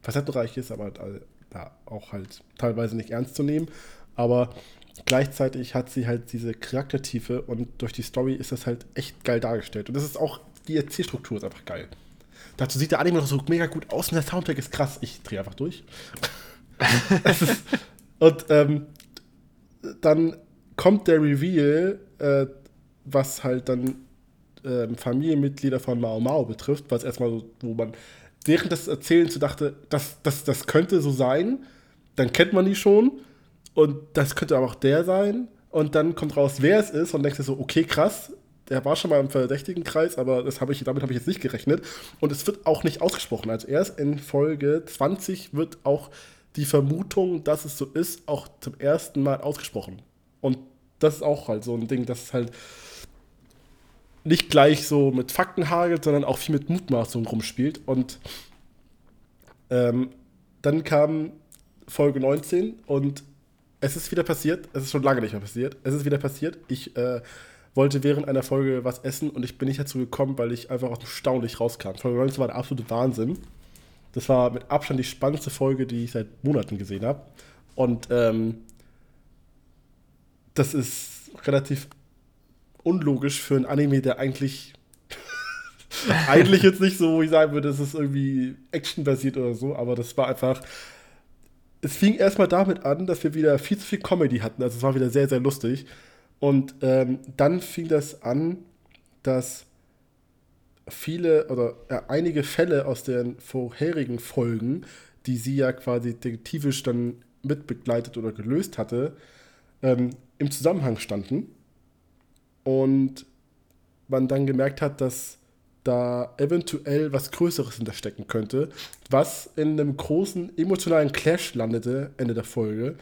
facettenreich ist, aber halt, ja, auch halt teilweise nicht ernst zu nehmen. Aber gleichzeitig hat sie halt diese Charaktertiefe und durch die Story ist das halt echt geil dargestellt. Und das ist auch, die Erzählstruktur ist einfach geil. Dazu sieht der Anime noch so mega gut aus und der Soundtrack ist krass. Ich drehe einfach durch. *laughs* ist, und ähm, dann kommt der Reveal, äh, was halt dann äh, Familienmitglieder von Mao Mao betrifft, was erstmal so, wo man während des Erzählens so dachte, das, das, das könnte so sein, dann kennt man die schon und das könnte aber auch der sein und dann kommt raus, wer es ist und denkst dir so, okay, krass, der war schon mal im verdächtigen Kreis, aber das hab ich, damit habe ich jetzt nicht gerechnet. Und es wird auch nicht ausgesprochen. Also erst in Folge 20 wird auch die Vermutung, dass es so ist, auch zum ersten Mal ausgesprochen. Und das ist auch halt so ein Ding, das halt nicht gleich so mit Fakten hagelt, sondern auch viel mit Mutmaßungen rumspielt. Und ähm, dann kam Folge 19 und es ist wieder passiert. Es ist schon lange nicht mehr passiert. Es ist wieder passiert. Ich äh, wollte während einer Folge was essen und ich bin nicht dazu gekommen, weil ich einfach aus dem Staunen rauskam. Folge 19 war der absolute Wahnsinn. Das war mit Abstand die spannendste Folge, die ich seit Monaten gesehen habe. Und ähm, das ist relativ unlogisch für ein Anime, der eigentlich *laughs* eigentlich jetzt nicht so, wo ich sagen würde, das ist irgendwie actionbasiert oder so, aber das war einfach. Es fing erstmal damit an, dass wir wieder viel zu viel Comedy hatten. Also es war wieder sehr, sehr lustig. Und ähm, dann fing das an, dass viele oder ja, einige Fälle aus den vorherigen Folgen, die sie ja quasi detektivisch dann mitbegleitet oder gelöst hatte, ähm, im Zusammenhang standen. Und man dann gemerkt hat, dass da eventuell was Größeres hinterstecken könnte, was in einem großen emotionalen Clash landete, Ende der Folge,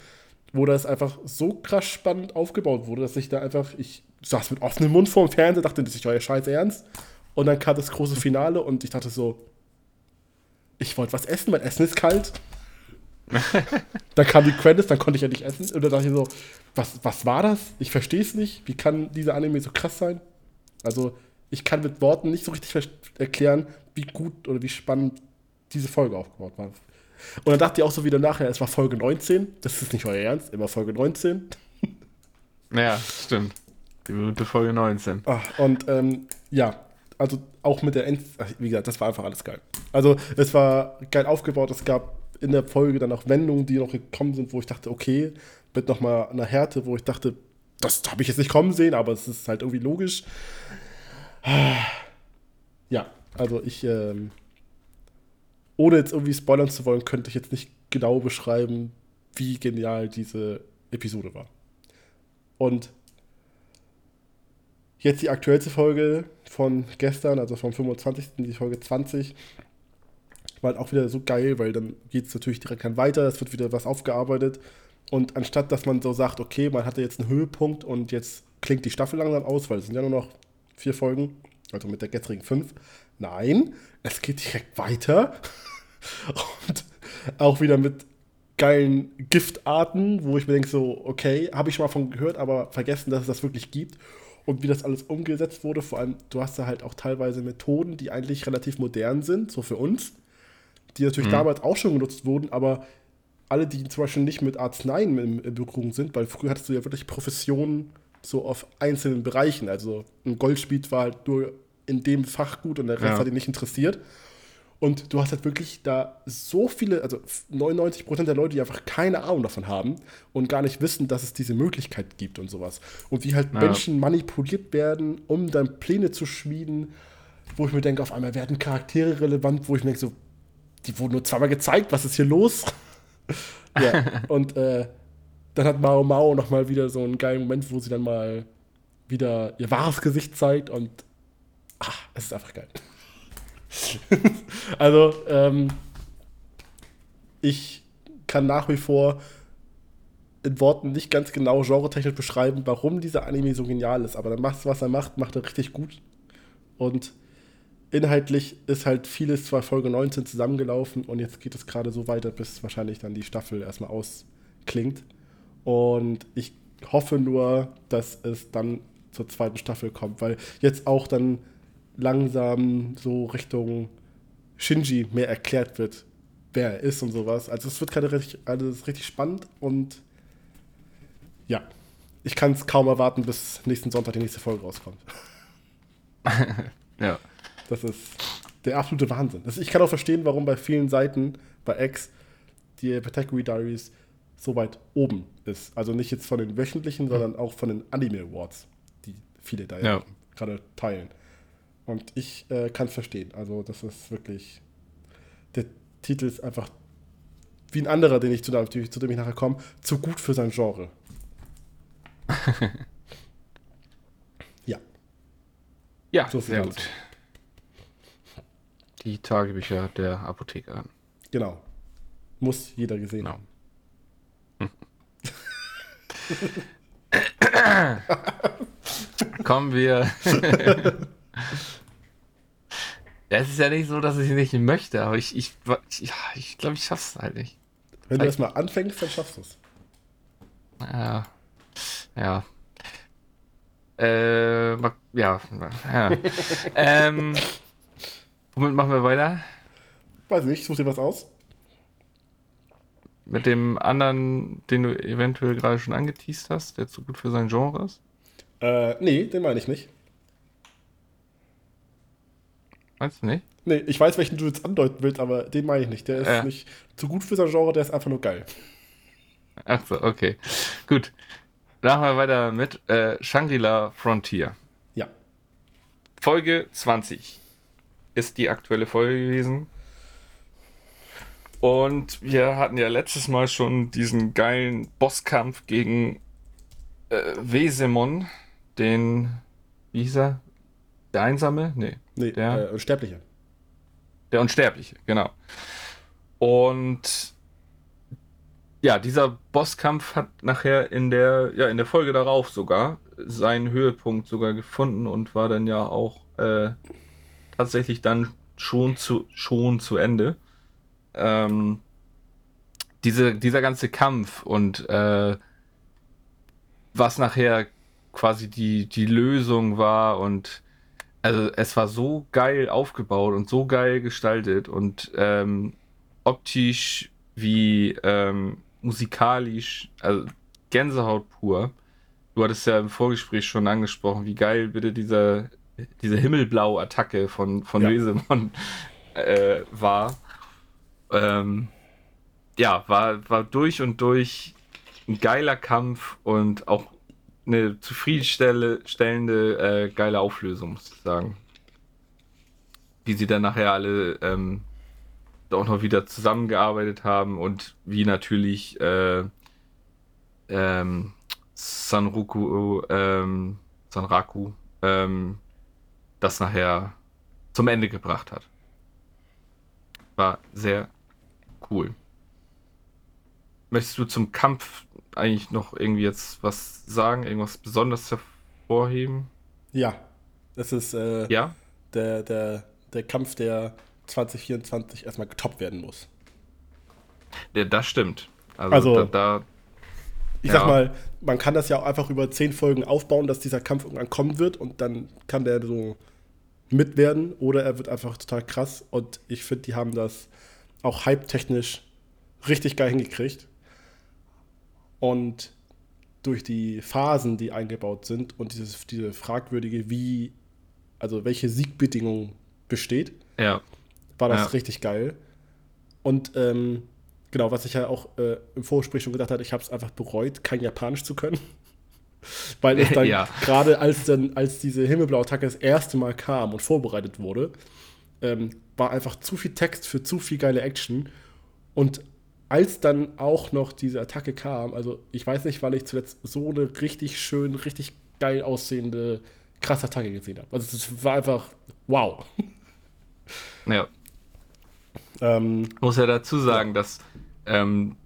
wo das einfach so krass spannend aufgebaut wurde, dass ich da einfach, ich saß mit offenem Mund vor dem Fernseher, dachte, das ist euer Scheiß ernst. Und dann kam das große Finale und ich dachte so, ich wollte was essen, mein Essen ist kalt. Dann kamen die Credits, dann konnte ich ja nicht essen. Und dann dachte ich so, was, was war das? Ich verstehe es nicht. Wie kann dieser Anime so krass sein? Also, ich kann mit Worten nicht so richtig erklären, wie gut oder wie spannend diese Folge aufgebaut war. Und dann dachte ich auch so wieder nachher, es war Folge 19. Das ist nicht euer Ernst, immer Folge 19. Ja, stimmt. Die berühmte Folge 19. Ach, und ähm, ja, also auch mit der End, wie gesagt, das war einfach alles geil. Also es war geil aufgebaut, es gab in der Folge dann auch Wendungen, die noch gekommen sind, wo ich dachte, okay, mit nochmal einer Härte, wo ich dachte, das habe ich jetzt nicht kommen sehen, aber es ist halt irgendwie logisch. Ja, also ich ähm, ohne jetzt irgendwie spoilern zu wollen, könnte ich jetzt nicht genau beschreiben, wie genial diese Episode war. Und jetzt die aktuellste Folge von gestern, also vom 25. die Folge 20, war halt auch wieder so geil, weil dann geht es natürlich direkt dann weiter, es wird wieder was aufgearbeitet. Und anstatt dass man so sagt, okay, man hatte jetzt einen Höhepunkt und jetzt klingt die Staffel langsam aus, weil es sind ja nur noch vier Folgen, also mit der gestrigen fünf. Nein, es geht direkt weiter. *laughs* und auch wieder mit geilen Giftarten, wo ich mir denke, so, okay, habe ich schon mal von gehört, aber vergessen, dass es das wirklich gibt. Und wie das alles umgesetzt wurde, vor allem, du hast da halt auch teilweise Methoden, die eigentlich relativ modern sind, so für uns, die natürlich mhm. damals auch schon genutzt wurden, aber alle, die zum Beispiel nicht mit Arzneien in, Berührung sind, weil früher hattest du ja wirklich Professionen so auf einzelnen Bereichen. Also ein Goldschmied war halt nur in dem Fach gut und der Rest ja. hat ihn nicht interessiert. Und du hast halt wirklich da so viele, also 99% der Leute, die einfach keine Ahnung davon haben und gar nicht wissen, dass es diese Möglichkeit gibt und sowas. Und wie halt ja. Menschen manipuliert werden, um dann Pläne zu schmieden, wo ich mir denke, auf einmal werden Charaktere relevant, wo ich mir denke, so, die wurden nur zweimal gezeigt, was ist hier los? *laughs* ja, und äh, dann hat Mao Mao nochmal wieder so einen geilen Moment, wo sie dann mal wieder ihr wahres Gesicht zeigt und ach, es ist einfach geil. *laughs* also, ähm, ich kann nach wie vor in Worten nicht ganz genau genretechnisch beschreiben, warum dieser Anime so genial ist, aber dann macht was er macht, macht er richtig gut. Und inhaltlich ist halt vieles zwar Folge 19 zusammengelaufen und jetzt geht es gerade so weiter, bis wahrscheinlich dann die Staffel erstmal ausklingt. Und ich hoffe nur, dass es dann zur zweiten Staffel kommt, weil jetzt auch dann langsam so Richtung Shinji mehr erklärt wird, wer er ist und sowas. Also es wird gerade richtig, alles richtig spannend und ja, ich kann es kaum erwarten, bis nächsten Sonntag die nächste Folge rauskommt. *laughs* ja. Das ist der absolute Wahnsinn. Das, ich kann auch verstehen, warum bei vielen Seiten bei X die Category Diaries so weit oben ist. Also nicht jetzt von den wöchentlichen, sondern auch von den Anime Awards, die viele da ja. gerade teilen. Und ich äh, kann es verstehen. Also, das ist wirklich. Der Titel ist einfach wie ein anderer, den ich zu, zu dem ich nachher komme, zu gut für sein Genre. *laughs* ja. Ja, so sehr gut. Die Tagebücher der Apothekerin. Genau. Muss jeder gesehen genau. haben. *laughs* Kommen wir *laughs* Es ist ja nicht so, dass ich nicht möchte, aber ich, ich, ich, ich glaube, ich schaff's halt nicht. Wenn du erstmal anfängst, dann schaffst du es. Ja. Ja. Äh, ja. ja. ähm, *laughs* womit machen wir weiter? Weiß nicht, such dir was aus. Mit dem anderen, den du eventuell gerade schon angeteased hast, der zu gut für sein Genre ist? Äh, nee, den meine ich nicht. Meinst du nicht? Nee, ich weiß, welchen du jetzt andeuten willst, aber den meine ich nicht. Der ist ja. nicht zu gut für sein Genre, der ist einfach nur geil. Ach so, okay. Gut. Machen wir weiter mit äh, Shangri-La Frontier. Ja. Folge 20 ist die aktuelle Folge gewesen. Und wir hatten ja letztes Mal schon diesen geilen Bosskampf gegen äh, Wesemon, den, wie hieß er? Der Einsame? Nee. Nee, der äh, Unsterbliche. Der Unsterbliche, genau. Und ja, dieser Bosskampf hat nachher in der, ja, in der Folge darauf sogar seinen Höhepunkt sogar gefunden und war dann ja auch äh, tatsächlich dann schon zu, schon zu Ende. Ähm, diese, dieser ganze Kampf und äh, was nachher quasi die, die Lösung war und also es war so geil aufgebaut und so geil gestaltet und ähm, optisch wie ähm, musikalisch, also Gänsehaut pur. Du hattest ja im Vorgespräch schon angesprochen, wie geil bitte dieser, diese Himmelblau-Attacke von, von ja. Wesemon äh, war. Ähm, ja, war, war durch und durch ein geiler Kampf und auch eine zufriedenstellende, äh, geile Auflösung, muss ich sagen. Wie sie dann nachher alle ähm, auch noch wieder zusammengearbeitet haben und wie natürlich äh, ähm, Sanruku, ähm, Sanraku ähm, das nachher zum Ende gebracht hat. War sehr cool. Möchtest du zum Kampf eigentlich noch irgendwie jetzt was sagen? Irgendwas besonders hervorheben? Ja, es ist äh, ja? der, der, der Kampf, der 2024 erstmal getoppt werden muss. Ja, das stimmt. Also, also da, da, ich ja. sag mal, man kann das ja auch einfach über zehn Folgen aufbauen, dass dieser Kampf irgendwann kommen wird und dann kann der so mit werden oder er wird einfach total krass und ich finde, die haben das auch hype-technisch richtig geil hingekriegt. Und durch die Phasen, die eingebaut sind und dieses, diese fragwürdige, wie, also welche Siegbedingung besteht, ja. war das ja. richtig geil. Und ähm, genau, was ich ja auch äh, im Vorgespräch schon gedacht hatte, ich habe es einfach bereut, kein Japanisch zu können. Weil es dann *laughs* ja. gerade als dann, als diese Himmelblau-Attacke das erste Mal kam und vorbereitet wurde, ähm, war einfach zu viel Text für zu viel geile Action. Und als dann auch noch diese Attacke kam, also ich weiß nicht, weil ich zuletzt so eine richtig schön, richtig geil aussehende, krasse Attacke gesehen habe. Also es war einfach wow. *laughs* Ja. Ähm, muss ja dazu sagen, ja. dass ähm,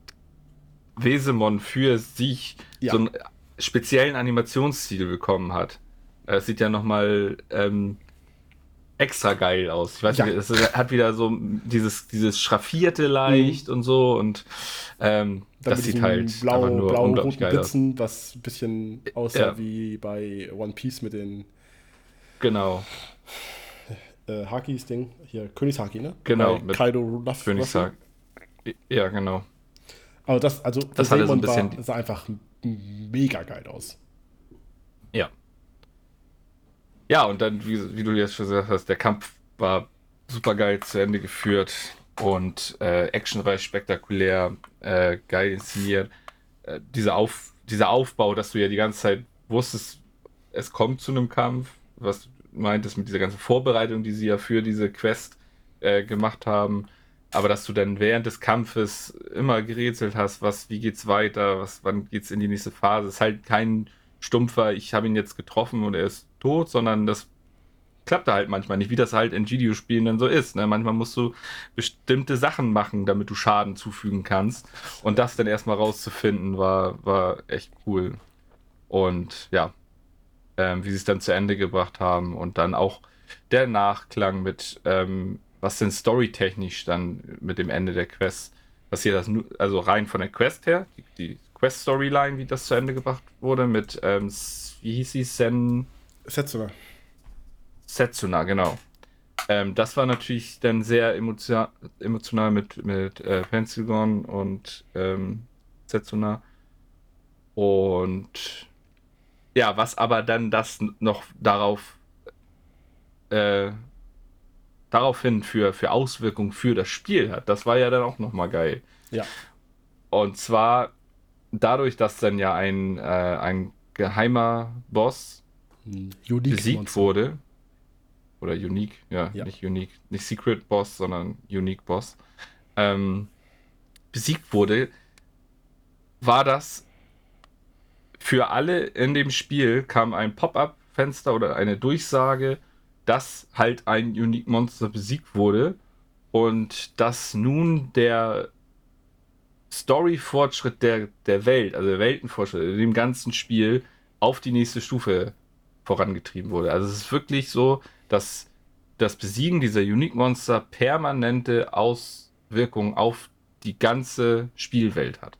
Wesemon für sich ja. so einen speziellen Animationsstil bekommen hat. Es sieht ja nochmal ähm, extra geil aus. Ich weiß ja. nicht, es hat wieder so dieses, dieses schraffierte leicht mhm. und so und ähm, das sieht halt blau, einfach nur blau unglaublich geil Blitzen, aus. was ein bisschen aussah ja. wie bei One Piece mit den genau äh, Hakis Ding hier Königshaki, ne? Genau, bei Kaido Luff, Königshaki. Ja, genau. Aber das also das, das so ein bisschen war, sah einfach mega geil aus. Ja. Ja, und dann, wie, wie, du jetzt schon gesagt hast, der Kampf war super geil zu Ende geführt und äh, actionreich, spektakulär, äh, geil inszeniert. Äh, dieser, Auf, dieser Aufbau, dass du ja die ganze Zeit wusstest, es kommt zu einem Kampf, was du meintest mit dieser ganzen Vorbereitung, die sie ja für diese Quest äh, gemacht haben, aber dass du dann während des Kampfes immer gerätselt hast, was, wie geht's weiter, was, wann geht's in die nächste Phase, ist halt kein stumpfer, ich habe ihn jetzt getroffen und er ist tot, sondern das klappt halt manchmal nicht, wie das halt in Videospielen dann so ist. Ne? Manchmal musst du bestimmte Sachen machen, damit du Schaden zufügen kannst. Und das dann erstmal rauszufinden, war, war echt cool. Und ja, ähm, wie sie es dann zu Ende gebracht haben und dann auch der Nachklang mit, ähm, was denn storytechnisch dann mit dem Ende der Quest passiert, das also rein von der Quest her, die, die Quest-Storyline, wie das zu Ende gebracht wurde, mit, ähm, wie hieß sie, Sen... Setsuna. Setsuna, genau. Ähm, das war natürlich dann sehr emotion emotional mit, mit äh, Pentagon und ähm, Setsuna. Und ja, was aber dann das noch darauf äh, daraufhin für, für Auswirkungen für das Spiel hat, das war ja dann auch nochmal geil. Ja. Und zwar dadurch, dass dann ja ein, äh, ein geheimer Boss hm, Unique besiegt Monster. wurde, oder Unique, ja, ja, nicht Unique, nicht Secret Boss, sondern Unique Boss, ähm, besiegt wurde, war das für alle in dem Spiel kam ein Pop-up-Fenster oder eine Durchsage, dass halt ein Unique Monster besiegt wurde und dass nun der Story-Fortschritt der, der Welt, also der Weltenfortschritt in dem ganzen Spiel auf die nächste Stufe vorangetrieben wurde. Also es ist wirklich so, dass das Besiegen dieser Unique Monster permanente Auswirkungen auf die ganze Spielwelt hat.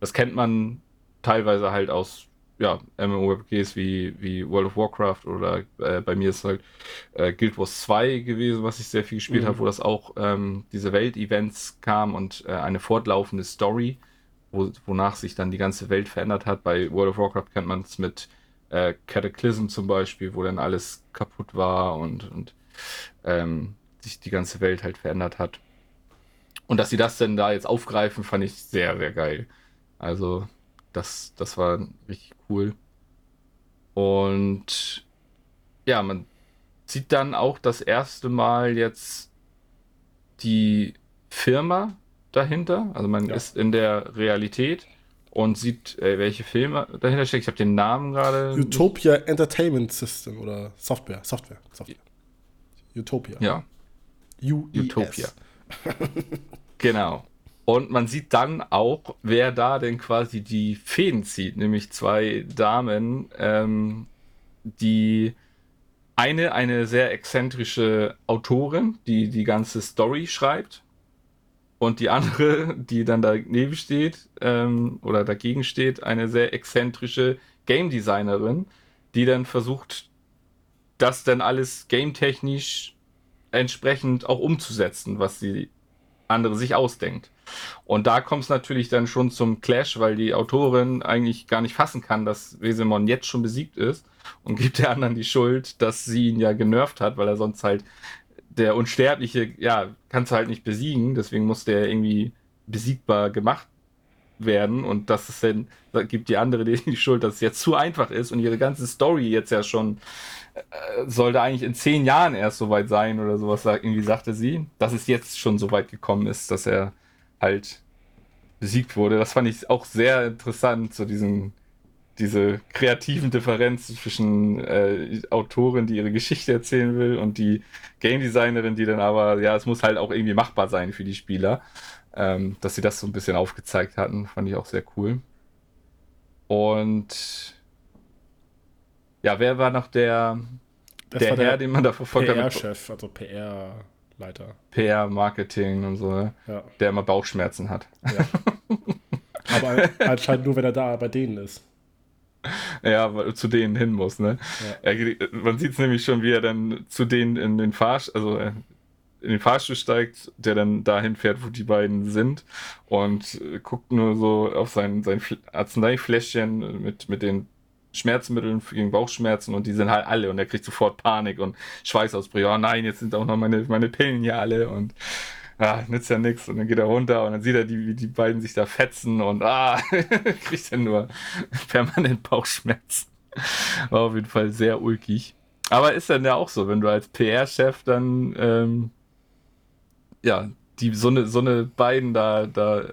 Das kennt man teilweise halt aus ja, MMORPGs wie, wie World of Warcraft oder äh, bei mir ist halt äh, Guild Wars 2 gewesen, was ich sehr viel gespielt mhm. habe, wo das auch ähm, diese Welt-Events kam und äh, eine fortlaufende Story, wo, wonach sich dann die ganze Welt verändert hat. Bei World of Warcraft kennt man es mit äh, Cataclysm zum Beispiel, wo dann alles kaputt war und, und ähm, sich die ganze Welt halt verändert hat. Und dass sie das denn da jetzt aufgreifen, fand ich sehr, sehr geil. Also das, das war richtig cool. Und ja, man sieht dann auch das erste Mal jetzt die Firma dahinter. Also man ja. ist in der Realität und sieht, äh, welche Filme dahinter stecken. Ich habe den Namen gerade. Utopia Entertainment System oder Software. Software. Software. Utopia. Ja. UES. Utopia. *laughs* genau. Und man sieht dann auch, wer da denn quasi die Fäden zieht, nämlich zwei Damen, ähm, die eine, eine sehr exzentrische Autorin, die die ganze Story schreibt. Und die andere, *laughs* die dann daneben steht ähm, oder dagegen steht, eine sehr exzentrische Game Designerin, die dann versucht, das dann alles game-technisch entsprechend auch umzusetzen, was die andere sich ausdenkt. Und da kommt es natürlich dann schon zum Clash, weil die Autorin eigentlich gar nicht fassen kann, dass Wesemon jetzt schon besiegt ist und gibt der anderen die Schuld, dass sie ihn ja genervt hat, weil er sonst halt der Unsterbliche, ja, kannst du halt nicht besiegen, deswegen muss der irgendwie besiegbar gemacht werden. Und das ist dann, da gibt die andere *laughs* die Schuld, dass es jetzt zu einfach ist. Und ihre ganze Story jetzt ja schon äh, sollte eigentlich in zehn Jahren erst soweit sein oder sowas, irgendwie sagte sie, dass es jetzt schon so weit gekommen ist, dass er halt besiegt wurde. Das fand ich auch sehr interessant, so diesen, diese kreativen Differenzen zwischen äh, Autorin, die ihre Geschichte erzählen will, und die Game Designerin, die dann aber, ja, es muss halt auch irgendwie machbar sein für die Spieler. Ähm, dass sie das so ein bisschen aufgezeigt hatten, fand ich auch sehr cool. Und ja, wer war noch der, das der, der Herr, den man da verfolgt hat? PR-Chef, also PR. Leiter. PR, Marketing und so, ne? ja. der immer Bauchschmerzen hat. Ja. *laughs* Aber anscheinend nur, wenn er da bei denen ist. Ja, weil zu denen hin muss, ne? Ja. Er, man sieht es nämlich schon, wie er dann zu denen in den Fahrstuhl, also äh, in den Fahrstuhl steigt, der dann dahin fährt, wo die beiden sind und äh, guckt nur so auf sein, sein Arzneifläschchen mit, mit den Schmerzmitteln gegen Bauchschmerzen und die sind halt alle und er kriegt sofort Panik und Schweißausbrüche. Oh nein, jetzt sind auch noch meine, meine Pillen hier alle und ah, nützt ja nichts. Und dann geht er runter und dann sieht er, die, wie die beiden sich da fetzen und ah, *laughs* kriegt dann nur permanent Bauchschmerzen. War auf jeden Fall sehr ulkig. Aber ist dann ja auch so, wenn du als PR-Chef dann ähm, ja, die so eine, so eine beiden da, da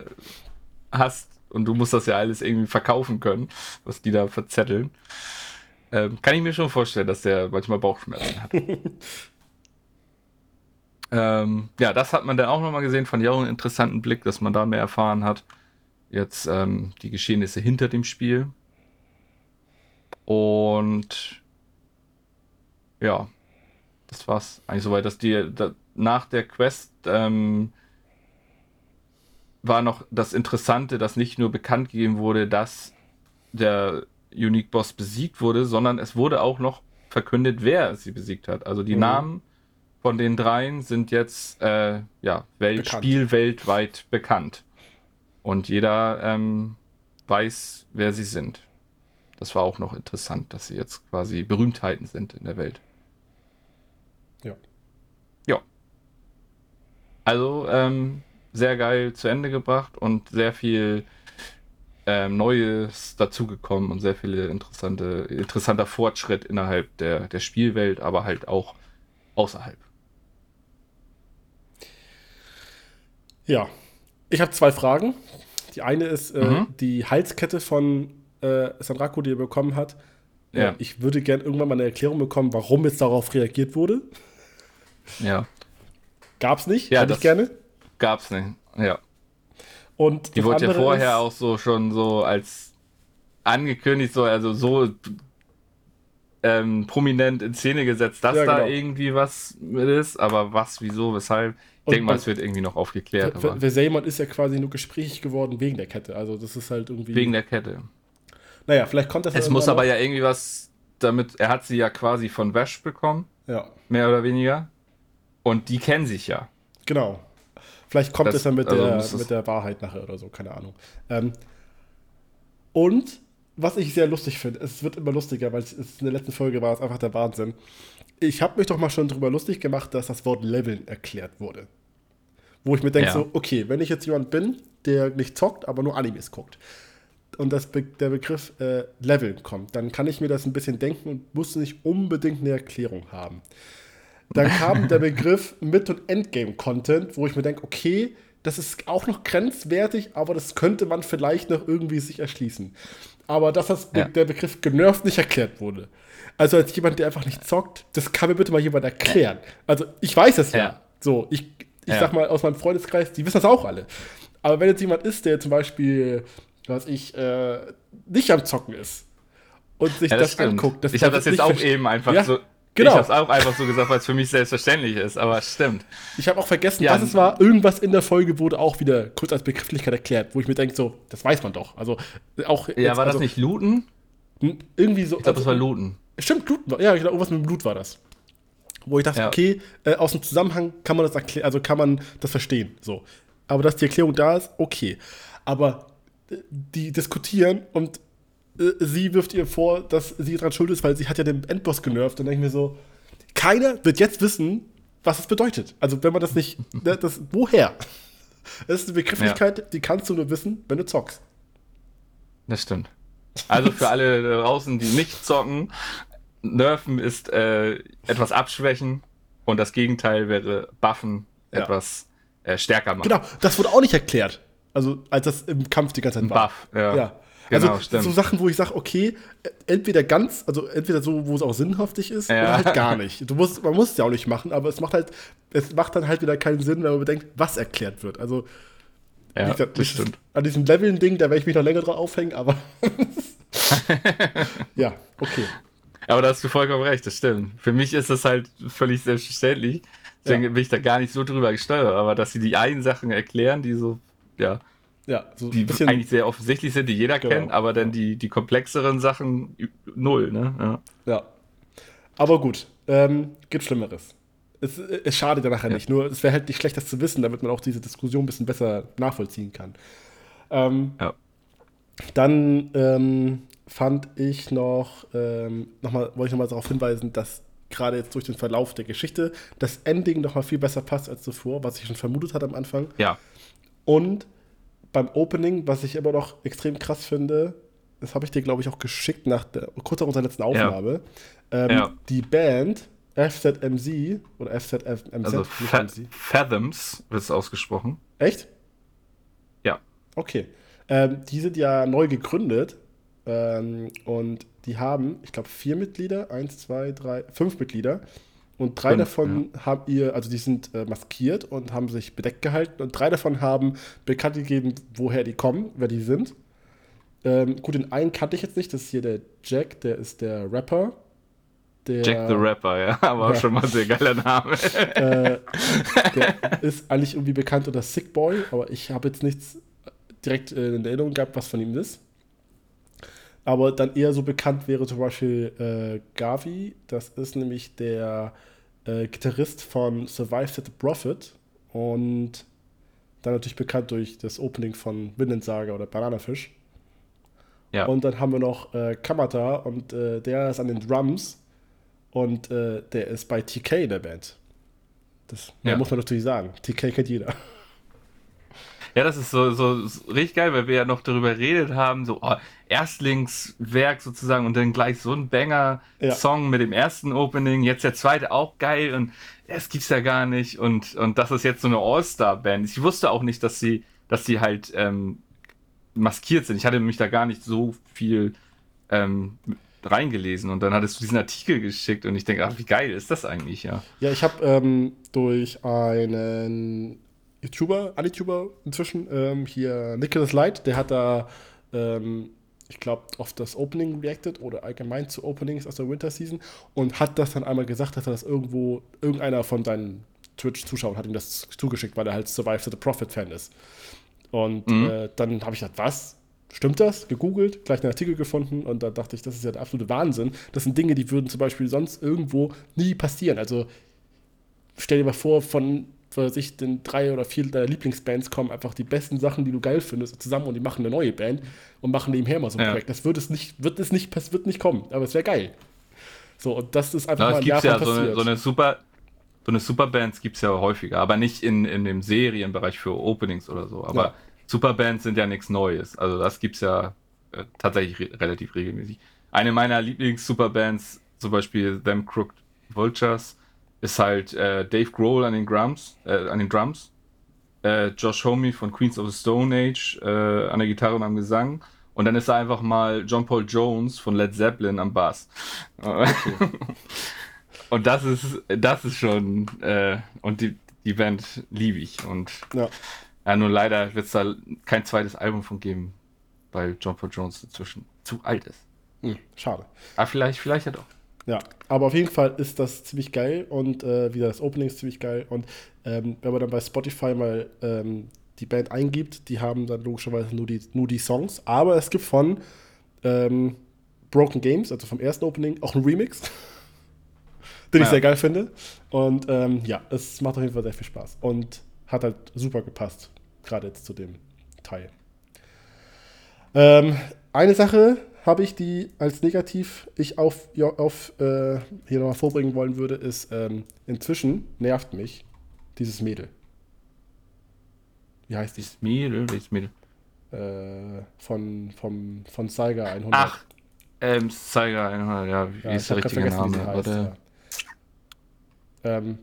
hast, und du musst das ja alles irgendwie verkaufen können, was die da verzetteln. Ähm, kann ich mir schon vorstellen, dass der manchmal Bauchschmerzen hat. *laughs* ähm, ja, das hat man dann auch nochmal gesehen, fand ich auch einen interessanten Blick, dass man da mehr erfahren hat. Jetzt ähm, die Geschehnisse hinter dem Spiel. Und ja, das war's eigentlich soweit, dass die da, nach der Quest ähm, war noch das Interessante, dass nicht nur bekannt gegeben wurde, dass der Unique Boss besiegt wurde, sondern es wurde auch noch verkündet, wer sie besiegt hat. Also die mhm. Namen von den dreien sind jetzt äh, ja, Welt, Spiel weltweit bekannt. Und jeder ähm, weiß, wer sie sind. Das war auch noch interessant, dass sie jetzt quasi Berühmtheiten sind in der Welt. Ja. Ja. Also, ähm, sehr geil zu Ende gebracht und sehr viel ähm, Neues dazugekommen und sehr viele interessante, interessanter Fortschritt innerhalb der, der Spielwelt, aber halt auch außerhalb. Ja, ich habe zwei Fragen. Die eine ist äh, mhm. die Halskette von äh, Sandrako, die er bekommen hat. Ja. Äh, ich würde gerne irgendwann mal eine Erklärung bekommen, warum jetzt darauf reagiert wurde. Ja. Gab's nicht? Ja, Hätte ich gerne. Gab's nicht, ja. Und die wurde ja vorher auch so schon so als angekündigt, so, also so ähm, prominent in Szene gesetzt, dass ja, genau. da irgendwie was mit ist, aber was, wieso, weshalb. Ich denke mal, es wird irgendwie noch aufgeklärt. Versayman ist ja quasi nur gesprächig geworden wegen der Kette. Also das ist halt irgendwie. Wegen der Kette. Naja, vielleicht kommt das. Es muss aber ja irgendwie was damit. Er hat sie ja quasi von Wash bekommen. Ja. Mehr oder weniger. Und die kennen sich ja. Genau. Vielleicht kommt das, es dann mit, also der, mit der Wahrheit nachher oder so, keine Ahnung. Ähm, und was ich sehr lustig finde, es wird immer lustiger, weil es in der letzten Folge war es einfach der Wahnsinn. Ich habe mich doch mal schon darüber lustig gemacht, dass das Wort Leveln erklärt wurde. Wo ich mir denke, ja. so, okay, wenn ich jetzt jemand bin, der nicht zockt, aber nur Animes guckt, und das Be der Begriff äh, Leveln kommt, dann kann ich mir das ein bisschen denken und muss nicht unbedingt eine Erklärung haben. Dann kam der Begriff Mid- und Endgame-Content, wo ich mir denke, okay, das ist auch noch grenzwertig, aber das könnte man vielleicht noch irgendwie sich erschließen. Aber dass das ja. der Begriff genervt nicht erklärt wurde. Also als jemand, der einfach nicht zockt, das kann mir bitte mal jemand erklären. Also ich weiß es ja. ja. So, ich, ich ja. sag mal aus meinem Freundeskreis, die wissen das auch alle. Aber wenn jetzt jemand ist, der zum Beispiel, was ich, äh, nicht am Zocken ist und sich das, das anguckt, das Ich habe das jetzt auch eben einfach so. Genau. Ich habe es auch einfach so gesagt, weil es für mich selbstverständlich ist, aber stimmt. Ich habe auch vergessen, ja. was es war. Irgendwas in der Folge wurde auch wieder kurz als Begrifflichkeit erklärt, wo ich mir denke, so, das weiß man doch. Also auch. Ja, jetzt, war das also, nicht Looten? Irgendwie so. Ich glaube, also, das war Looten. Stimmt, war, ja, irgendwas mit dem Blut war das. Wo ich dachte, ja. okay, äh, aus dem Zusammenhang kann man das erklären, also kann man das verstehen. So. Aber dass die Erklärung da ist, okay. Aber äh, die diskutieren und äh, sie wirft ihr vor, dass sie daran schuld ist, weil sie hat ja den Endboss genervt. Dann denke ich mir so, keiner wird jetzt wissen, was es bedeutet. Also wenn man das nicht, *laughs* ne, das, woher? Das ist eine Begrifflichkeit, ja. die kannst du nur wissen, wenn du zockst. Das stimmt. Also für alle draußen, die nicht zocken, Nerven ist äh, etwas abschwächen und das Gegenteil wäre Buffen ja. etwas äh, stärker machen. Genau, das wurde auch nicht erklärt. Also, als das im Kampf die ganze Zeit war. Buff, ja. ja. Genau, also stimmt. so Sachen, wo ich sage, okay, entweder ganz, also entweder so, wo es auch sinnhaftig ist, ja. oder halt gar nicht. Du musst, man muss es ja auch nicht machen, aber es macht halt, es macht dann halt wieder keinen Sinn, wenn man bedenkt, was erklärt wird. Also ja, gesagt, das stimmt. An diesem Leveln-Ding, da werde ich mich noch länger dran aufhängen, aber *laughs* ja, okay. Aber da hast du vollkommen recht, das stimmt. Für mich ist das halt völlig selbstverständlich. Deswegen ja. bin ich da gar nicht so drüber gesteuert. Aber dass sie die einen Sachen erklären, die so, ja, ja so die eigentlich sehr offensichtlich sind, die jeder genau. kennt, aber dann die, die komplexeren Sachen null, ne? Ja. ja. Aber gut, ähm, gibt Schlimmeres. Es, es schadet ja nachher ja. nicht. Nur es wäre halt nicht schlecht, das zu wissen, damit man auch diese Diskussion ein bisschen besser nachvollziehen kann. Ähm, ja. Dann ähm, fand ich noch, ähm, noch mal, wollte ich nochmal darauf hinweisen, dass gerade jetzt durch den Verlauf der Geschichte das Ending nochmal viel besser passt als zuvor, was ich schon vermutet hatte am Anfang. Ja. Und beim Opening, was ich immer noch extrem krass finde, das habe ich dir, glaube ich, auch geschickt nach der, kurz nach unserer letzten Aufnahme. Ja. Ähm, ja. Die Band FZMZ oder FZMZ. Also Fa Fathoms wird es ausgesprochen. Echt? Ja. Okay. Ähm, die sind ja neu gegründet ähm, und die haben, ich glaube, vier Mitglieder, eins, zwei, drei, fünf Mitglieder. Und drei fünf, davon ja. haben ihr, also die sind äh, maskiert und haben sich bedeckt gehalten. Und drei davon haben bekannt gegeben, woher die kommen, wer die sind. Ähm, gut, den einen kannte ich jetzt nicht, das ist hier der Jack, der ist der Rapper. Der, Jack the Rapper, ja, *laughs* aber ja. schon mal ein sehr geiler Name. äh, *laughs* der ist eigentlich irgendwie bekannt unter Sick Boy, aber ich habe jetzt nichts direkt äh, in Erinnerung gehabt, was von ihm ist. Aber dann eher so bekannt wäre zum Beispiel äh, Gavi, das ist nämlich der äh, Gitarrist von Survive the Prophet und dann natürlich bekannt durch das Opening von Vinland Saga oder Bananafisch. Ja. Und dann haben wir noch äh, Kamata und äh, der ist an den Drums und äh, der ist bei TK in der Band. Das ja. muss man natürlich sagen. TK kennt jeder. Ja, das ist so, so, so richtig geil, weil wir ja noch darüber redet haben, so oh, Erstlingswerk sozusagen und dann gleich so ein Banger-Song ja. mit dem ersten Opening, jetzt der zweite auch geil und es gibt's ja gar nicht und, und das ist jetzt so eine All-Star-Band. Ich wusste auch nicht, dass sie, dass sie halt ähm, maskiert sind. Ich hatte mich da gar nicht so viel ähm, reingelesen und dann hattest du diesen Artikel geschickt und ich denke, ach, wie geil ist das eigentlich, ja. Ja, ich habe ähm, durch einen YouTuber, YouTuber inzwischen, ähm, hier Nicholas Light, der hat da, ähm, ich glaube, auf das Opening reacted oder allgemein zu Openings aus der Winter Season und hat das dann einmal gesagt, dass er das irgendwo, irgendeiner von seinen Twitch-Zuschauern hat ihm das zugeschickt, weil er halt Survive the Prophet-Fan ist. Und mhm. äh, dann habe ich gedacht, was? Stimmt das? Gegoogelt, gleich einen Artikel gefunden und da dachte ich, das ist ja der absolute Wahnsinn. Das sind Dinge, die würden zum Beispiel sonst irgendwo nie passieren. Also stell dir mal vor, von sich den drei oder vier deiner Lieblingsbands kommen einfach die besten Sachen, die du geil findest, zusammen und die machen eine neue Band und machen nebenher mal so ein ja. Projekt. Das wird es nicht, wird es nicht, wird nicht kommen, aber es wäre geil. So, und das ist einfach ja, mal ein Jahr ja so eine, so eine super so eine Superbands gibt es ja häufiger, aber nicht in, in dem Serienbereich für Openings oder so. Aber ja. Superbands sind ja nichts Neues. Also das gibt es ja äh, tatsächlich re relativ regelmäßig. Eine meiner Lieblings-Superbands, zum Beispiel Them Crooked Vultures, ist halt äh, Dave Grohl an den Drums, äh, an den Drums. äh, Josh Homme von Queens of the Stone Age äh, an der Gitarre und am Gesang. Und dann ist da einfach mal John Paul Jones von Led Zeppelin am Bass. Okay. *laughs* und das ist, das ist schon, äh, und die, die Band liebe ich. Und ja. ja nur leider wird es da kein zweites Album von geben, weil John Paul Jones inzwischen zu alt ist. Hm, schade. Aber vielleicht, vielleicht ja doch. Ja, aber auf jeden Fall ist das ziemlich geil und äh, wieder das Opening ist ziemlich geil. Und ähm, wenn man dann bei Spotify mal ähm, die Band eingibt, die haben dann logischerweise nur die, nur die Songs. Aber es gibt von ähm, Broken Games, also vom ersten Opening, auch einen Remix, *laughs* den ja. ich sehr geil finde. Und ähm, ja, es macht auf jeden Fall sehr viel Spaß und hat halt super gepasst, gerade jetzt zu dem Teil. Ähm, eine Sache, habe ich, die als negativ ich auf, ja, auf äh, hier nochmal vorbringen wollen würde, ist, ähm, inzwischen nervt mich dieses Mädel. Wie heißt die? Das Mädel? Welches Mädel? Äh, von, vom, von Saiga 100. Ach, ähm, Saiga 100, ja, wie ja, ist der richtige Name? Heißt, ja. ähm,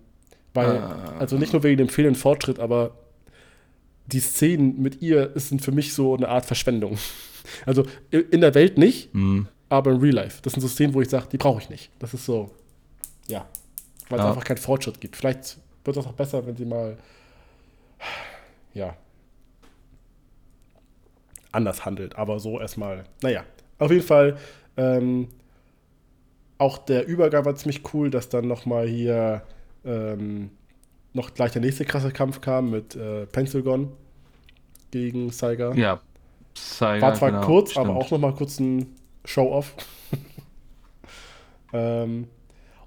weil, äh, also nicht nur wegen dem fehlenden Fortschritt, aber die Szenen mit ihr sind für mich so eine Art Verschwendung. Also in der Welt nicht, mhm. aber im Real Life. Das sind so Szenen, wo ich sage, die brauche ich nicht. Das ist so, ja, weil es ja. einfach keinen Fortschritt gibt. Vielleicht wird das auch besser, wenn sie mal, ja, anders handelt. Aber so erstmal, naja, auf jeden Fall. Ähm, auch der Übergang war ziemlich cool, dass dann nochmal hier ähm, noch gleich der nächste krasse Kampf kam mit äh, Pencilgon gegen Saiga. Ja, Saiga, War zwar genau, kurz, stimmt. aber auch nochmal kurz ein Show-Off. *laughs* ähm,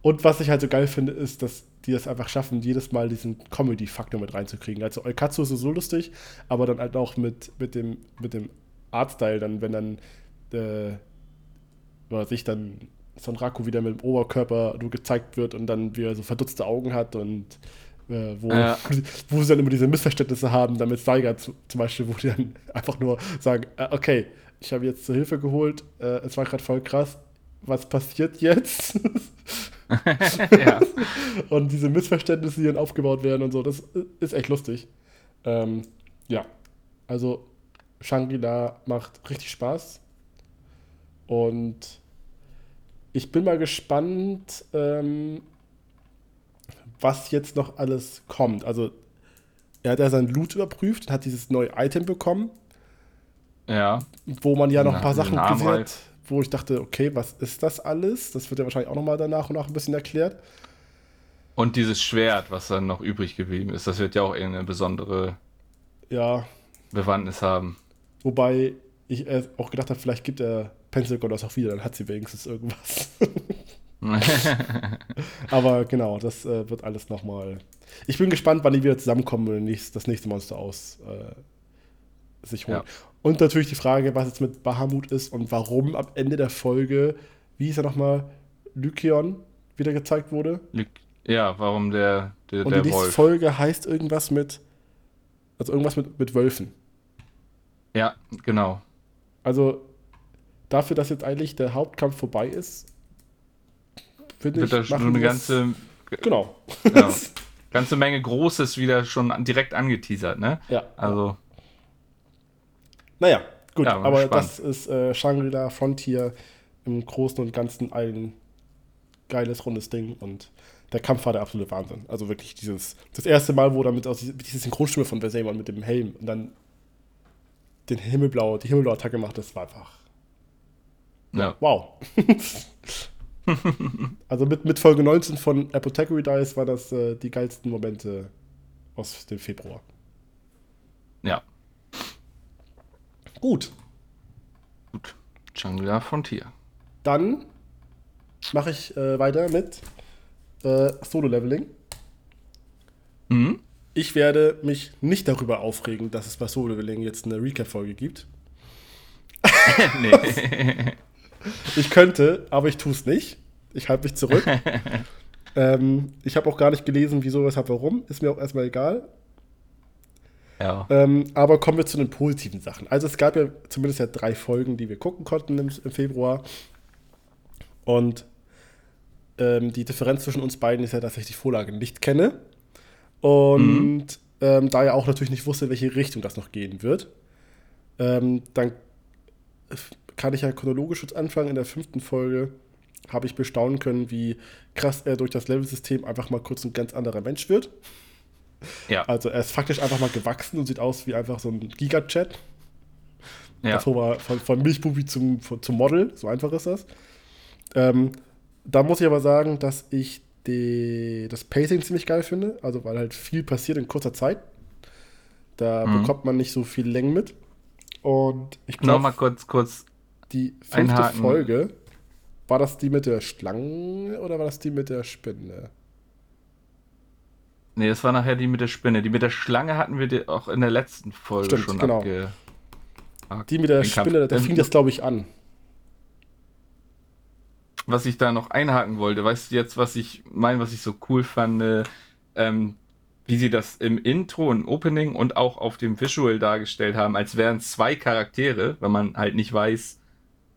und was ich halt so geil finde, ist, dass die es einfach schaffen, jedes Mal diesen Comedy-Faktor mit reinzukriegen. Also Eukatsu ist so lustig, aber dann halt auch mit, mit dem, mit dem Artstyle, dann, wenn dann äh, oder sich dann Son Raku wieder mit dem Oberkörper nur gezeigt wird und dann wie er so verdutzte Augen hat und äh, wo, ja. *laughs* wo sie dann immer diese Missverständnisse haben, damit Steiger zum Beispiel, wo die dann *laughs* einfach nur sagen, äh, okay, ich habe jetzt zur Hilfe geholt, äh, es war gerade voll krass, was passiert jetzt? *laughs* ja. Und diese Missverständnisse, die dann aufgebaut werden und so, das ist echt lustig. Ähm, ja, also Shangri-La macht richtig Spaß. Und ich bin mal gespannt, ähm, was jetzt noch alles kommt. Also, er hat ja sein Loot überprüft und hat dieses neue Item bekommen. Ja. Wo man ja noch ein paar Sachen gesehen hat, halt. wo ich dachte, okay, was ist das alles? Das wird ja wahrscheinlich auch nochmal danach und nach ein bisschen erklärt. Und dieses Schwert, was dann noch übrig geblieben ist, das wird ja auch irgendeine besondere ja. Bewandtnis haben. Wobei ich auch gedacht habe, vielleicht gibt er Pencil God das auch wieder, dann hat sie wenigstens irgendwas. *laughs* *laughs* Aber genau, das äh, wird alles nochmal. Ich bin gespannt, wann die wieder zusammenkommen und nächst, das nächste Monster aus äh, sich holen. Ja. Und natürlich die Frage, was jetzt mit Bahamut ist und warum am Ende der Folge, wie hieß er nochmal, Lykion wieder gezeigt wurde. Ly ja, warum der, der, und die nächste Wolf. Folge heißt irgendwas mit, also irgendwas mit, mit Wölfen. Ja, genau. Also dafür, dass jetzt eigentlich der Hauptkampf vorbei ist, finde ich. Wird da schon eine ganze. Genau. Ja, *laughs* ganze Menge Großes wieder schon direkt angeteasert, ne? Ja. Also. Naja, gut, ja, aber spannend. das ist äh, Shangri-La Frontier im Großen und Ganzen ein geiles, rundes Ding und der Kampf war der absolute Wahnsinn. Also wirklich dieses, das erste Mal, wo damit aus mit dieser Synchronstimme von Berserman mit dem Helm und dann den Himmelblau, die Himmelblau-Attacke macht, das war einfach. Ja. Wow. *laughs* also mit, mit Folge 19 von Apothecary Dice war das äh, die geilsten Momente aus dem Februar. Ja. Gut. Gut. Jungler Frontier. Dann mache ich äh, weiter mit äh, Solo-Leveling. Mhm. Ich werde mich nicht darüber aufregen, dass es bei Solo-Leveling jetzt eine Recap-Folge gibt. *laughs* nee. *laughs* Ich könnte, aber ich tue es nicht. Ich halte mich zurück. *laughs* ähm, ich habe auch gar nicht gelesen, wieso, weshalb, warum. Ist mir auch erstmal egal. Ja. Ähm, aber kommen wir zu den positiven Sachen. Also es gab ja zumindest ja drei Folgen, die wir gucken konnten im, im Februar. Und ähm, die Differenz zwischen uns beiden ist ja, dass ich die Vorlage nicht kenne. Und mhm. ähm, da er auch natürlich nicht wusste, in welche Richtung das noch gehen wird. Ähm, dann kann ich ja chronologisch jetzt anfangen. In der fünften Folge habe ich bestaunen können, wie krass er durch das Level-System einfach mal kurz ein ganz anderer Mensch wird. Ja. Also er ist faktisch einfach mal gewachsen und sieht aus wie einfach so ein Giga-Chat. Ja. Davor war von, von Milchbubi zum, von, zum Model, so einfach ist das. Ähm, da muss ich aber sagen, dass ich die, das Pacing ziemlich geil finde, also weil halt viel passiert in kurzer Zeit. Da mhm. bekommt man nicht so viel Längen mit. Und ich glaube. Nochmal kurz, kurz. Die fünfte einhaken. Folge, war das die mit der Schlange oder war das die mit der Spinne? Nee, das war nachher die mit der Spinne. Die mit der Schlange hatten wir auch in der letzten Folge Stimmt, schon genau. abge. Die mit der Spinne, da fing das, glaube ich, an was ich da noch einhaken wollte, weißt du jetzt, was ich meine, was ich so cool fand, ähm, wie sie das im Intro, im Opening und auch auf dem Visual dargestellt haben, als wären zwei Charaktere, wenn man halt nicht weiß,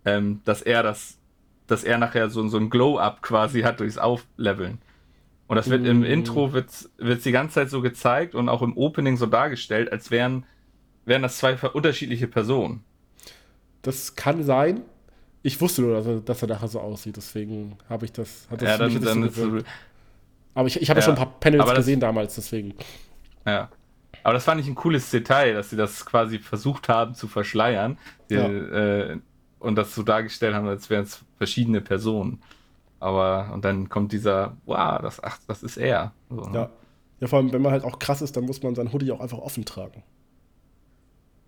ähm, dass er das, dass er nachher so, so ein Glow-Up quasi hat durchs Aufleveln. Und das wird mm. im. Intro wird es die ganze Zeit so gezeigt und auch im Opening so dargestellt, als wären, wären das zwei unterschiedliche Personen. Das kann sein. Ich wusste nur, dass er, dass er nachher so aussieht, deswegen habe ich das. Hat das ja, dann, dann so aber ich, ich habe ja, schon ein paar Panels das, gesehen damals, deswegen. Ja. Aber das fand ich ein cooles Detail, dass sie das quasi versucht haben zu verschleiern die, ja. äh, und das so dargestellt haben, als wären es verschiedene Personen. Aber, und dann kommt dieser, wow, das, ach, das ist er. So, ne? ja. ja, vor allem, wenn man halt auch krass ist, dann muss man sein Hoodie auch einfach offen tragen.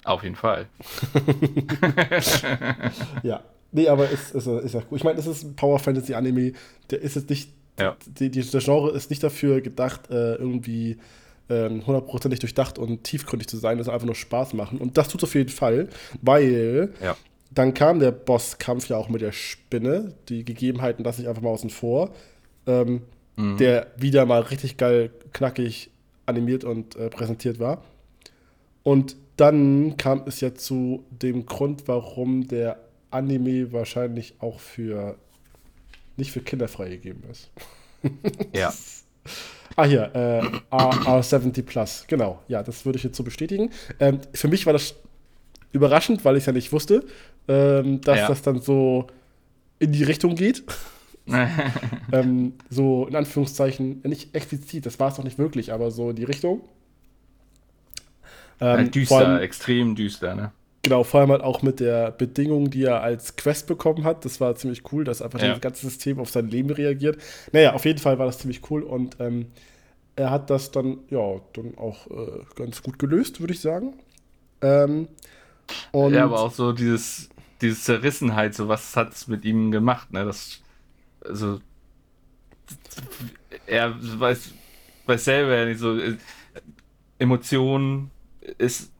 Auf jeden Fall. *laughs* ja, Nee, aber ist, ist, ist ja cool. Ich meine, es ist ein Power Fantasy Anime. Der ist jetzt nicht. Ja. Die, die, der Genre ist nicht dafür gedacht, äh, irgendwie ähm, hundertprozentig durchdacht und tiefgründig zu sein. Das einfach nur Spaß machen. Und das tut es auf jeden Fall, weil ja. Dann kam der Bosskampf ja auch mit der Spinne. Die Gegebenheiten lasse ich einfach mal außen vor. Ähm, mhm. Der wieder mal richtig geil, knackig animiert und äh, präsentiert war. Und dann kam es ja zu dem Grund, warum der Anime wahrscheinlich auch für nicht für Kinder freigegeben ist. ja. *laughs* Ah, hier, äh, R70 Plus, genau. Ja, das würde ich jetzt so bestätigen. Ähm, für mich war das überraschend, weil ich es ja nicht wusste, ähm, dass ja. das dann so in die Richtung geht. *laughs* ähm, so in Anführungszeichen, nicht explizit, das war es doch nicht wirklich, aber so in die Richtung. Ähm, düster, allem, extrem düster, ne? Genau, vor allem halt auch mit der Bedingung, die er als Quest bekommen hat. Das war ziemlich cool, dass einfach ja. das ganze System auf sein Leben reagiert. Naja, auf jeden Fall war das ziemlich cool und ähm, er hat das dann, ja, dann auch äh, ganz gut gelöst, würde ich sagen. Ähm, und ja, aber auch so dieses, diese Zerrissenheit, so was hat es mit ihm gemacht, ne? Das, also, er weiß, weiß selber nicht so, äh, Emotionen ist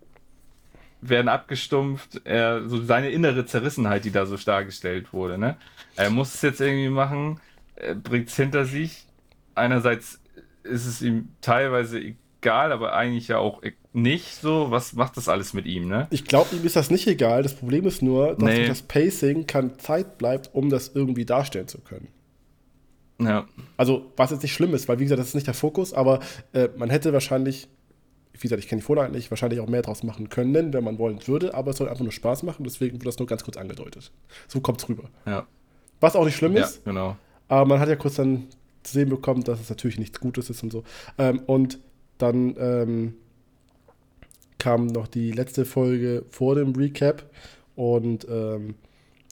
werden abgestumpft. Er, so seine innere Zerrissenheit, die da so dargestellt wurde. Ne? Er muss es jetzt irgendwie machen, er bringt es hinter sich. Einerseits ist es ihm teilweise egal, aber eigentlich ja auch nicht so. Was macht das alles mit ihm, ne? Ich glaube, ihm ist das nicht egal. Das Problem ist nur, dass nee. das Pacing keine Zeit bleibt, um das irgendwie darstellen zu können. Ja. Also, was jetzt nicht schlimm ist, weil wie gesagt, das ist nicht der Fokus, aber äh, man hätte wahrscheinlich wie gesagt, ich kenne die Vorlage nicht, wahrscheinlich auch mehr draus machen können, wenn man wollen würde, aber es soll einfach nur Spaß machen, deswegen wird das nur ganz kurz angedeutet. So kommt es rüber. Ja. Was auch nicht schlimm ist. Ja, genau. Aber man hat ja kurz dann zu sehen bekommen, dass es natürlich nichts Gutes ist und so. Ähm, und dann ähm, kam noch die letzte Folge vor dem Recap und ähm,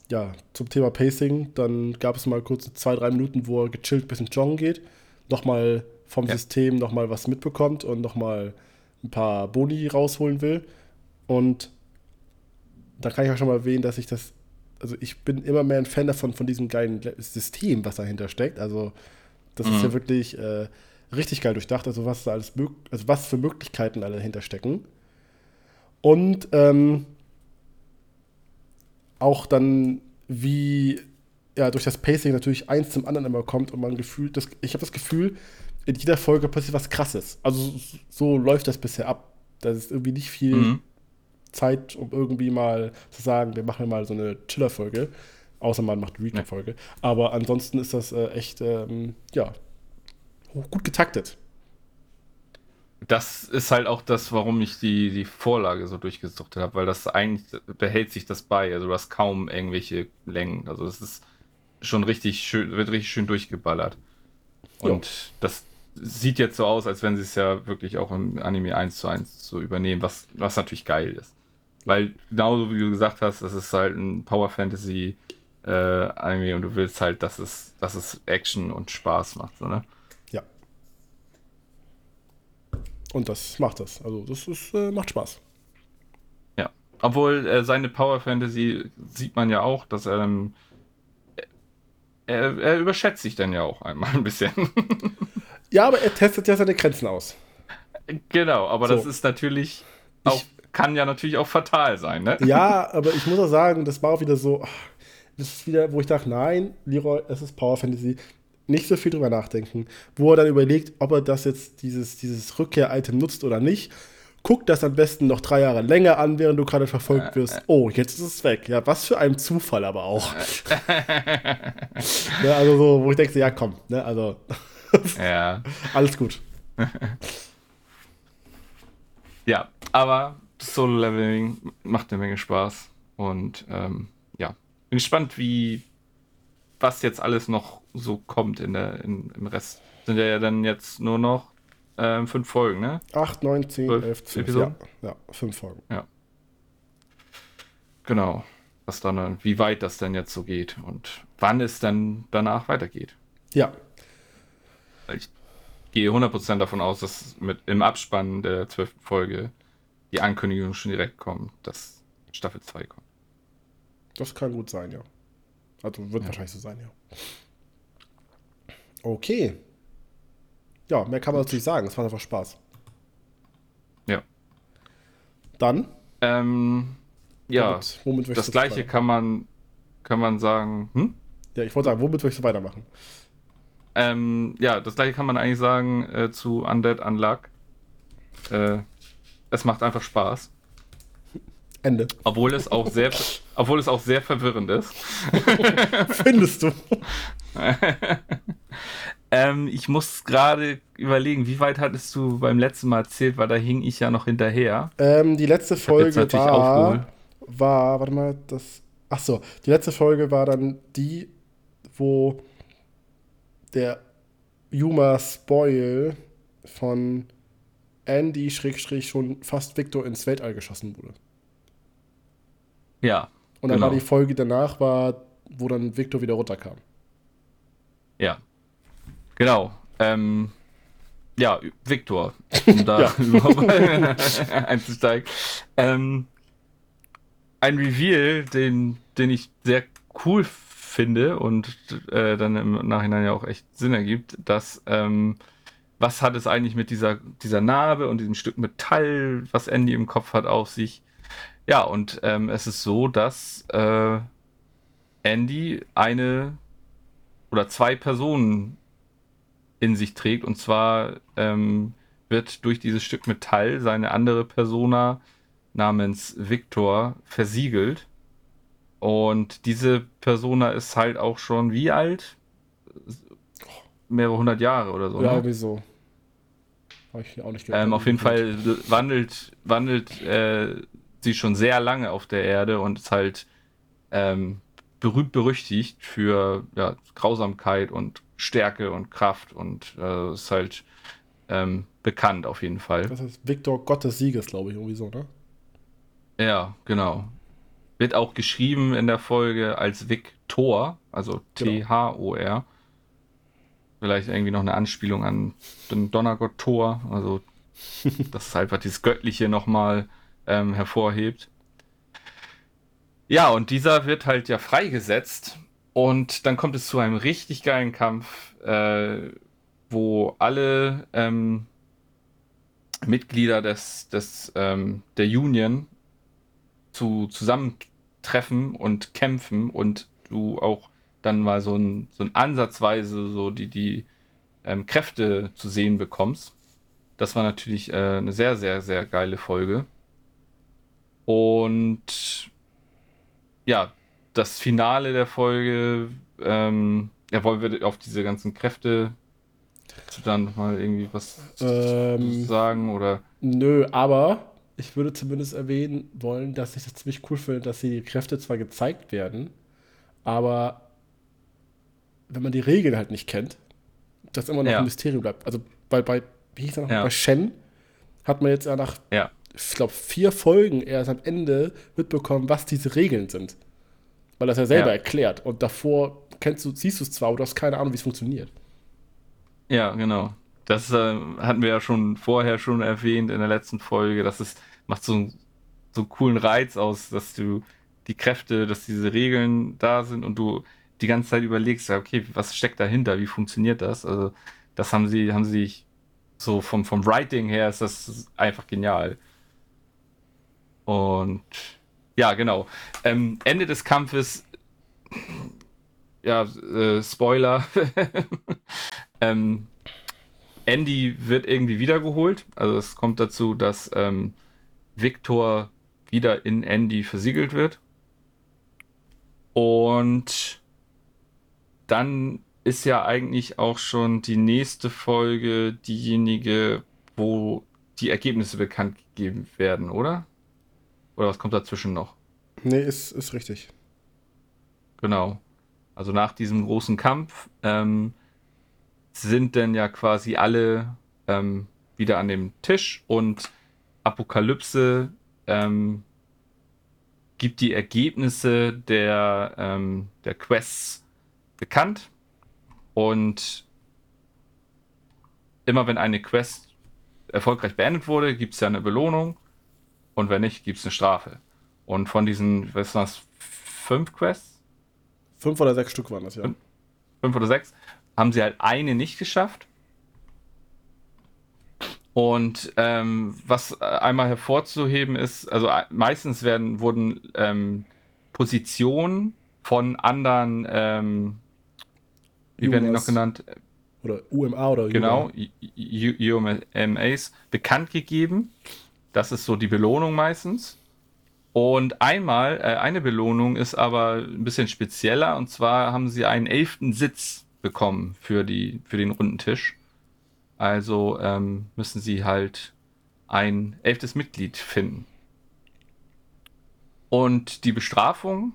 ja, zum Thema Pacing. Dann gab es mal kurz zwei, drei Minuten, wo er gechillt bis in joggen geht, nochmal vom ja. System nochmal was mitbekommt und nochmal ein paar Boni rausholen will. Und da kann ich auch schon mal erwähnen, dass ich das, also ich bin immer mehr ein Fan davon, von diesem geilen System, was dahinter steckt. Also das mhm. ist ja wirklich äh, richtig geil durchdacht, also was da alles, also was für Möglichkeiten alle dahinter stecken. Und ähm, auch dann, wie ja, durch das Pacing natürlich eins zum anderen immer kommt und man gefühlt, das, ich habe das Gefühl, in jeder Folge passiert was Krasses. Also so läuft das bisher ab. Da ist irgendwie nicht viel mhm. Zeit, um irgendwie mal zu sagen, wir machen mal so eine Chiller-Folge. Außer man macht eine Recap-Folge. Aber ansonsten ist das äh, echt, ähm, ja, gut getaktet. das ist halt auch das, warum ich die, die Vorlage so durchgesuchtet habe, weil das eigentlich behält sich das bei. Also du hast kaum irgendwelche Längen. Also es ist schon richtig schön, wird richtig schön durchgeballert. Und jo. das sieht jetzt so aus, als wenn sie es ja wirklich auch im Anime 1 zu 1 so übernehmen, was, was natürlich geil ist. Weil genauso wie du gesagt hast, das ist halt ein Power Fantasy äh, Anime und du willst halt, dass es, dass es Action und Spaß macht, so, ne? Ja. Und das macht das. Also das ist, äh, macht Spaß. Ja. Obwohl äh, seine Power Fantasy sieht man ja auch, dass er ähm, er, er überschätzt sich dann ja auch einmal ein bisschen. *laughs* ja, aber er testet ja seine Grenzen aus. Genau, aber so. das ist natürlich auch, ich, kann ja natürlich auch fatal sein, ne? Ja, *laughs* aber ich muss auch sagen, das war auch wieder so, das ist wieder, wo ich dachte, nein, Leroy, es ist Power Fantasy. Nicht so viel drüber nachdenken. Wo er dann überlegt, ob er das jetzt, dieses, dieses Rückkehr-Item nutzt oder nicht guck das am besten noch drei Jahre länger an, während du gerade verfolgt wirst. Oh, jetzt ist es weg. Ja, was für ein Zufall aber auch. ja, *laughs* also so, wo ich denke, ja, komm, ne, also *laughs* ja. alles gut. *laughs* ja, aber Solo-Leveling macht eine Menge Spaß und ähm, ja, bin gespannt, wie was jetzt alles noch so kommt in der, in, im Rest. Sind ja dann jetzt nur noch ähm, fünf Folgen, ne? Acht, neun, zehn, elf, zwölf. Ja, ja, fünf Folgen. Ja. Genau. Was dann, wie weit das denn jetzt so geht und wann es dann danach weitergeht. Ja. Ich gehe 100% davon aus, dass mit im Abspann der zwölften Folge die Ankündigung schon direkt kommt, dass Staffel 2 kommt. Das kann gut sein, ja. Also wird ja. wahrscheinlich so sein, ja. Okay ja, mehr kann man dazu nicht sagen. Es macht einfach Spaß. Ja. Dann? Ähm, ja, womit, womit das gleiche kann man, kann man sagen. Hm? Ja, ich wollte sagen, womit möchtest du weitermachen? Ähm, ja, das gleiche kann man eigentlich sagen äh, zu Undead Unluck. Äh, es macht einfach Spaß. Ende. Obwohl es auch sehr, *laughs* obwohl es auch sehr verwirrend ist. *laughs* Findest du? *laughs* Ähm, ich muss gerade überlegen, wie weit hattest du beim letzten Mal erzählt, weil da hing ich ja noch hinterher. Ähm, die letzte Folge war, war, warte mal, das, ach so, die letzte Folge war dann die, wo der Yuma Spoil von Andy Schrägstrich schon fast Victor ins Weltall geschossen wurde. Ja. Und dann genau. war die Folge danach, war, wo dann Victor wieder runterkam. Ja, Genau. Ähm, ja, Viktor, *laughs* um da *laughs* überhaupt *laughs* einzusteigen. Ähm, ein Reveal, den, den ich sehr cool finde und äh, dann im Nachhinein ja auch echt Sinn ergibt, dass ähm, was hat es eigentlich mit dieser, dieser Narbe und diesem Stück Metall, was Andy im Kopf hat, auf sich? Ja, und ähm, es ist so, dass äh, Andy eine oder zwei Personen in sich trägt. Und zwar ähm, wird durch dieses Stück Metall seine andere Persona namens Victor versiegelt. Und diese Persona ist halt auch schon wie alt? Mehrere hundert Jahre oder so. Ja, ne? wieso? Habe ich auch nicht ähm, Auf jeden Fall wandelt, wandelt äh, sie schon sehr lange auf der Erde und ist halt ähm, berühmt berüchtigt für ja, Grausamkeit und Stärke und Kraft und äh, ist halt ähm, bekannt auf jeden Fall. Das ist Victor Gott des Sieges, glaube ich, irgendwie so, ne? Ja, genau. Wird auch geschrieben in der Folge als Victor, also T-H-O-R. Vielleicht irgendwie noch eine Anspielung an den Donnergott Thor, also *laughs* das ist halt was dieses Göttliche nochmal ähm, hervorhebt. Ja, und dieser wird halt ja freigesetzt und dann kommt es zu einem richtig geilen Kampf, äh, wo alle ähm, Mitglieder des, des, ähm, der Union zu, zusammentreffen und kämpfen und du auch dann mal so ein, so ein ansatzweise so die, die ähm, Kräfte zu sehen bekommst. Das war natürlich äh, eine sehr, sehr, sehr geile Folge. Und ja, das Finale der Folge, ähm, ja, wollen wir auf diese ganzen Kräfte dann mal irgendwie was ähm, sagen oder? Nö, aber ich würde zumindest erwähnen wollen, dass ich das ziemlich cool finde, dass die Kräfte zwar gezeigt werden, aber wenn man die Regeln halt nicht kennt, das immer noch ja. ein Mysterium bleibt. Also bei, bei wie hieß er noch? Ja. Bei Shen hat man jetzt ja nach, ja. Ich glaube, vier Folgen erst am Ende mitbekommen, was diese Regeln sind. Weil das ja selber erklärt. Und davor kennst du, siehst du es zwar, aber du hast keine Ahnung, wie es funktioniert. Ja, genau. Das äh, hatten wir ja schon vorher schon erwähnt in der letzten Folge. Das ist, macht so, so einen coolen Reiz aus, dass du die Kräfte, dass diese Regeln da sind und du die ganze Zeit überlegst, okay, was steckt dahinter, wie funktioniert das? Also, das haben sie, haben sie so vom, vom Writing her ist das einfach genial. Und ja, genau. Ähm, Ende des Kampfes, ja, äh, Spoiler. *laughs* ähm, Andy wird irgendwie wiedergeholt. Also es kommt dazu, dass ähm, Victor wieder in Andy versiegelt wird. Und dann ist ja eigentlich auch schon die nächste Folge diejenige, wo die Ergebnisse bekannt gegeben werden, oder? Oder was kommt dazwischen noch? Nee, ist, ist richtig. Genau. Also nach diesem großen Kampf ähm, sind denn ja quasi alle ähm, wieder an dem Tisch und Apokalypse ähm, gibt die Ergebnisse der, ähm, der Quests bekannt und immer wenn eine Quest erfolgreich beendet wurde, gibt es ja eine Belohnung und wenn nicht, gibt es eine Strafe. Und von diesen, was waren das, fünf Quests? Fünf oder sechs Stück waren das, ja. Fünf, fünf oder sechs haben sie halt eine nicht geschafft. Und ähm, was einmal hervorzuheben ist, also äh, meistens werden, wurden ähm, Positionen von anderen, ähm, wie werden die noch genannt? Oder UMA oder Genau, UMAs bekannt gegeben. Das ist so die Belohnung meistens. Und einmal, äh, eine Belohnung ist aber ein bisschen spezieller, und zwar haben sie einen elften Sitz bekommen für, die, für den runden Tisch. Also ähm, müssen sie halt ein elftes Mitglied finden. Und die Bestrafung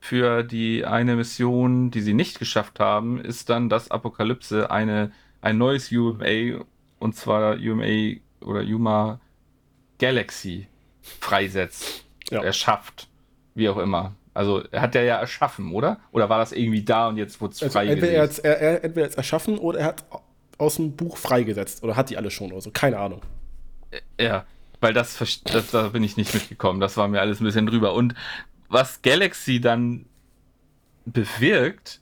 für die eine Mission, die sie nicht geschafft haben, ist dann, dass Apokalypse eine, ein neues UMA, und zwar UMA oder Yuma Galaxy freisetzt. Ja. Erschafft. Wie auch immer. Also hat er ja erschaffen, oder? Oder war das irgendwie da und jetzt wurde es also frei entweder er, er, er, entweder er erschaffen oder er hat aus dem Buch freigesetzt. Oder hat die alle schon oder so. Keine Ahnung. Äh, ja, weil das, das da bin ich nicht mitgekommen. Das war mir alles ein bisschen drüber. Und was Galaxy dann bewirkt,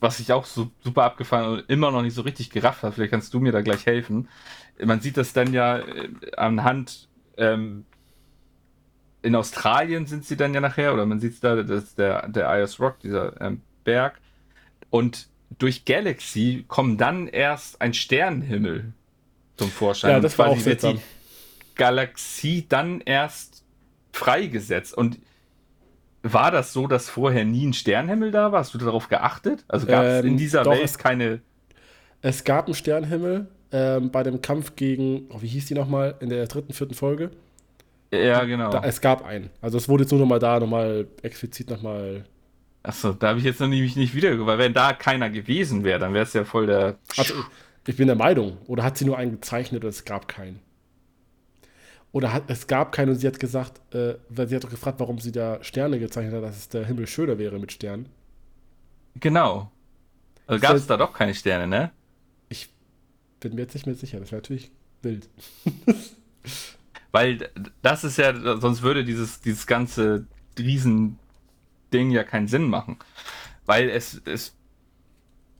was ich auch so super abgefahren und immer noch nicht so richtig gerafft habe, vielleicht kannst du mir da gleich helfen. Man sieht das dann ja äh, anhand ähm, in Australien sind sie dann ja nachher, oder man sieht es da, das ist der, der Ayers Rock, dieser ähm, Berg. Und durch Galaxy kommen dann erst ein Sternenhimmel zum Vorschein. Ja, das war auch wird die Galaxie dann erst freigesetzt. Und war das so, dass vorher nie ein Sternenhimmel da war? Hast du darauf geachtet? Also gab es ähm, in dieser doch, Welt keine. Es gab einen Sternenhimmel ähm, bei dem Kampf gegen, oh, wie hieß die nochmal, in der dritten, vierten Folge? Ja, genau. Da, es gab einen. Also es wurde jetzt nur nochmal da, nochmal explizit nochmal. Achso, da habe ich jetzt noch nämlich nicht wieder, weil wenn da keiner gewesen wäre, dann wäre es ja voll der. Also, ich bin der Meinung. Oder hat sie nur einen gezeichnet oder es gab keinen? Oder hat, es gab keinen und sie hat gesagt, äh, weil sie hat doch gefragt, warum sie da Sterne gezeichnet hat, dass es der Himmel schöner wäre mit Sternen. Genau. Also gab es da doch keine Sterne, ne? Bin mir jetzt nicht mehr sicher. Das wäre natürlich wild. *laughs* Weil das ist ja, sonst würde dieses, dieses ganze Riesending ja keinen Sinn machen. Weil es, es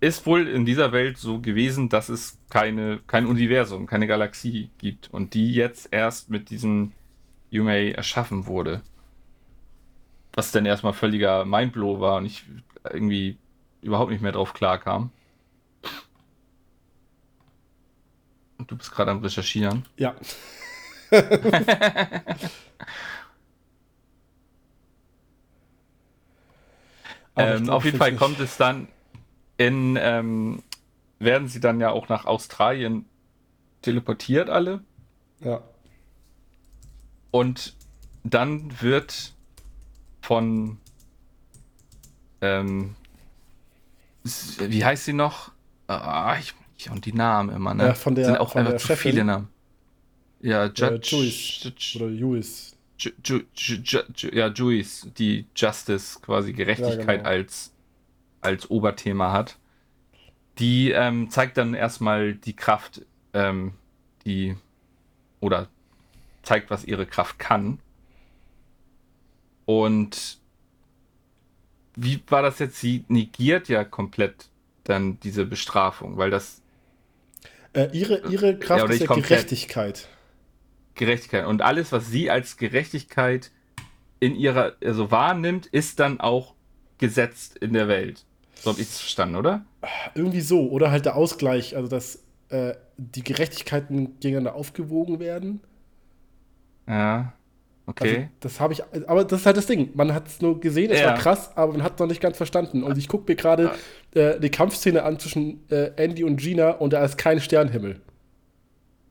ist wohl in dieser Welt so gewesen, dass es keine, kein Universum, keine Galaxie gibt und die jetzt erst mit diesem Yume erschaffen wurde. Was dann erstmal völliger Mindblow war und ich irgendwie überhaupt nicht mehr drauf klar kam. Und du bist gerade am Recherchieren. Ja. *laughs* ähm, auf jeden Fall kommt es dann in ähm, werden sie dann ja auch nach Australien teleportiert alle. Ja. Und dann wird von ähm, wie heißt sie noch? Ah, ich, ich und die Namen immer, ne? Ja, von der, Sind auch einfach zu Chefin. viele Namen. Ja, Äh, Judge. Juice. Oder Juice. Ju, Ju, Ju, Ju, Ju, ja, Juice, die Justice, quasi Gerechtigkeit genau. als, als Oberthema hat. Die ähm, zeigt dann erstmal die Kraft, ähm, die oder zeigt, was ihre Kraft kann. Und wie war das jetzt? Sie negiert ja komplett dann diese Bestrafung, weil das Äh, ihre, ihre Kraft oder ist ja. Gerechtigkeit. Gerechtigkeit. Und alles, was sie als Gerechtigkeit in ihrer, also wahrnimmt, ist dann auch gesetzt in der Welt. So habe ich es verstanden, oder? Irgendwie so. Oder halt der Ausgleich, also dass äh, die Gerechtigkeiten gegeneinander aufgewogen werden. Ja. Also, Okay. das habe ich, aber das ist halt das Ding. Man hat es nur gesehen, es Ja. war krass, aber man hat es noch nicht ganz verstanden. Und ich gucke mir gerade äh, die Kampfszene an zwischen äh, Andy und Gina und da ist kein Sternhimmel.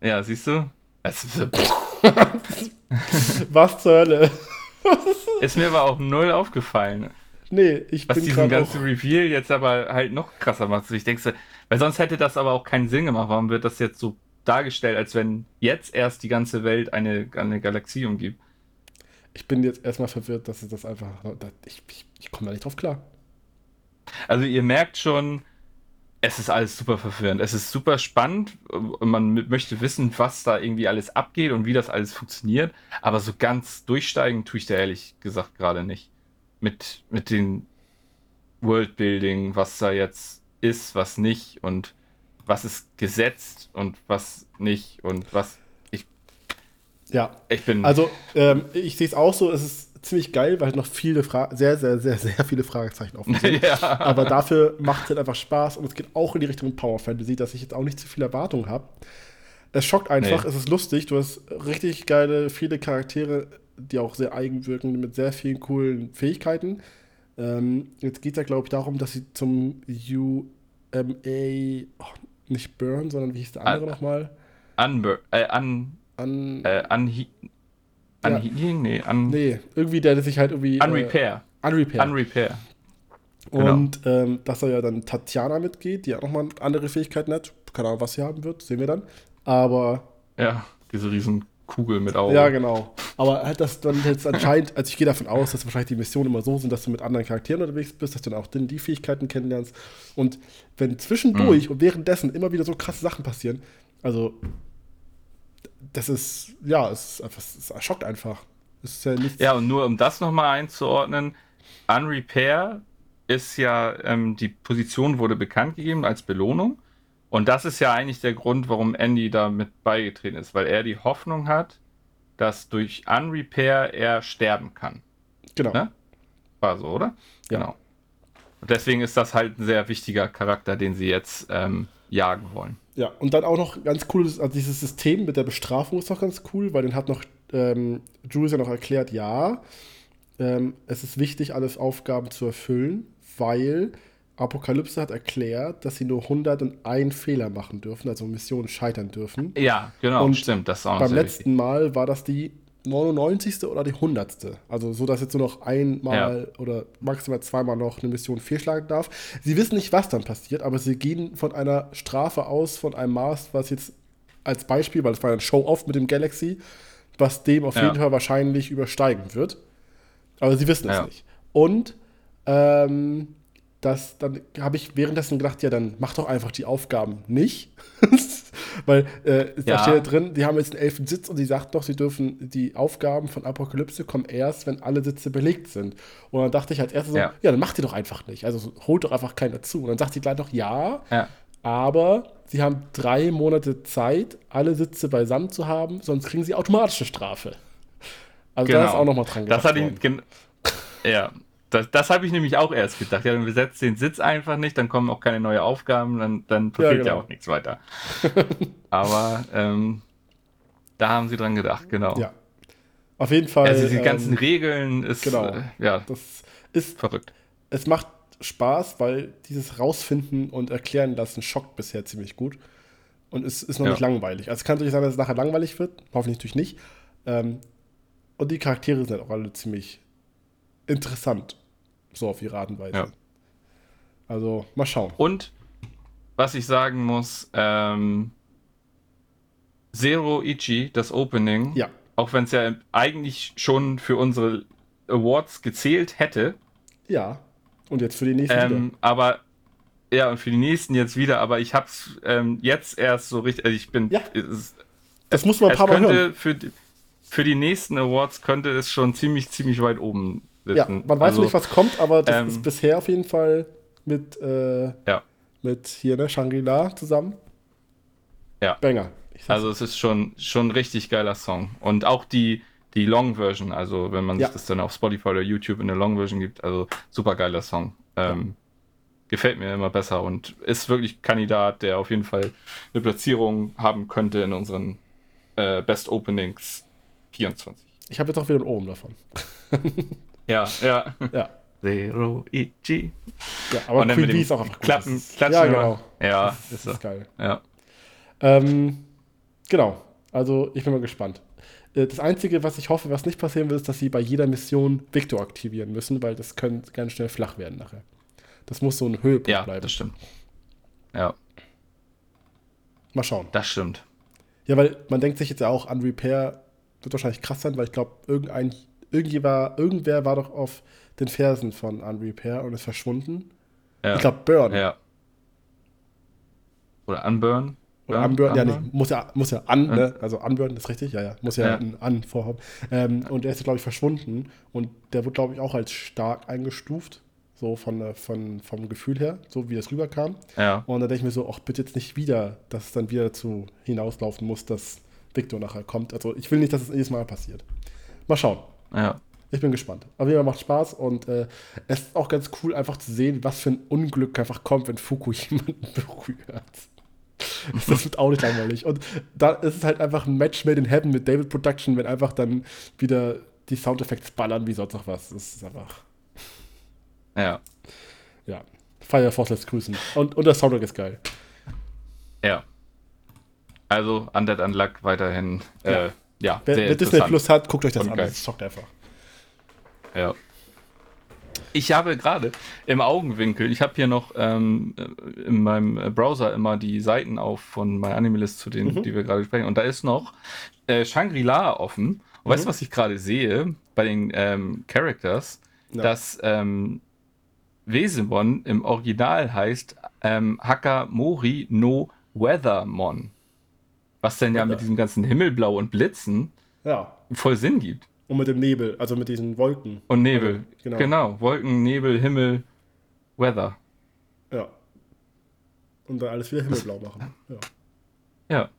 ja, siehst du? Es *laughs* Was zur Hölle? *laughs* ist mir aber auch null aufgefallen. Nee, ich Was bin diesen ganzen auch, Reveal jetzt aber halt noch krasser macht. Ich denke, weil sonst hätte das aber auch keinen Sinn gemacht. Warum wird das jetzt so dargestellt, als wenn jetzt erst die ganze Welt eine, eine Galaxie umgibt? Ich bin jetzt erstmal verwirrt, dass es das einfach, ich, ich, ich komme da nicht drauf klar. Also ihr merkt schon, es ist alles super verwirrend. Es ist super spannend und man möchte wissen, was da irgendwie alles abgeht und wie das alles funktioniert. Aber so ganz durchsteigen tue ich da ehrlich gesagt gerade nicht. Mit, mit dem Worldbuilding, was da jetzt ist, was nicht und was ist gesetzt und was nicht und was. Ja, ich bin. also ähm, ich sehe es auch so, es ist ziemlich geil, weil noch viele Fragen, sehr, sehr, sehr, sehr viele Fragezeichen offen sind. *laughs* ja. Aber dafür macht es halt einfach Spaß und es geht auch in die Richtung Power Fantasy, dass ich jetzt auch nicht zu viel Erwartung habe. Es schockt einfach, Nee. es ist lustig, du hast richtig geile, viele Charaktere, die auch sehr eigen wirken, mit sehr vielen coolen Fähigkeiten. Ähm, jetzt geht es ja, glaube ich, darum, dass sie zum UMA, oh, nicht Burn, sondern wie hieß der andere nochmal? Unbur äh, un, An, äh, unhe Ja. Unhealing? Nee, un, nee, irgendwie, der sich halt irgendwie. Unrepair. Äh, Unrepair. Unrepair. genau. Und ähm, dass da ja dann Tatjana mitgeht, die auch nochmal andere Fähigkeiten hat. Keine Ahnung, was sie haben wird, sehen wir dann. Aber, Ja, diese riesen Kugel mit Augen. ja, genau. Aber halt, dass dann jetzt anscheinend, also ich gehe davon aus, dass wahrscheinlich die Missionen immer so sind, dass du mit anderen Charakteren unterwegs bist, dass du dann auch die Fähigkeiten kennenlernst. Und wenn zwischendurch und währenddessen immer wieder so krasse Sachen passieren, also, das ist, ja, es, ist einfach, es schockt einfach. Es ist ja nichts. Ja, und nur um das nochmal einzuordnen, Unrepair ist ja, ähm, die Position wurde bekannt gegeben als Belohnung. Und das ist ja eigentlich der Grund, warum Andy da mit beigetreten ist, weil er die Hoffnung hat, dass durch Unrepair er sterben kann. genau. Ne? War so, oder? Ja. Genau. Und deswegen ist das halt ein sehr wichtiger Charakter, den sie jetzt ähm, jagen wollen. Ja, und dann auch noch ganz cool, also dieses System mit der Bestrafung ist noch ganz cool, weil den hat noch ähm, Jules ja noch erklärt, ja, ähm, es ist wichtig, alles Aufgaben zu erfüllen, weil Apokalypse hat erklärt, dass sie nur 101 Fehler machen dürfen, also Missionen scheitern dürfen. Ja, genau, Und stimmt. Das ist auch Beim letzten Mal war das die 99. oder die 100. Also so, dass jetzt nur noch einmal oder maximal zweimal noch eine Mission fehlschlagen darf. Sie wissen nicht, was dann passiert, aber sie gehen von einer Strafe aus, von einem Maß, was jetzt als Beispiel, weil es war ja ein Show-Off mit dem Galaxy, was dem auf Ja. jeden Fall wahrscheinlich übersteigen wird. Aber sie wissen es Ja. nicht. Und ähm, das, dann habe ich währenddessen gedacht, ja, dann mach doch einfach die Aufgaben nicht. *laughs* Weil äh, da Ja. steht ja drin, die haben jetzt einen elfen Sitz und sie sagt doch, sie dürfen die Aufgaben von Apokalypse kommen erst, wenn alle Sitze belegt sind. Und dann dachte ich als erstes so, ja, Ja. dann macht ihr doch einfach nicht. Also so, holt doch einfach keinen dazu. Und dann sagt sie gleich noch, ja, Ja. aber sie haben drei Monate Zeit, alle Sitze beisammen zu haben, sonst kriegen sie automatische Strafe. Also da ist auch nochmal dran Genau. Das hat ihn. Ja, das, das habe ich nämlich auch erst gedacht. Ja, dann besetzt den Sitz einfach nicht, dann kommen auch keine neuen Aufgaben, dann, dann passiert ja, genau. auch nichts weiter. *laughs* Aber ähm, da haben sie dran gedacht, genau. Ja. Auf jeden Fall. Also ähm, ganzen Regeln ist genau. äh, ja Das ist, verrückt. es macht Spaß, weil dieses Rausfinden und Erklären lassen schockt bisher ziemlich gut. Und es ist noch Ja. nicht langweilig. Also es kann natürlich sein, dass es nachher langweilig wird. Hoffentlich natürlich nicht. Ähm, und die Charaktere sind auch alle ziemlich interessant. So auf ihre Art und Weise. Ja. Also, mal schauen. Und was ich sagen muss, ähm, Zero Ichi, das Opening, Ja. auch wenn es ja eigentlich schon für unsere Awards gezählt hätte, Ja. Und jetzt für die nächsten ähm, aber ja, und für die nächsten jetzt wieder, aber ich hab's ähm, jetzt erst so richtig, also ich bin, Ja. es, Das muss man ein paar Mal hören. für, die- für die nächsten Awards könnte es schon ziemlich, ziemlich weit oben sitzen. Ja, man weiß Also, nicht, was kommt, aber das ähm, ist bisher auf jeden Fall mit, äh, Ja, mit hier, ne, Shangri-La zusammen. Ja. Banger. Also es ist schon, schon ein richtig geiler Song. Und auch die, die Long-Version, also wenn man Ja. sich das dann auf Spotify oder YouTube in der Long-Version gibt, also super geiler Song. Ähm, Gefällt mir immer besser und ist wirklich Kandidat, der auf jeden Fall eine Platzierung haben könnte in unseren äh, Best Openings 24. Ich habe jetzt auch wieder einen Ohm davon. *laughs* Ja, ja. Ja. Zero Ichi. ja aber Und dann Queen mit Bee ist auch einfach gut. Klappen, Das ist- Klatschen Ja, genau. Ja, Das ist so. ist geil. Ja. Ähm, genau. Also, ich bin mal gespannt. Äh, Das Einzige, was ich hoffe, was nicht passieren wird, ist, dass sie bei jeder Mission Victor aktivieren müssen, weil das könnte ganz schnell flach werden nachher. Das muss so ein Höhepunkt ja, bleiben. das stimmt. Ja, Mal schauen. das stimmt. Ja, weil man denkt sich jetzt ja auch, an Repair wird wahrscheinlich krass sein, weil ich glaube, irgendein, irgendwer, irgendwer war doch auf den Fersen von Unrepair und ist verschwunden. Ja. Ich glaube, Burn. Ja. Oder Unburn. Oder Burn? Unburn, ja, Unburn? muss ja, muss ja an, ne? Also Unburn ist richtig, ja, ja, muss ja, Ja. ein an vorhaben. Ähm, und der ist, glaube ich, verschwunden und der wird, glaube ich, auch als stark eingestuft, so von, der- von, vom Gefühl her, so wie es rüberkam. Ja. Und da denke ich mir so, ach, bitte jetzt nicht wieder, dass es dann wieder zu hinauslaufen muss, dass Victor nachher kommt. Also ich will nicht, dass es jedes Mal passiert. Mal schauen. Ja. Ich bin gespannt. Auf jeden Fall macht Spaß und äh, es ist auch ganz cool, einfach zu sehen, was für ein Unglück einfach kommt, wenn Fuku *laughs* jemanden berührt. Das wird auch nicht langweilig. Und da ist es halt einfach ein Match made in heaven mit David Production, wenn einfach dann wieder die Soundeffekte ballern wie sonst noch was. Das ist einfach, Ja. ja. Fire Force lässt grüßen. Und, und der Soundtrack ist geil. Ja. Also Undead Unluck weiterhin. Ja. Äh, ja, Wer, wer Disney. Plus hat, guckt euch das Und an. Das schockt einfach. Ja. Ich habe gerade im Augenwinkel, ich habe hier noch ähm, in meinem Browser immer die Seiten auf von MyAnimalist, zu denen, Mhm. die wir gerade sprechen. Und da ist noch äh, Shangri-La offen. Und weißt du, Mhm. was ich gerade sehe bei den ähm, Characters? Ja. Dass ähm, Wesemon im Original heißt ähm, Hakamori no Weathermon. Was denn ja mit diesem ganzen Himmelblau und Blitzen Ja. voll Sinn gibt. Und mit dem Nebel, also mit diesen Wolken. Und Nebel. Also, genau. genau. Wolken, Nebel, Himmel, Weather. Ja. Und dann alles wieder himmelblau machen. Ja. Ja.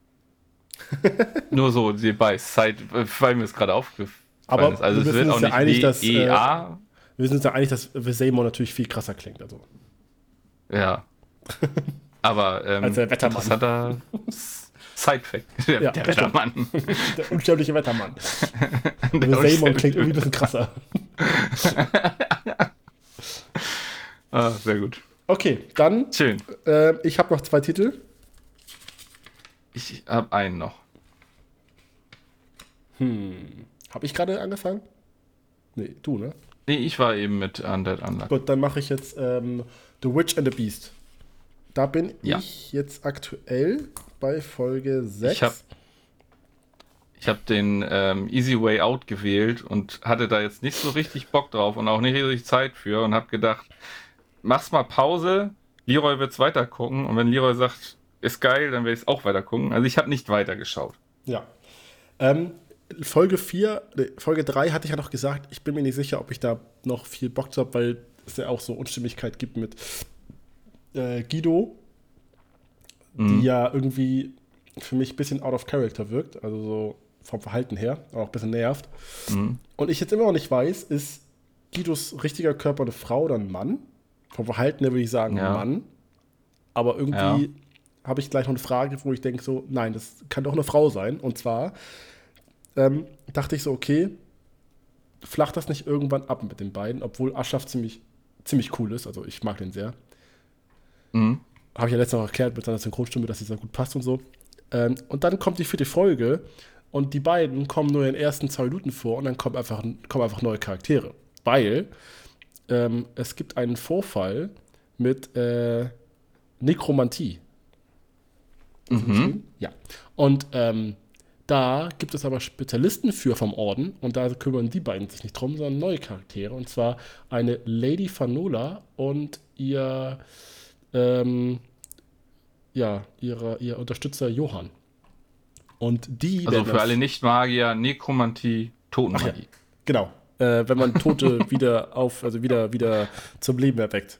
*laughs* Nur so nebenbei, Side, weil mir es gerade aufgefallen Aber ist. Also wir es wird sind auch uns ja nicht einig, dass, äh, WEA. Wir sind uns ja einig, dass Vesemon natürlich viel krasser klingt. Also. ja. *laughs* Aber ähm, Als der Wettermann. interessanter *laughs* Side-Fact. *laughs* Der, Ja, der. Wettermann. *laughs* Der unsterbliche Wettermann. *laughs* Der Vesemon klingt irgendwie ein bisschen krasser. Ah, sehr gut. Okay, dann, Schön. äh, ich habe noch zwei Titel. Ich habe einen noch. Habe ich gerade angefangen? Nee, du, ne? Nee, ich war eben mit Undead Unluck. Gut, dann mache ich jetzt ähm, The Witch and the Beast. Da bin Ja. ich jetzt aktuell bei Folge 6. Ich habe ich hab den ähm, Easy Way Out gewählt und hatte da jetzt nicht so richtig Bock drauf und auch nicht richtig Zeit für und habe gedacht, mach's mal Pause, Leroy wird's weiter gucken und wenn Leroy sagt, ist geil, dann werde ich es auch weiter gucken. Also ich habe nicht weitergeschaut. Ja. Ähm, Folge 4, nee, Folge 3 hatte ich ja noch gesagt, ich bin mir nicht sicher, ob ich da noch viel Bock zu habe, weil es ja auch so Unstimmigkeit gibt mit äh, Guido, Mhm. die ja irgendwie für mich ein bisschen out of character wirkt, also so vom Verhalten her, aber auch ein bisschen nervt. Mhm. Und ich jetzt immer noch nicht weiß, ist Guidos richtiger Körper eine Frau oder ein Mann? Vom Verhalten her würde ich sagen Ja. Mann. Aber irgendwie Ja. habe ich gleich noch eine Frage, wo ich denke so, nein, das kann doch eine Frau sein. Und zwar ähm, dachte ich so, okay, flacht das nicht irgendwann ab mit den beiden, obwohl Aschaf ziemlich ziemlich cool ist. Also ich mag den sehr. Mhm. Habe ich ja letztes Mal erklärt mit seiner Synchronstimme, dass dieser gut passt und so. Ähm, und dann kommt die vierte Folge und die beiden kommen nur in den ersten zwei Minuten vor und dann kommen einfach, kommen einfach neue Charaktere. Weil ähm, es gibt einen Vorfall mit äh, Nekromantie. Mhm. Ja. Und ähm, da gibt es aber Spezialisten für vom Orden und da kümmern die beiden sich nicht drum, sondern neue Charaktere. Und zwar eine Lady Fanola und ihr, ähm, ja, ihre, ihr Unterstützer Johann. Und die. Also für alle Nicht-Magier, Nekromantie, Totenmagie. Ja, genau. Äh, wenn man Tote *laughs* wieder auf, also wieder, wieder zum Leben erweckt.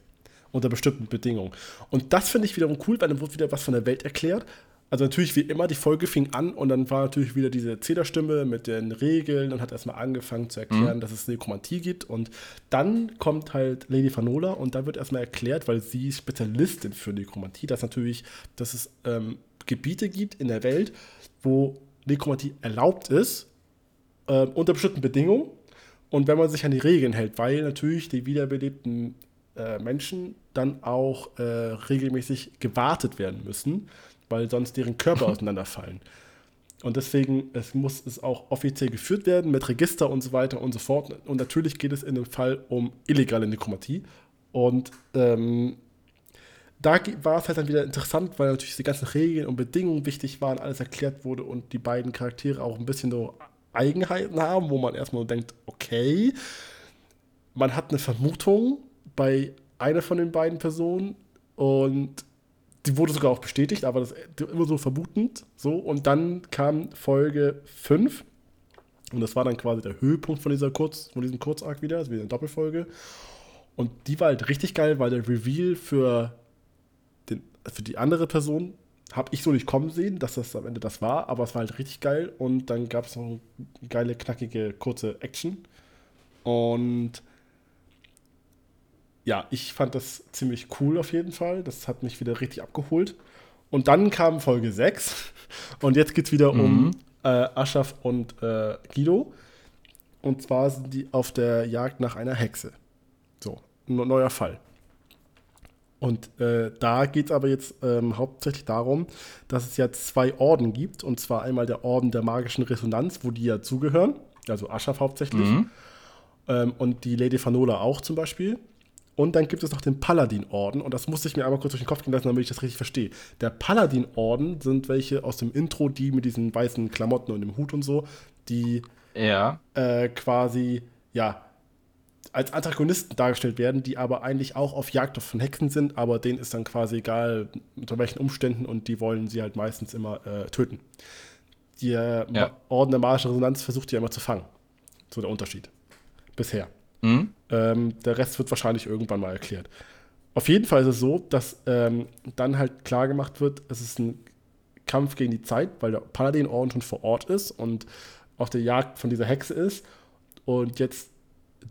Unter bestimmten Bedingungen. Und das finde ich wiederum cool, weil dann wird wieder was von der Welt erklärt. Also natürlich wie immer, die Folge fing an und dann war natürlich wieder diese Zählerstimme mit den Regeln und hat erstmal angefangen zu erklären, mhm. dass es Nekromantie gibt. Und dann kommt halt Lady Fanola und da wird erstmal erklärt, weil sie Spezialistin für Nekromantie, dass natürlich, dass es ähm, Gebiete gibt in der Welt, wo Nekromantie erlaubt ist, äh, unter bestimmten Bedingungen. Und wenn man sich an die Regeln hält, weil natürlich die wiederbelebten äh, Menschen dann auch äh, regelmäßig gewartet werden müssen, weil sonst deren Körper *laughs* auseinanderfallen. Und deswegen es muss es auch offiziell geführt werden mit Register und so weiter und so fort. Und natürlich geht es in dem Fall um illegale Nekromatie. Und ähm, da war es halt dann wieder interessant, weil natürlich die ganzen Regeln und Bedingungen wichtig waren, alles erklärt wurde und die beiden Charaktere auch ein bisschen so Eigenheiten haben, wo man erstmal denkt, okay, man hat eine Vermutung bei einer von den beiden Personen und die wurde sogar auch bestätigt, aber das immer so vermutend. So, und dann kam Folge 5. Und das war dann quasi der Höhepunkt von, dieser Kurz, von diesem Kurzarg wieder, also wieder eine Doppelfolge. Und die war halt richtig geil, weil der Reveal für für die andere Person habe ich so nicht kommen sehen, dass das am Ende das war, aber es war halt richtig geil und dann gab es noch eine geile, knackige, kurze Action. Und ja, ich fand das ziemlich cool auf jeden Fall. Das hat mich wieder richtig abgeholt. Und dann kam Folge 6 *laughs* und jetzt geht es wieder mhm. um äh, Aschaf und äh, Guido. Und zwar sind die auf der Jagd nach einer Hexe. So, ein neuer Fall. Und äh, da geht es aber jetzt ähm, hauptsächlich darum, dass es ja zwei Orden gibt. Und zwar einmal der Orden der magischen Resonanz, wo die ja zugehören, also Aschaf hauptsächlich. Mhm. Ähm, und die Lady Fanola auch zum Beispiel. Und dann gibt es noch den Paladin-Orden. Und das musste ich mir einmal kurz durch den Kopf gehen lassen, damit ich das richtig verstehe. Der Paladin-Orden sind welche aus dem Intro, die mit diesen weißen Klamotten und dem Hut und so, die ja. äh, quasi, ja, als Antagonisten dargestellt werden, die aber eigentlich auch auf Jagd von Hexen sind, aber denen ist dann quasi egal, unter welchen Umständen und die wollen sie halt meistens immer äh, töten. Der ja. Orden der magischen Resonanz versucht die immer zu fangen. So der Unterschied. Bisher. Mhm. Ähm, der Rest wird wahrscheinlich irgendwann mal erklärt. Auf jeden Fall ist es so, dass ähm, dann halt klar gemacht wird, es ist ein Kampf gegen die Zeit, weil der Paladin-Orden schon vor Ort ist und auf der Jagd von dieser Hexe ist. Und jetzt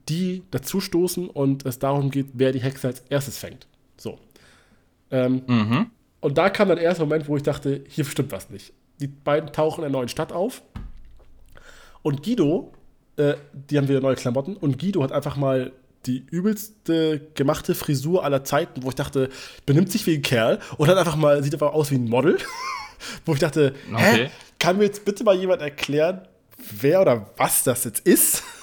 die dazustoßen und es darum geht, wer die Hexe als erstes fängt. So. Ähm, mhm. Und da kam dann der erste Moment, wo ich dachte, hier stimmt was nicht. Die beiden tauchen in einer neuen Stadt auf. Und Guido, äh, die haben wieder neue Klamotten. Und Guido hat einfach mal die übelste gemachte Frisur aller Zeiten, wo ich dachte, benimmt sich wie ein Kerl und hat einfach mal, sieht einfach aus wie ein Model. *laughs* wo ich dachte, okay. hä, kann mir jetzt bitte mal jemand erklären, wer oder was das jetzt ist? *laughs*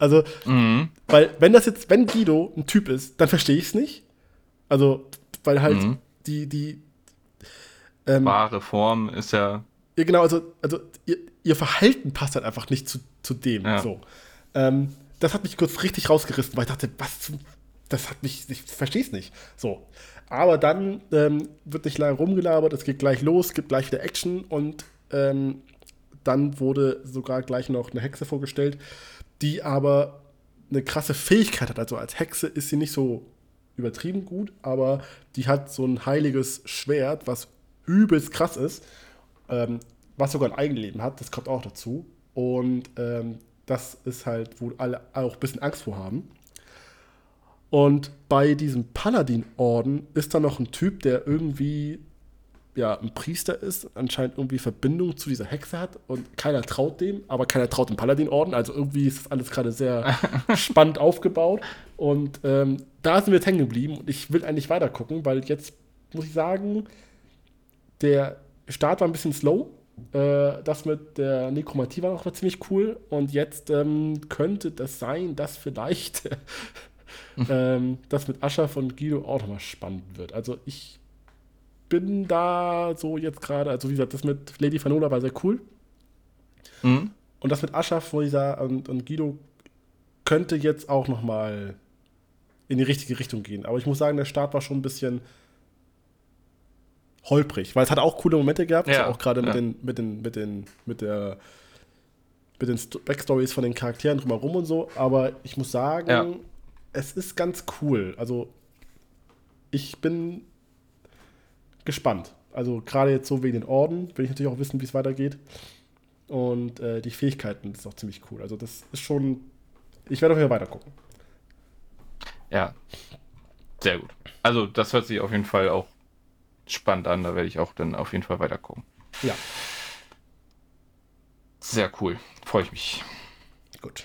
Also, mhm. weil, wenn das jetzt, wenn Guido ein Typ ist, dann verstehe ich es nicht. Also, weil halt mhm. die, die ähm, wahre Form ist ja. Ja, genau, also, also ihr, ihr Verhalten passt halt einfach nicht zu, zu dem. Ja. So. Ähm, das hat mich kurz richtig rausgerissen, weil ich dachte, was zum, das hat mich, ich verstehe es nicht. So. Aber dann ähm, wird nicht lange rumgelabert, es geht gleich los, gibt gleich wieder Action und ähm, dann wurde sogar gleich noch eine Hexe vorgestellt, die aber eine krasse Fähigkeit hat. Also als Hexe ist sie nicht so übertrieben gut, aber die hat so ein heiliges Schwert, was übelst krass ist, ähm, was sogar ein Eigenleben hat, das kommt auch dazu. Und ähm, das ist halt, wo alle auch ein bisschen Angst vor haben. Und bei diesem Paladin-Orden ist da noch ein Typ, der irgendwie ja ein Priester ist, anscheinend irgendwie Verbindung zu dieser Hexe hat und keiner traut dem, aber keiner traut dem Paladin-Orden. Also irgendwie ist das alles gerade sehr *laughs* spannend aufgebaut. Und ähm, da sind wir jetzt hängen geblieben und ich will eigentlich weiter gucken, weil jetzt muss ich sagen, der Start war ein bisschen slow. Äh, das mit der Nekromatie war noch ziemlich cool. Und jetzt ähm, könnte das sein, dass vielleicht *laughs* ähm, das mit Ascha von Guido auch nochmal spannend wird. Also ich bin da so jetzt gerade, also wie gesagt, das mit Lady Fanola war sehr cool. Mhm. Und das mit Ascha und, und Guido könnte jetzt auch nochmal in die richtige Richtung gehen. Aber ich muss sagen, der Start war schon ein bisschen holprig, weil es hat auch coole Momente gehabt, ja, auch gerade ja. mit den, mit den, mit den, mit der, mit den Backstories von den Charakteren drumherum und so, aber ich muss sagen, ja. es ist ganz cool. Also ich bin gespannt. Also gerade jetzt so wegen den Orden, will ich natürlich auch wissen, wie es weitergeht. Und äh, die Fähigkeiten ist auch ziemlich cool. Also das ist schon. Ich werde auf jeden Fall weiter gucken. Ja. Sehr gut. Also das hört sich auf jeden Fall auch spannend an. Da werde ich auch dann auf jeden Fall weiter gucken. Ja. Sehr cool. Freue ich mich. Gut.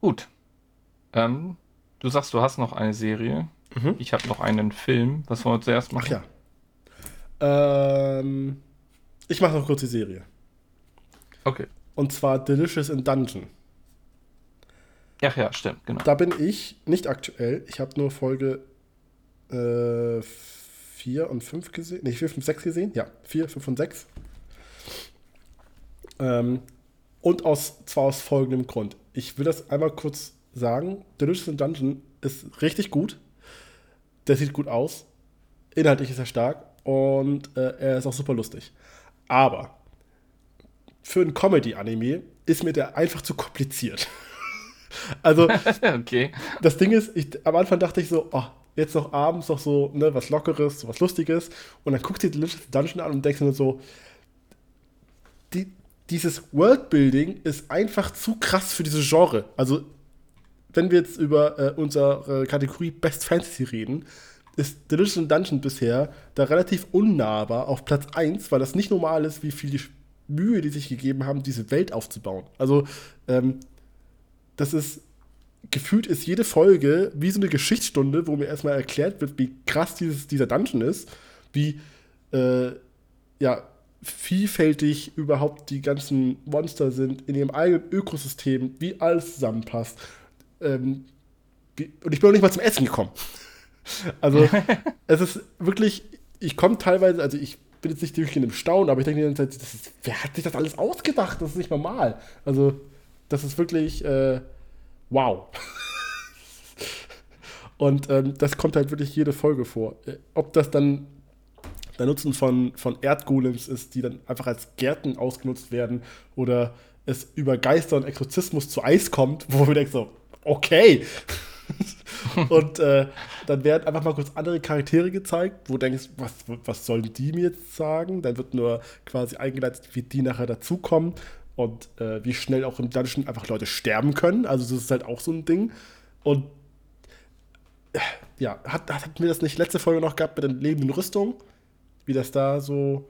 Gut. Ähm, du sagst, du hast noch eine Serie. Mhm. Ich habe noch einen Film. Was wollen wir zuerst machen? Ach ja. Ähm, ich mache noch kurz die Serie. Okay. Und zwar Delicious in Dungeon. Ach ja, stimmt, genau. Da bin ich nicht aktuell. Ich habe nur Folge äh, 4 und 5 gesehen. Ne, 4, 5, 6 gesehen. Ja, 4, 5 und 6. Ähm, und aus, zwar aus folgendem Grund. Ich will das einmal kurz sagen. Delicious Dungeon ist richtig gut. Der sieht gut aus. Inhaltlich ist er stark. Und äh, er ist auch super lustig. Aber für ein Comedy-Anime ist mir der einfach zu kompliziert. *laughs* also, *laughs* okay. das Ding ist, ich, am Anfang dachte ich so, oh, jetzt noch abends noch so, ne, was Lockeres, was Lustiges. Und dann guckst du dir Delicious Dungeon an und denkst nur so, die, dieses Worldbuilding ist einfach zu krass für dieses Genre. Also, wenn wir jetzt über äh, unsere Kategorie Best Fantasy reden, ist Delicious Dungeon bisher da relativ unnahbar auf Platz 1, weil das nicht normal ist, wie viel Mühe die sich gegeben haben, diese Welt aufzubauen. Also, ähm, das ist gefühlt ist jede Folge wie so eine Geschichtsstunde, wo mir erstmal erklärt wird, wie krass dieses, dieser Dungeon ist, wie äh, ja, vielfältig überhaupt die ganzen Monster sind in ihrem eigenen Ökosystem, wie alles zusammenpasst. Ähm, wie, und ich bin noch nicht mal zum Essen gekommen. *laughs* Also, *laughs* es ist wirklich, ich komme teilweise, also ich bin jetzt nicht durch in einem Staunen, aber ich denke die ganze Zeit, ist, wer hat sich das alles ausgedacht? Das ist nicht normal. Also, das ist wirklich, äh, wow. Und ähm, das kommt halt wirklich jede Folge vor. Äh, ob das dann der Nutzen von, von Erdgolems ist, die dann einfach als Gärten ausgenutzt werden, oder es über Geister und Exorzismus zu Eis kommt, wo wir denken so, okay. *laughs* und äh, dann werden einfach mal kurz andere Charaktere gezeigt, wo du denkst, was, was sollen die mir jetzt sagen? Dann wird nur quasi eingeleitet, wie die nachher dazukommen und äh, wie schnell auch im Dungeon einfach Leute sterben können. Also das ist halt auch so ein Ding. Und äh, ja, hat, hatten wir das nicht letzte Folge noch gehabt mit den lebenden Rüstungen? Wie das da so,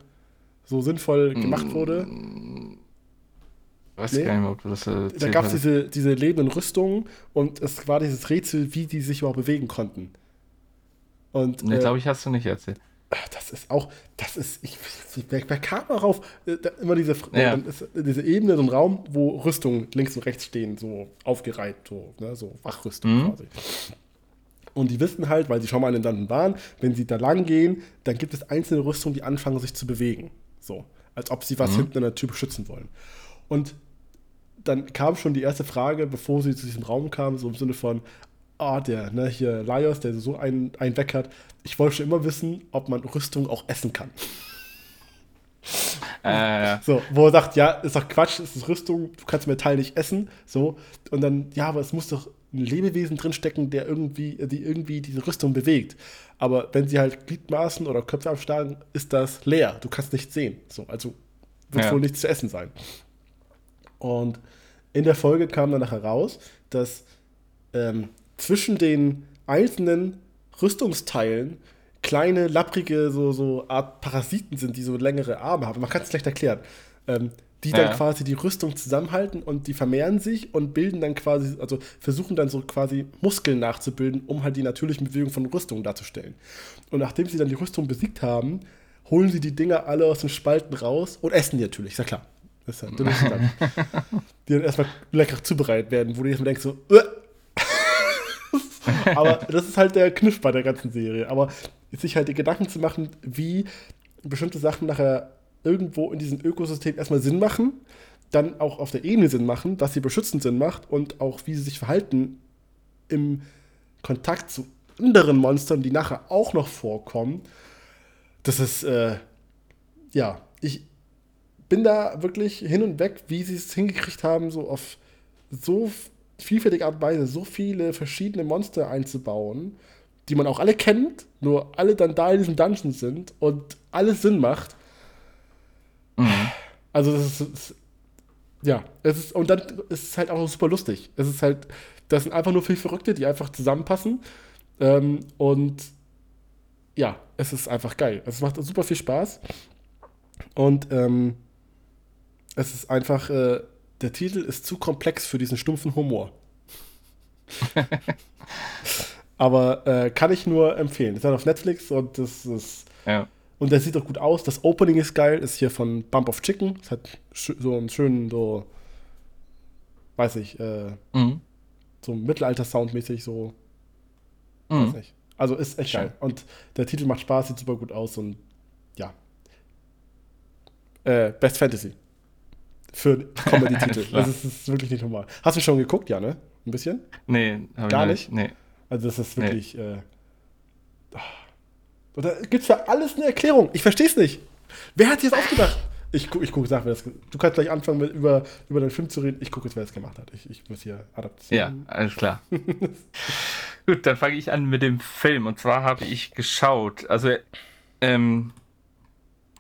so sinnvoll gemacht wurde? Weiß nee. gar nicht mehr, ob du das Da gab es diese, diese lebenden Rüstungen und es war dieses Rätsel, wie die sich überhaupt bewegen konnten. Und, nee, äh, glaube ich, hast du nicht erzählt das ist auch, das ist, ich, wer, wer kam darauf? Äh, immer diese, ja. diese Ebene, so ein Raum, wo Rüstungen links und rechts stehen, so aufgereiht, so, ne, so Wachrüstung mhm. quasi. Und die wissen halt, weil sie schon mal in den Landen waren, wenn sie da lang gehen, dann gibt es einzelne Rüstungen, die anfangen, sich zu bewegen. So, als ob sie was mhm. hinten in der Tür beschützen wollen. Und dann kam schon die erste Frage, bevor sie zu diesem Raum kamen, so im Sinne von, ah, der, ne, hier Laios, der so einen, einen weg hat. Ich wollte schon immer wissen, ob man Rüstung auch essen kann. Äh. So, wo er sagt, ja, ist doch Quatsch, es ist Rüstung, du kannst Metall nicht essen. So, und dann, ja, aber es muss doch ein Lebewesen drinstecken, der irgendwie, die irgendwie diese Rüstung bewegt. Aber wenn sie halt Gliedmaßen oder Köpfe abschlagen, ist das leer. Du kannst nichts sehen. So, also wird ja. wohl nichts zu essen sein. Und in der Folge kam dann nachher raus, dass ähm, zwischen den einzelnen Rüstungsteilen kleine, lapprige, so, so Art Parasiten sind, die so längere Arme haben. Man kann es schlecht erklären. ähm, die dann ja. quasi die Rüstung zusammenhalten und die vermehren sich und bilden dann quasi, also versuchen dann so quasi Muskeln nachzubilden, um halt die natürlichen Bewegungen von Rüstung darzustellen. Und nachdem sie dann die Rüstung besiegt haben, holen sie die Dinger alle aus den Spalten raus und essen die natürlich, ist ja klar. Das ist ja dann, *laughs* die dann erstmal lecker zubereitet werden, wo du erstmal denkst so, Uah! *laughs* aber das ist halt der Kniff bei der ganzen Serie. Aber sich halt die Gedanken zu machen, wie bestimmte Sachen nachher irgendwo in diesem Ökosystem erstmal Sinn machen, dann auch auf der Ebene Sinn machen, dass sie beschützend Sinn macht und auch wie sie sich verhalten im Kontakt zu anderen Monstern, die nachher auch noch vorkommen. Das ist, äh, ja, ich bin da wirklich hin und weg, wie sie es hingekriegt haben, so auf so vielfältige Art und Weise so viele verschiedene Monster einzubauen, die man auch alle kennt, nur alle dann da in diesem Dungeon sind und alles Sinn macht. Mhm. Also das ist, ist, ja, es ist und dann ist es halt auch super lustig. Es ist halt, das sind einfach nur viel Verrückte, die einfach zusammenpassen ähm, und ja, es ist einfach geil. Es macht super viel Spaß und ähm, es ist einfach, äh, der Titel ist zu komplex für diesen stumpfen Humor. *laughs* Aber äh, kann ich nur empfehlen. Ist halt auf Netflix und das ist ja. Und der sieht auch gut aus. Das Opening ist geil, ist hier von Bump of Chicken. Es hat so einen schönen, so, weiß ich, äh, mhm. so Mittelalter-Sound-mäßig, so. Mhm. Weiß nicht. Also ist echt Schön. geil. Und der Titel macht Spaß, sieht super gut aus und ja. Äh, Best Fantasy. Für *laughs* Comedy-Titel. das ist, ist, wirklich nicht normal. Hast du schon geguckt, ja, ne? Ein bisschen? Nee, gar nicht. Nee. Also das ist wirklich. Nee. Äh, oder gibt es für alles eine Erklärung? Ich verstehe es nicht. Wer hat sich das ausgedacht? Ich, ich gucke, sag, wer das. Du kannst gleich anfangen, mit, über, über den Film zu reden. Ich gucke jetzt, wer das gemacht hat. Ich, ich muss hier adaptieren. Ja, alles klar. Gut, dann fange ich an mit dem Film. Und zwar habe ich geschaut. Also, ähm,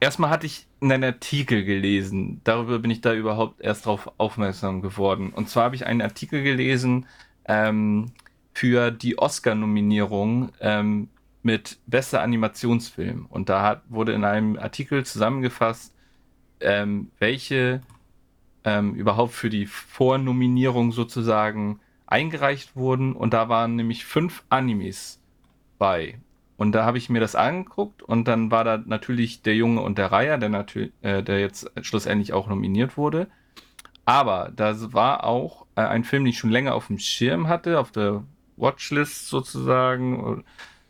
erstmal hatte ich einen Artikel gelesen. Darüber bin ich da überhaupt erst drauf aufmerksam geworden. Und zwar habe ich einen Artikel gelesen ähm, für die Oscar-Nominierung ähm, mit bester Animationsfilm. Und da hat, wurde in einem Artikel zusammengefasst, ähm, welche ähm, überhaupt für die Vornominierung sozusagen eingereicht wurden. Und da waren nämlich fünf Animes bei. Und da habe ich mir das angeguckt und dann war da natürlich der Junge und der Reiher, der, äh, der jetzt schlussendlich auch nominiert wurde. Aber da war auch äh, ein Film, den ich schon länger auf dem Schirm hatte, auf der Watchlist sozusagen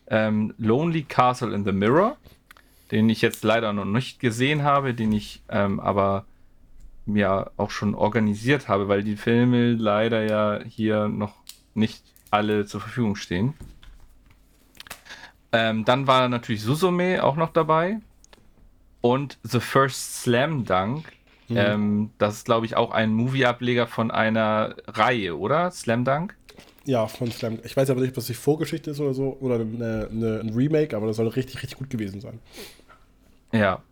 ähm, Lonely Castle in the Mirror, den ich jetzt leider noch nicht gesehen habe, den ich ähm, aber mir auch schon organisiert habe, weil die Filme leider ja hier noch nicht alle zur Verfügung stehen. Ähm, dann war natürlich Susume auch noch dabei und The First Slam Dunk. Mhm. Ähm, das ist, glaube ich, auch ein Movie-Ableger von einer Reihe, oder? Slam Dunk? Ja, von Slam. Ich weiß aber nicht, ob das die Vorgeschichte ist oder so, oder eine, eine, ein Remake, aber das soll richtig, richtig gut gewesen sein. Ja.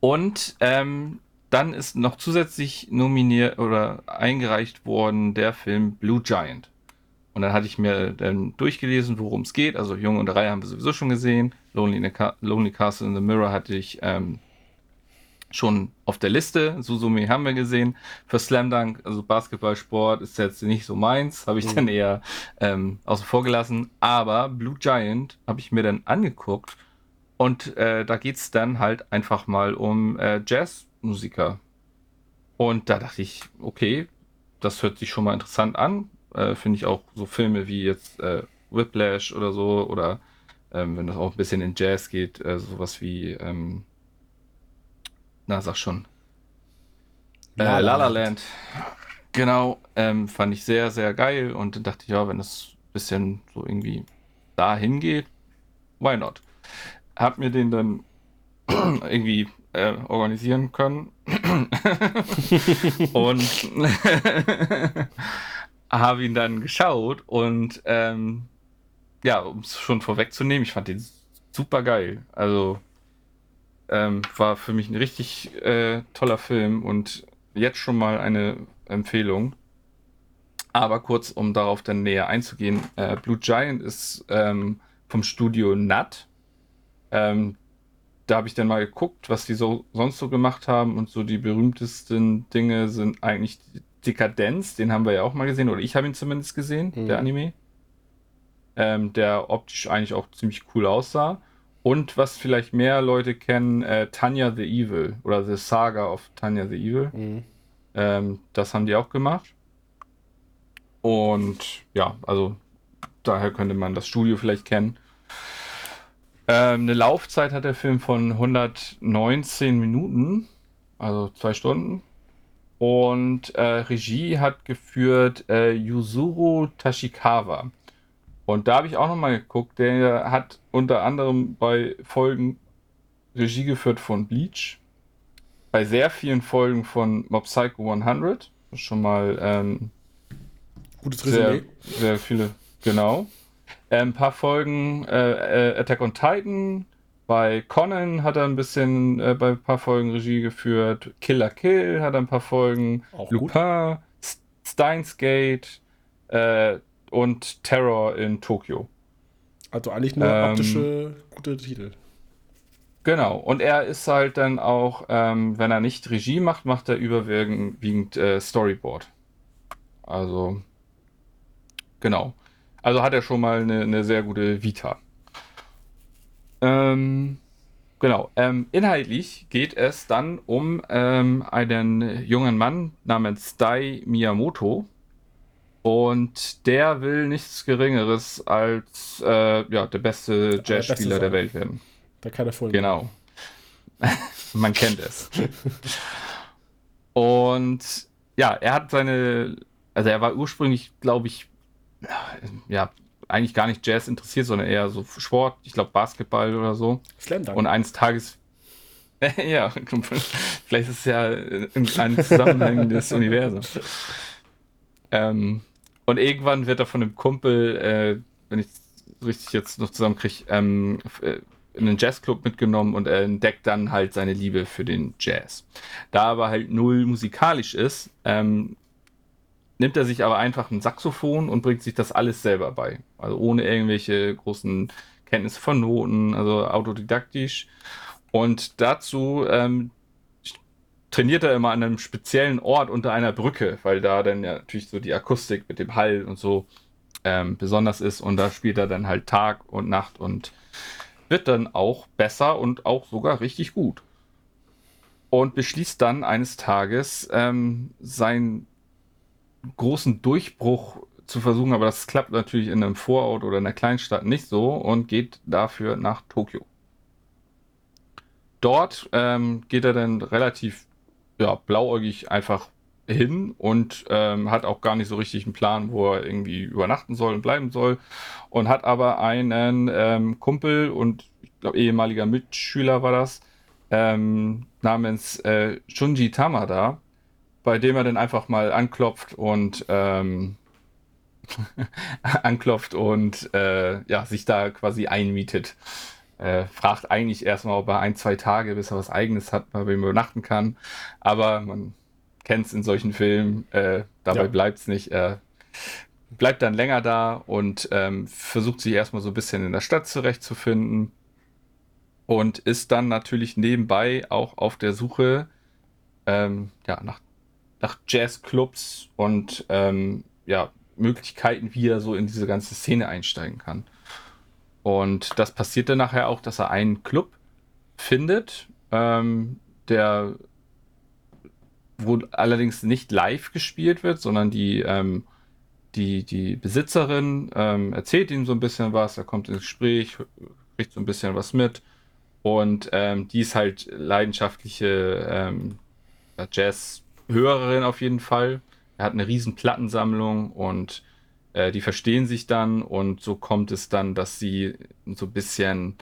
Und ähm, dann ist noch zusätzlich nominiert oder eingereicht worden der Film Blue Giant. Und dann hatte ich mir dann durchgelesen, worum es geht. Also Junge und Reihe haben wir sowieso schon gesehen. Lonely, Lonely Castle in the Mirror hatte ich ähm, schon auf der Liste. Suzume haben wir gesehen. Für Slam Dunk, also Basketballsport, ist jetzt nicht so meins. Habe ich mhm. dann eher ähm, außen vor gelassen. Aber Blue Giant habe ich mir dann angeguckt. Und äh, da geht es dann halt einfach mal um äh, Jazzmusiker. Und da dachte ich, okay, das hört sich schon mal interessant an. Äh, Finde ich auch so Filme wie jetzt äh, Whiplash oder so. Oder ähm, wenn das auch ein bisschen in Jazz geht, äh, sowas wie. Ähm, na, sag schon. Äh, La La Land. Genau, ähm, fand ich sehr, sehr geil und dann dachte ich, ja, wenn es ein bisschen so irgendwie dahin geht, why not? Hab mir den dann *clears throat* irgendwie äh, organisieren können *laughs* und *laughs* habe ihn dann geschaut und ähm, ja, um es schon vorwegzunehmen, ich fand den super geil. Also ähm, war für mich ein richtig äh, toller Film und jetzt schon mal eine Empfehlung. Aber kurz, um darauf dann näher einzugehen, äh, Blue Giant ist ähm, vom Studio Nut. Ähm, da habe ich dann mal geguckt, was die so sonst so gemacht haben und so die berühmtesten Dinge sind eigentlich Dekadenz, den haben wir ja auch mal gesehen, oder ich habe ihn zumindest gesehen, mhm. der Anime. Ähm, der optisch eigentlich auch ziemlich cool aussah. Und was vielleicht mehr Leute kennen, äh, Tanya the Evil oder The Saga of Tanya the Evil. Mhm. Ähm, das haben die auch gemacht. Und ja, also daher könnte man das Studio vielleicht kennen. Ähm, eine Laufzeit hat der Film von 119 Minuten, also zwei Stunden. Und äh, Regie hat geführt äh, Yuzuru Tashikawa. Und da habe ich auch nochmal geguckt, der hat unter anderem bei Folgen Regie geführt von Bleach, bei sehr vielen Folgen von Mob Psycho 100, schon mal ähm, gutes Resümee. Sehr, sehr viele, genau. Äh, ein paar Folgen äh, äh, Attack on Titan. Bei Conan hat er ein bisschen äh, bei ein paar Folgen Regie geführt. Killer Kill hat er ein paar Folgen. Auch Lupin, gut. Steins Gate äh, und Terror in Tokio. Also eigentlich nur ähm, optische gute Titel. Genau, und er ist halt dann auch, ähm, wenn er nicht Regie macht, macht er überwiegend äh, Storyboard. Also, genau. Also hat er schon mal eine, eine sehr gute Vita. Ähm, genau. Ähm, inhaltlich geht es dann um ähm, einen jungen Mann namens Dai Miyamoto. Und der will nichts Geringeres als äh, ja, der beste Jazzspieler der Welt werden. Da kann er voll. Genau. *laughs* Man kennt es. Und ja, er hat seine, also er war ursprünglich, glaube ich, ja, eigentlich gar nicht Jazz interessiert, sondern eher so Sport, ich glaube Basketball oder so. Slam Dunk. Und eines Tages, *laughs* ja, vielleicht ist es ja ein kleines zusammenhängendes Universum. Ähm, und irgendwann wird er von einem Kumpel, äh, wenn ich es richtig jetzt noch zusammenkriege, ähm, äh, in einen Jazzclub mitgenommen und er entdeckt dann halt seine Liebe für den Jazz. Da aber halt null musikalisch ist, ähm, nimmt er sich aber einfach ein Saxophon und bringt sich das alles selber bei. Also ohne irgendwelche großen Kenntnisse von Noten, also autodidaktisch. Und dazu ähm, trainiert er immer an einem speziellen Ort unter einer Brücke, weil da dann ja natürlich so die Akustik mit dem Hall und so ähm, besonders ist. Und da spielt er dann halt Tag und Nacht und wird dann auch besser und auch sogar richtig gut. Und beschließt dann eines Tages ähm, sein großen Durchbruch zu versuchen, aber das klappt natürlich in einem Vorort oder in einer Kleinstadt nicht so und geht dafür nach Tokio. Dort ähm, geht er dann relativ ja, blauäugig einfach hin und ähm, hat auch gar nicht so richtig einen Plan, wo er irgendwie übernachten soll und bleiben soll. Und hat aber einen ähm, Kumpel und ich glaube ehemaliger Mitschüler war das, ähm, namens äh, Shunji Tamada, bei dem er dann einfach mal anklopft und ähm, *laughs* anklopft und äh, ja, sich da quasi einmietet. Äh, fragt eigentlich erstmal, ob er ein, zwei Tage, bis er was eigenes hat, bei wem er übernachten kann. Aber man kennt es in solchen Filmen, äh, dabei ja. bleibt es nicht. Er bleibt dann länger da und ähm, versucht sich erstmal so ein bisschen in der Stadt zurechtzufinden. Und ist dann natürlich nebenbei auch auf der Suche ähm, ja, nach nach Jazzclubs und ähm, ja, Möglichkeiten, wie er so in diese ganze Szene einsteigen kann. Und das passiert dann nachher auch, dass er einen Club findet, ähm, der wo allerdings nicht live gespielt wird, sondern die, ähm, die, die Besitzerin ähm, erzählt ihm so ein bisschen was, er kommt ins Gespräch, kriegt so ein bisschen was mit und ähm, die ist halt leidenschaftliche ähm, Jazz- Hörerin auf jeden Fall. Er hat eine riesen Plattensammlung und äh, die verstehen sich dann und so kommt es dann, dass sie so ein bisschen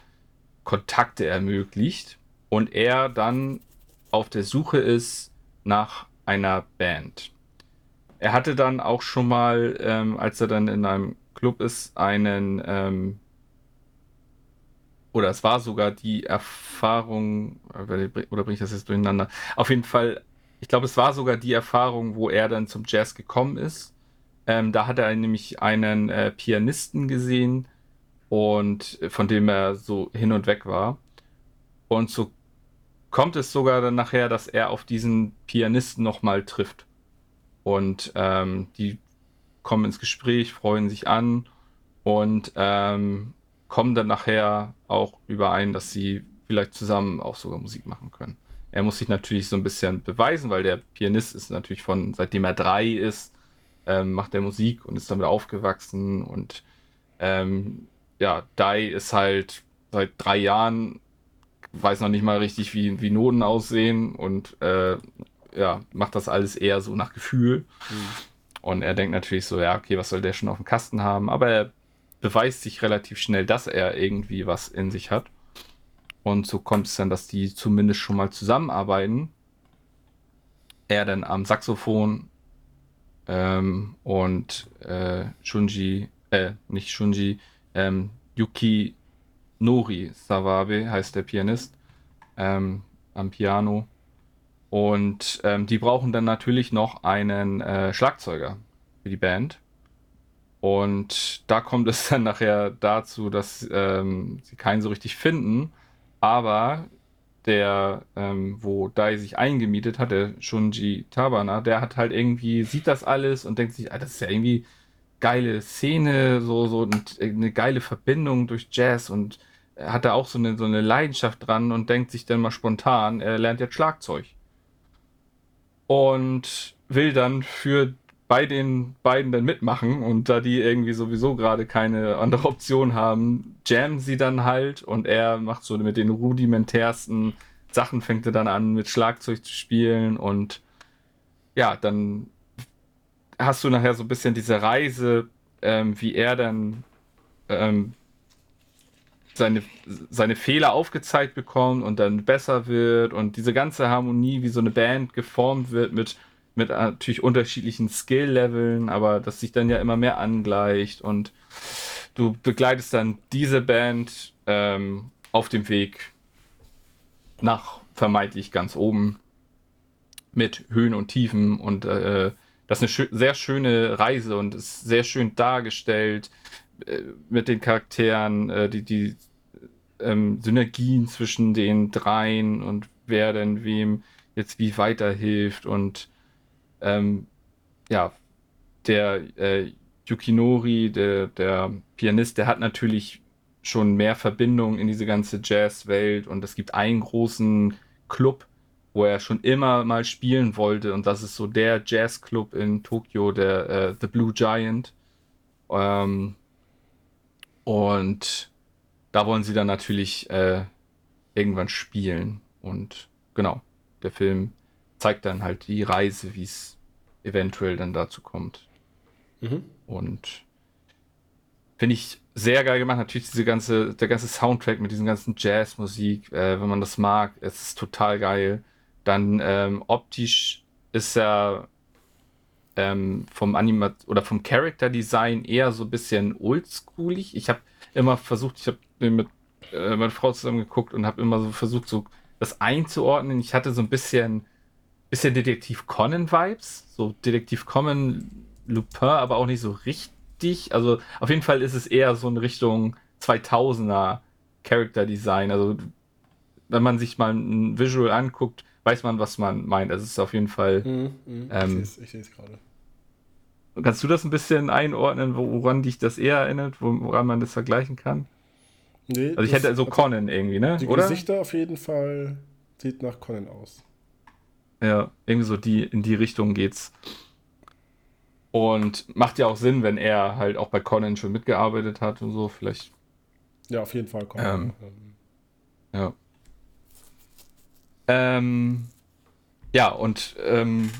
Kontakte ermöglicht und er dann auf der Suche ist nach einer Band. Er hatte dann auch schon mal, ähm, als er dann in einem Club ist, einen ähm, oder es war sogar die Erfahrung, oder bringe ich das jetzt durcheinander? Auf jeden Fall ich glaube, es war sogar die Erfahrung, wo er dann zum Jazz gekommen ist. Ähm, da hat er nämlich einen äh, Pianisten gesehen und von dem er so hin und weg war. Und so kommt es sogar dann nachher, dass er auf diesen Pianisten nochmal trifft. Und ähm, die kommen ins Gespräch, freuen sich an und ähm, kommen dann nachher auch überein, dass sie vielleicht zusammen auch sogar Musik machen können. Er muss sich natürlich so ein bisschen beweisen, weil der Pianist ist natürlich von, seitdem er drei ist, ähm, macht er Musik und ist damit aufgewachsen und ähm, ja, Dai ist halt seit drei Jahren, weiß noch nicht mal richtig, wie, wie Noten aussehen und äh, ja, macht das alles eher so nach Gefühl. Mhm. Und er denkt natürlich so, ja, okay, was soll der schon auf dem Kasten haben? Aber er beweist sich relativ schnell, dass er irgendwie was in sich hat. Und so kommt es dann, dass die zumindest schon mal zusammenarbeiten. Er dann am Saxophon ähm, und äh, Shunji, äh, nicht Shunji, ähm, Yuki Nori Sawabe heißt der Pianist ähm, am Piano. Und ähm, die brauchen dann natürlich noch einen äh, Schlagzeuger für die Band. Und da kommt es *laughs* dann nachher dazu, dass ähm, sie keinen so richtig finden. Aber der, ähm, wo Dai sich eingemietet hat, der Shunji Tabana, der hat halt irgendwie, sieht das alles und denkt sich, ah, das ist ja irgendwie geile Szene, so, so eine geile Verbindung durch Jazz und hat da auch so eine, so eine Leidenschaft dran und denkt sich dann mal spontan, er lernt jetzt Schlagzeug. Und will dann für bei den beiden dann mitmachen und da die irgendwie sowieso gerade keine andere *laughs* Option haben, jammen sie dann halt und er macht so mit den rudimentärsten Sachen, fängt er dann an mit Schlagzeug zu spielen und ja, dann hast du nachher so ein bisschen diese Reise, ähm, wie er dann ähm, seine, seine Fehler aufgezeigt bekommt und dann besser wird und diese ganze Harmonie, wie so eine Band geformt wird mit, mit natürlich unterschiedlichen Skill-Leveln, aber das sich dann ja immer mehr angleicht und du begleitest dann diese Band ähm, auf dem Weg nach vermeintlich ganz oben mit Höhen und Tiefen und äh, das ist eine sehr schöne Reise und ist sehr schön dargestellt äh, mit den Charakteren, äh, die, die ähm, Synergien zwischen den dreien und wer denn wem jetzt wie weiterhilft und ähm, ja, der äh, Yukinori, der, der Pianist, der hat natürlich schon mehr Verbindung in diese ganze Jazzwelt und es gibt einen großen Club, wo er schon immer mal spielen wollte und das ist so der Jazzclub in Tokio, der äh, The Blue Giant. Ähm, und da wollen sie dann natürlich äh, irgendwann spielen. Und genau, der Film zeigt dann halt die Reise, wie es eventuell dann dazu kommt. Mhm. Und finde ich sehr geil gemacht. Natürlich diese ganze, der ganze Soundtrack mit diesen ganzen Jazzmusik, äh, wenn man das mag, es ist total geil. Dann ähm, optisch ist er ähm, vom Animat oder vom Character Design eher so ein bisschen oldschoolig. Ich habe immer versucht, ich habe mit äh, meiner Frau zusammen geguckt und habe immer so versucht, so das einzuordnen. Ich hatte so ein bisschen, bisschen Detektiv Conan Vibes, so Detektiv Conan Lupin, aber auch nicht so richtig. Also auf jeden Fall ist es eher so in Richtung 2000er Character Design. Also wenn man sich mal ein Visual anguckt, weiß man, was man meint. Also es ist auf jeden Fall. Mm, mm, ähm, ich sehe es gerade. Kannst du das ein bisschen einordnen, woran dich das eher erinnert, woran man das vergleichen kann? Nee, also ich hätte so Conan irgendwie, ne? Die Oder? Gesichter auf jeden Fall sieht nach Conan aus. Ja, irgendwie so die, in die Richtung geht's. Und macht ja auch Sinn, wenn er halt auch bei Conan schon mitgearbeitet hat und so, vielleicht. Ja, auf jeden Fall Conan. Ähm, ja. Ähm, ja, und ähm,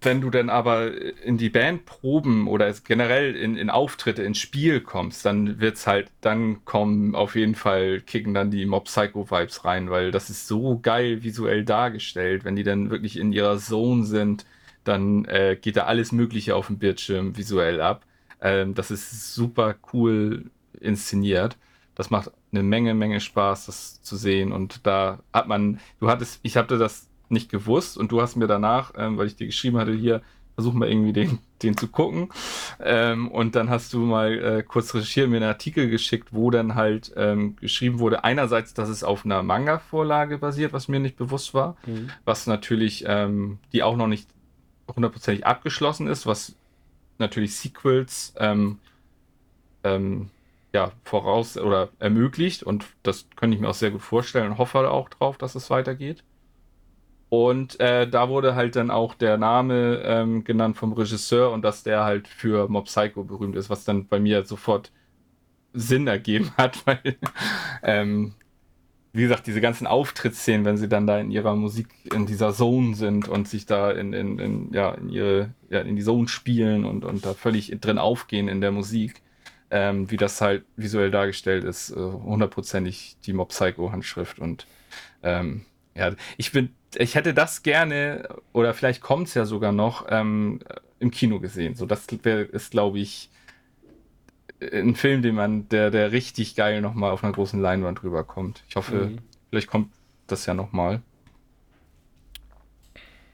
wenn du dann aber in die Bandproben oder generell in, in Auftritte, ins Spiel kommst, dann wird's halt, dann kommen auf jeden Fall, kicken dann die Mob Psycho Vibes rein, weil das ist so geil visuell dargestellt. Wenn die dann wirklich in ihrer Zone sind, dann äh, geht da alles Mögliche auf dem Bildschirm visuell ab. Ähm, das ist super cool inszeniert. Das macht eine Menge, Menge Spaß, das zu sehen. Und da hat man, du hattest, ich hatte das nicht gewusst und du hast mir danach, ähm, weil ich dir geschrieben hatte, hier, versuch mal irgendwie den den zu gucken. Ähm, und dann hast du mal äh, kurz recherchiert, mir einen Artikel geschickt, wo dann halt ähm, geschrieben wurde, einerseits, dass es auf einer Manga-Vorlage basiert, was mir nicht bewusst war, mhm. was natürlich, ähm, die auch noch nicht hundertprozentig abgeschlossen ist, was natürlich Sequels ähm, ähm, ja, voraus oder ermöglicht und das könnte ich mir auch sehr gut vorstellen und hoffe auch drauf, dass es weitergeht. Und äh, da wurde halt dann auch der Name ähm, genannt vom Regisseur und dass der halt für Mob Psycho berühmt ist, was dann bei mir sofort Sinn ergeben hat, *laughs* weil, ähm, wie gesagt, diese ganzen Auftrittsszenen, wenn sie dann da in ihrer Musik in dieser Zone sind und sich da in, in, in ja, in ihre, ja, in die Zone spielen und, und da völlig drin aufgehen in der Musik, ähm, wie das halt visuell dargestellt ist, äh, hundertprozentig die Mob Psycho Handschrift und ähm, ja, ich bin ich hätte das gerne, oder vielleicht kommt es ja sogar noch, ähm, im Kino gesehen. So, das wär, ist, glaube ich, ein Film, den man, der, der richtig geil nochmal auf einer großen Leinwand rüberkommt. Ich hoffe, mhm. vielleicht kommt das ja nochmal.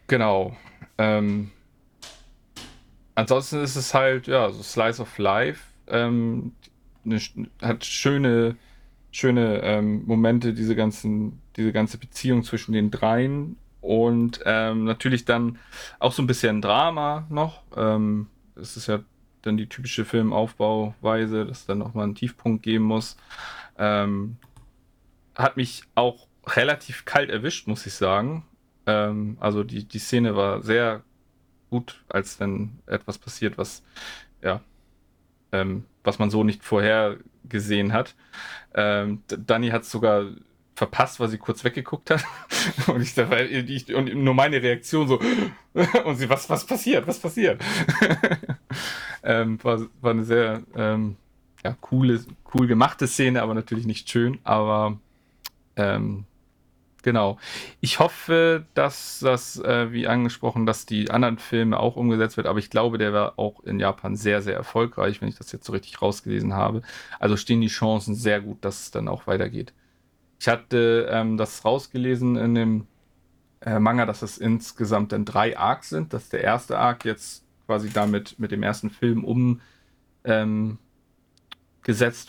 Genau. Ähm, ansonsten ist es halt, ja, so Slice of Life. Ähm, ne, hat schöne, schöne ähm, Momente, diese ganzen diese ganze Beziehung zwischen den dreien und ähm, natürlich dann auch so ein bisschen Drama noch. Ähm, es ist ja dann die typische Filmaufbauweise, dass dann nochmal einen Tiefpunkt geben muss. Ähm, hat mich auch relativ kalt erwischt, muss ich sagen. Ähm, also die, die Szene war sehr gut, als dann etwas passiert, was ja, ähm, was man so nicht vorher gesehen hat. Ähm, Danny hat sogar verpasst, weil sie kurz weggeguckt hat. *laughs* und ich, ich und nur meine Reaktion so, *laughs* und sie, was, was passiert, was passiert? *laughs* ähm, war, war eine sehr ähm, ja, coole, cool gemachte Szene, aber natürlich nicht schön, aber ähm, genau. Ich hoffe, dass das, äh, wie angesprochen, dass die anderen Filme auch umgesetzt wird, aber ich glaube, der war auch in Japan sehr, sehr erfolgreich, wenn ich das jetzt so richtig rausgelesen habe. Also stehen die Chancen sehr gut, dass es dann auch weitergeht. Ich hatte ähm, das rausgelesen in dem äh, Manga, dass es insgesamt dann drei Arcs sind, dass der erste Arc jetzt quasi damit mit dem ersten Film umgesetzt ähm,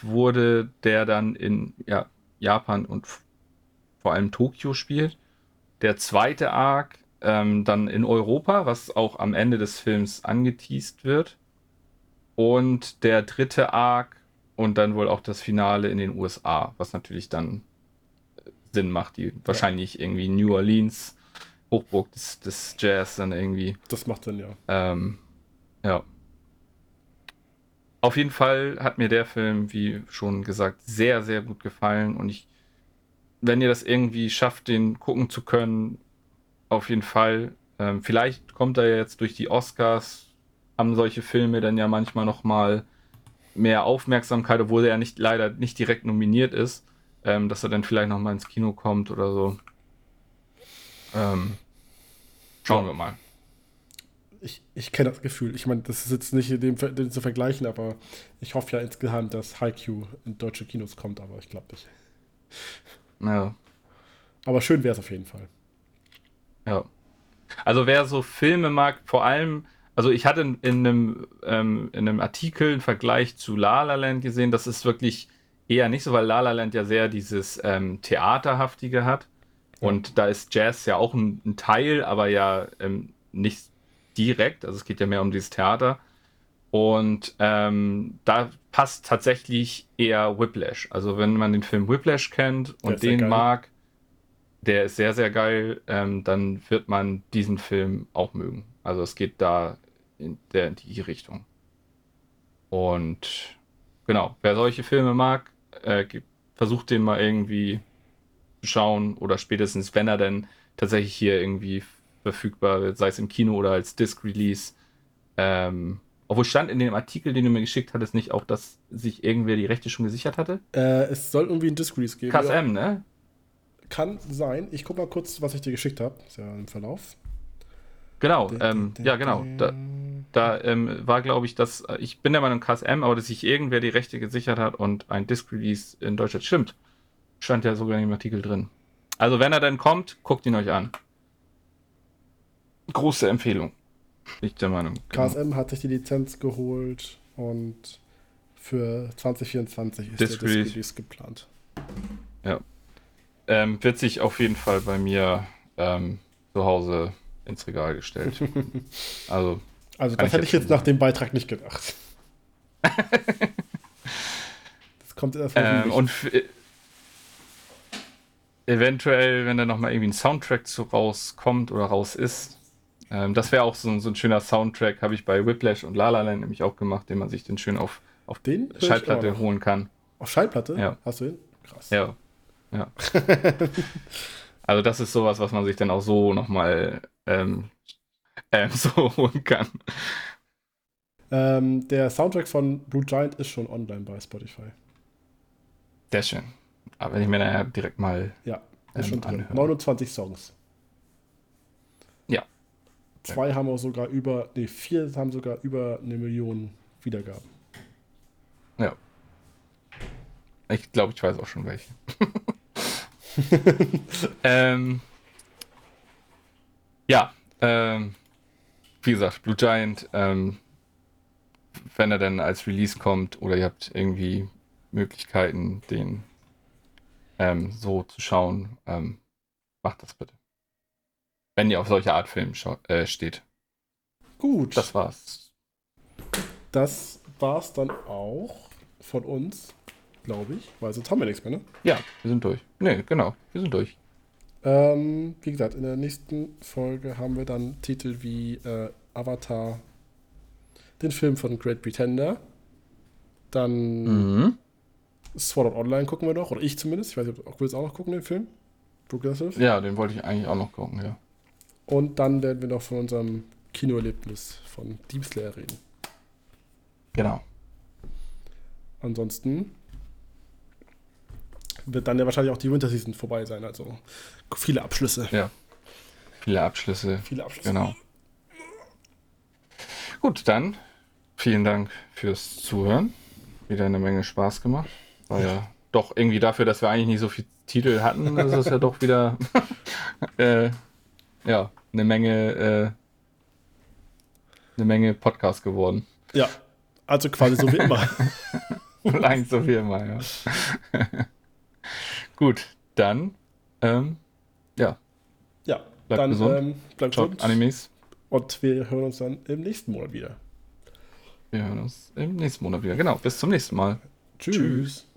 wurde, der dann in ja, Japan und vor allem Tokio spielt. Der zweite Arc ähm, dann in Europa, was auch am Ende des Films angeteased wird. Und der dritte Arc und dann wohl auch das Finale in den USA, was natürlich dann Sinn macht, die wahrscheinlich irgendwie New Orleans, Hochburg des, des Jazz dann irgendwie. Das macht Sinn, ja. Ähm, ja. Auf jeden Fall hat mir der Film, wie schon gesagt, sehr, sehr gut gefallen und ich, wenn ihr das irgendwie schafft, den gucken zu können, auf jeden Fall. Ähm, vielleicht kommt er jetzt durch die Oscars, haben solche Filme dann ja manchmal noch mal mehr Aufmerksamkeit, obwohl er ja nicht leider nicht direkt nominiert ist ähm, dass er dann vielleicht noch mal ins Kino kommt oder so. Ähm, schauen wir mal. Ich, ich kenne das Gefühl. Ich meine, das ist jetzt nicht dem, dem zu vergleichen, aber ich hoffe ja insgeheim, dass Haikyuu in deutsche Kinos kommt, aber ich glaube nicht. Ja. Aber schön wäre es auf jeden Fall. Ja. Also wer so Filme mag, vor allem, also ich hatte in, in einem, ähm, in einem Artikel einen Vergleich zu La La Land gesehen, das ist wirklich eher nicht so, weil La La Land ja sehr dieses ähm, Theaterhaftige hat. Und da ist Jazz ja auch ein, ein Teil, aber ja ähm, nicht direkt. Also es geht ja mehr um dieses Theater. Und ähm, da passt tatsächlich eher Whiplash. Also wenn man den Film Whiplash kennt und den mag, der ist sehr, sehr geil, ähm, dann wird man diesen Film auch mögen. Also es geht da in, der, in die Richtung. Und genau, wer solche Filme mag, äh, versucht den mal irgendwie zu schauen oder spätestens, wenn er denn tatsächlich hier irgendwie verfügbar wird, sei es im Kino oder als Disc-Release. Ähm, obwohl stand in dem Artikel, den du mir geschickt hattest, nicht auch, dass sich irgendwer die Rechte schon gesichert hatte? Äh, es soll irgendwie ein Disc-Release geben. KSM, ja. ne? Kann sein. Ich guck mal kurz, was ich dir geschickt habe. Ist ja im Verlauf. Genau, ähm, ja, genau. Da, da ähm, war, glaube ich, dass äh, ich bin der Meinung KSM, aber dass sich irgendwer die Rechte gesichert hat und ein Disc-Release in Deutschland stimmt. Stand ja sogar in dem Artikel drin. Also, wenn er dann kommt, guckt ihn euch an. Große Empfehlung. Ich der Meinung. Genau. KSM hat sich die Lizenz geholt und für 2024 ist Disc der Disc Release geplant. Ja. Ähm, wird sich auf jeden Fall bei mir ähm, zu Hause ins Regal gestellt. *laughs* also, also das hätte ich jetzt nach dem Beitrag nicht gedacht. das kommt erstmal. Ähm, und eventuell, wenn da nochmal irgendwie ein Soundtrack zu rauskommt oder raus ist, ähm, das wäre auch so, so, ein schöner Soundtrack, habe ich bei Whiplash und La La Land nämlich auch gemacht, den man sich dann schön auf, auf den Schallplatte holen kann. Auf Schallplatte? Ja. Hast du den? Krass. Ja. ja. *laughs* *laughs* also das ist sowas, was man sich dann auch so nochmal ähm, ähm, *laughs* so holen kann. Ähm, der Soundtrack von Blue Giant ist schon online bei Spotify. Sehr schön. Aber wenn ich mir da direkt mal. Ja, ist ähm, schon drin. Anhöre. 29 Songs. Ja. Zwei haben auch sogar über, nee, vier haben sogar über eine Million Wiedergaben. Ja. Ich glaube, ich weiß auch schon welche. *laughs* *laughs* ähm, ja, ähm, wie gesagt, Blue Giant, ähm, wenn er dann als Release kommt oder ihr habt irgendwie Möglichkeiten, den ähm, so zu schauen, ähm, macht das bitte. Wenn ihr auf solche Art Film äh, steht. Gut. Das war's. Das war's dann auch von uns, glaube ich, weil sonst haben wir nichts mehr, ne? Ja, wir sind durch. Ne, genau, wir sind durch. Ähm, wie gesagt, in der nächsten Folge haben wir dann Titel wie äh, Avatar, den Film von Great Pretender, dann mhm. Sword Art Online gucken wir noch, oder ich zumindest. Ich weiß nicht, ob du auch noch gucken, den Film? Progressive? Ja, den wollte ich eigentlich auch noch gucken, ja. Und dann werden wir noch von unserem Kinoerlebnis von Deep Slayer reden. Genau. Ansonsten wird dann ja wahrscheinlich auch die Winterseason vorbei sein. Also viele Abschlüsse. Ja. Viele Abschlüsse. Viele Abschlüsse. Genau. Gut, dann vielen Dank fürs Zuhören. Wieder eine Menge Spaß gemacht. War ja doch irgendwie dafür, dass wir eigentlich nicht so viel Titel hatten, ist es ja doch wieder *laughs* äh, ja, eine Menge äh, eine Menge Podcast geworden. Ja, also quasi so wie immer. *laughs* Eigentlich so wie immer, ja. Gut, dann ähm, ja. Ja, bleibt dann gesund. Ähm, bleibt gesund. Animes. Und wir hören uns dann im nächsten Monat wieder. Wir hören uns im nächsten Monat wieder. Genau, bis zum nächsten Mal. Tschüss. Tschüss.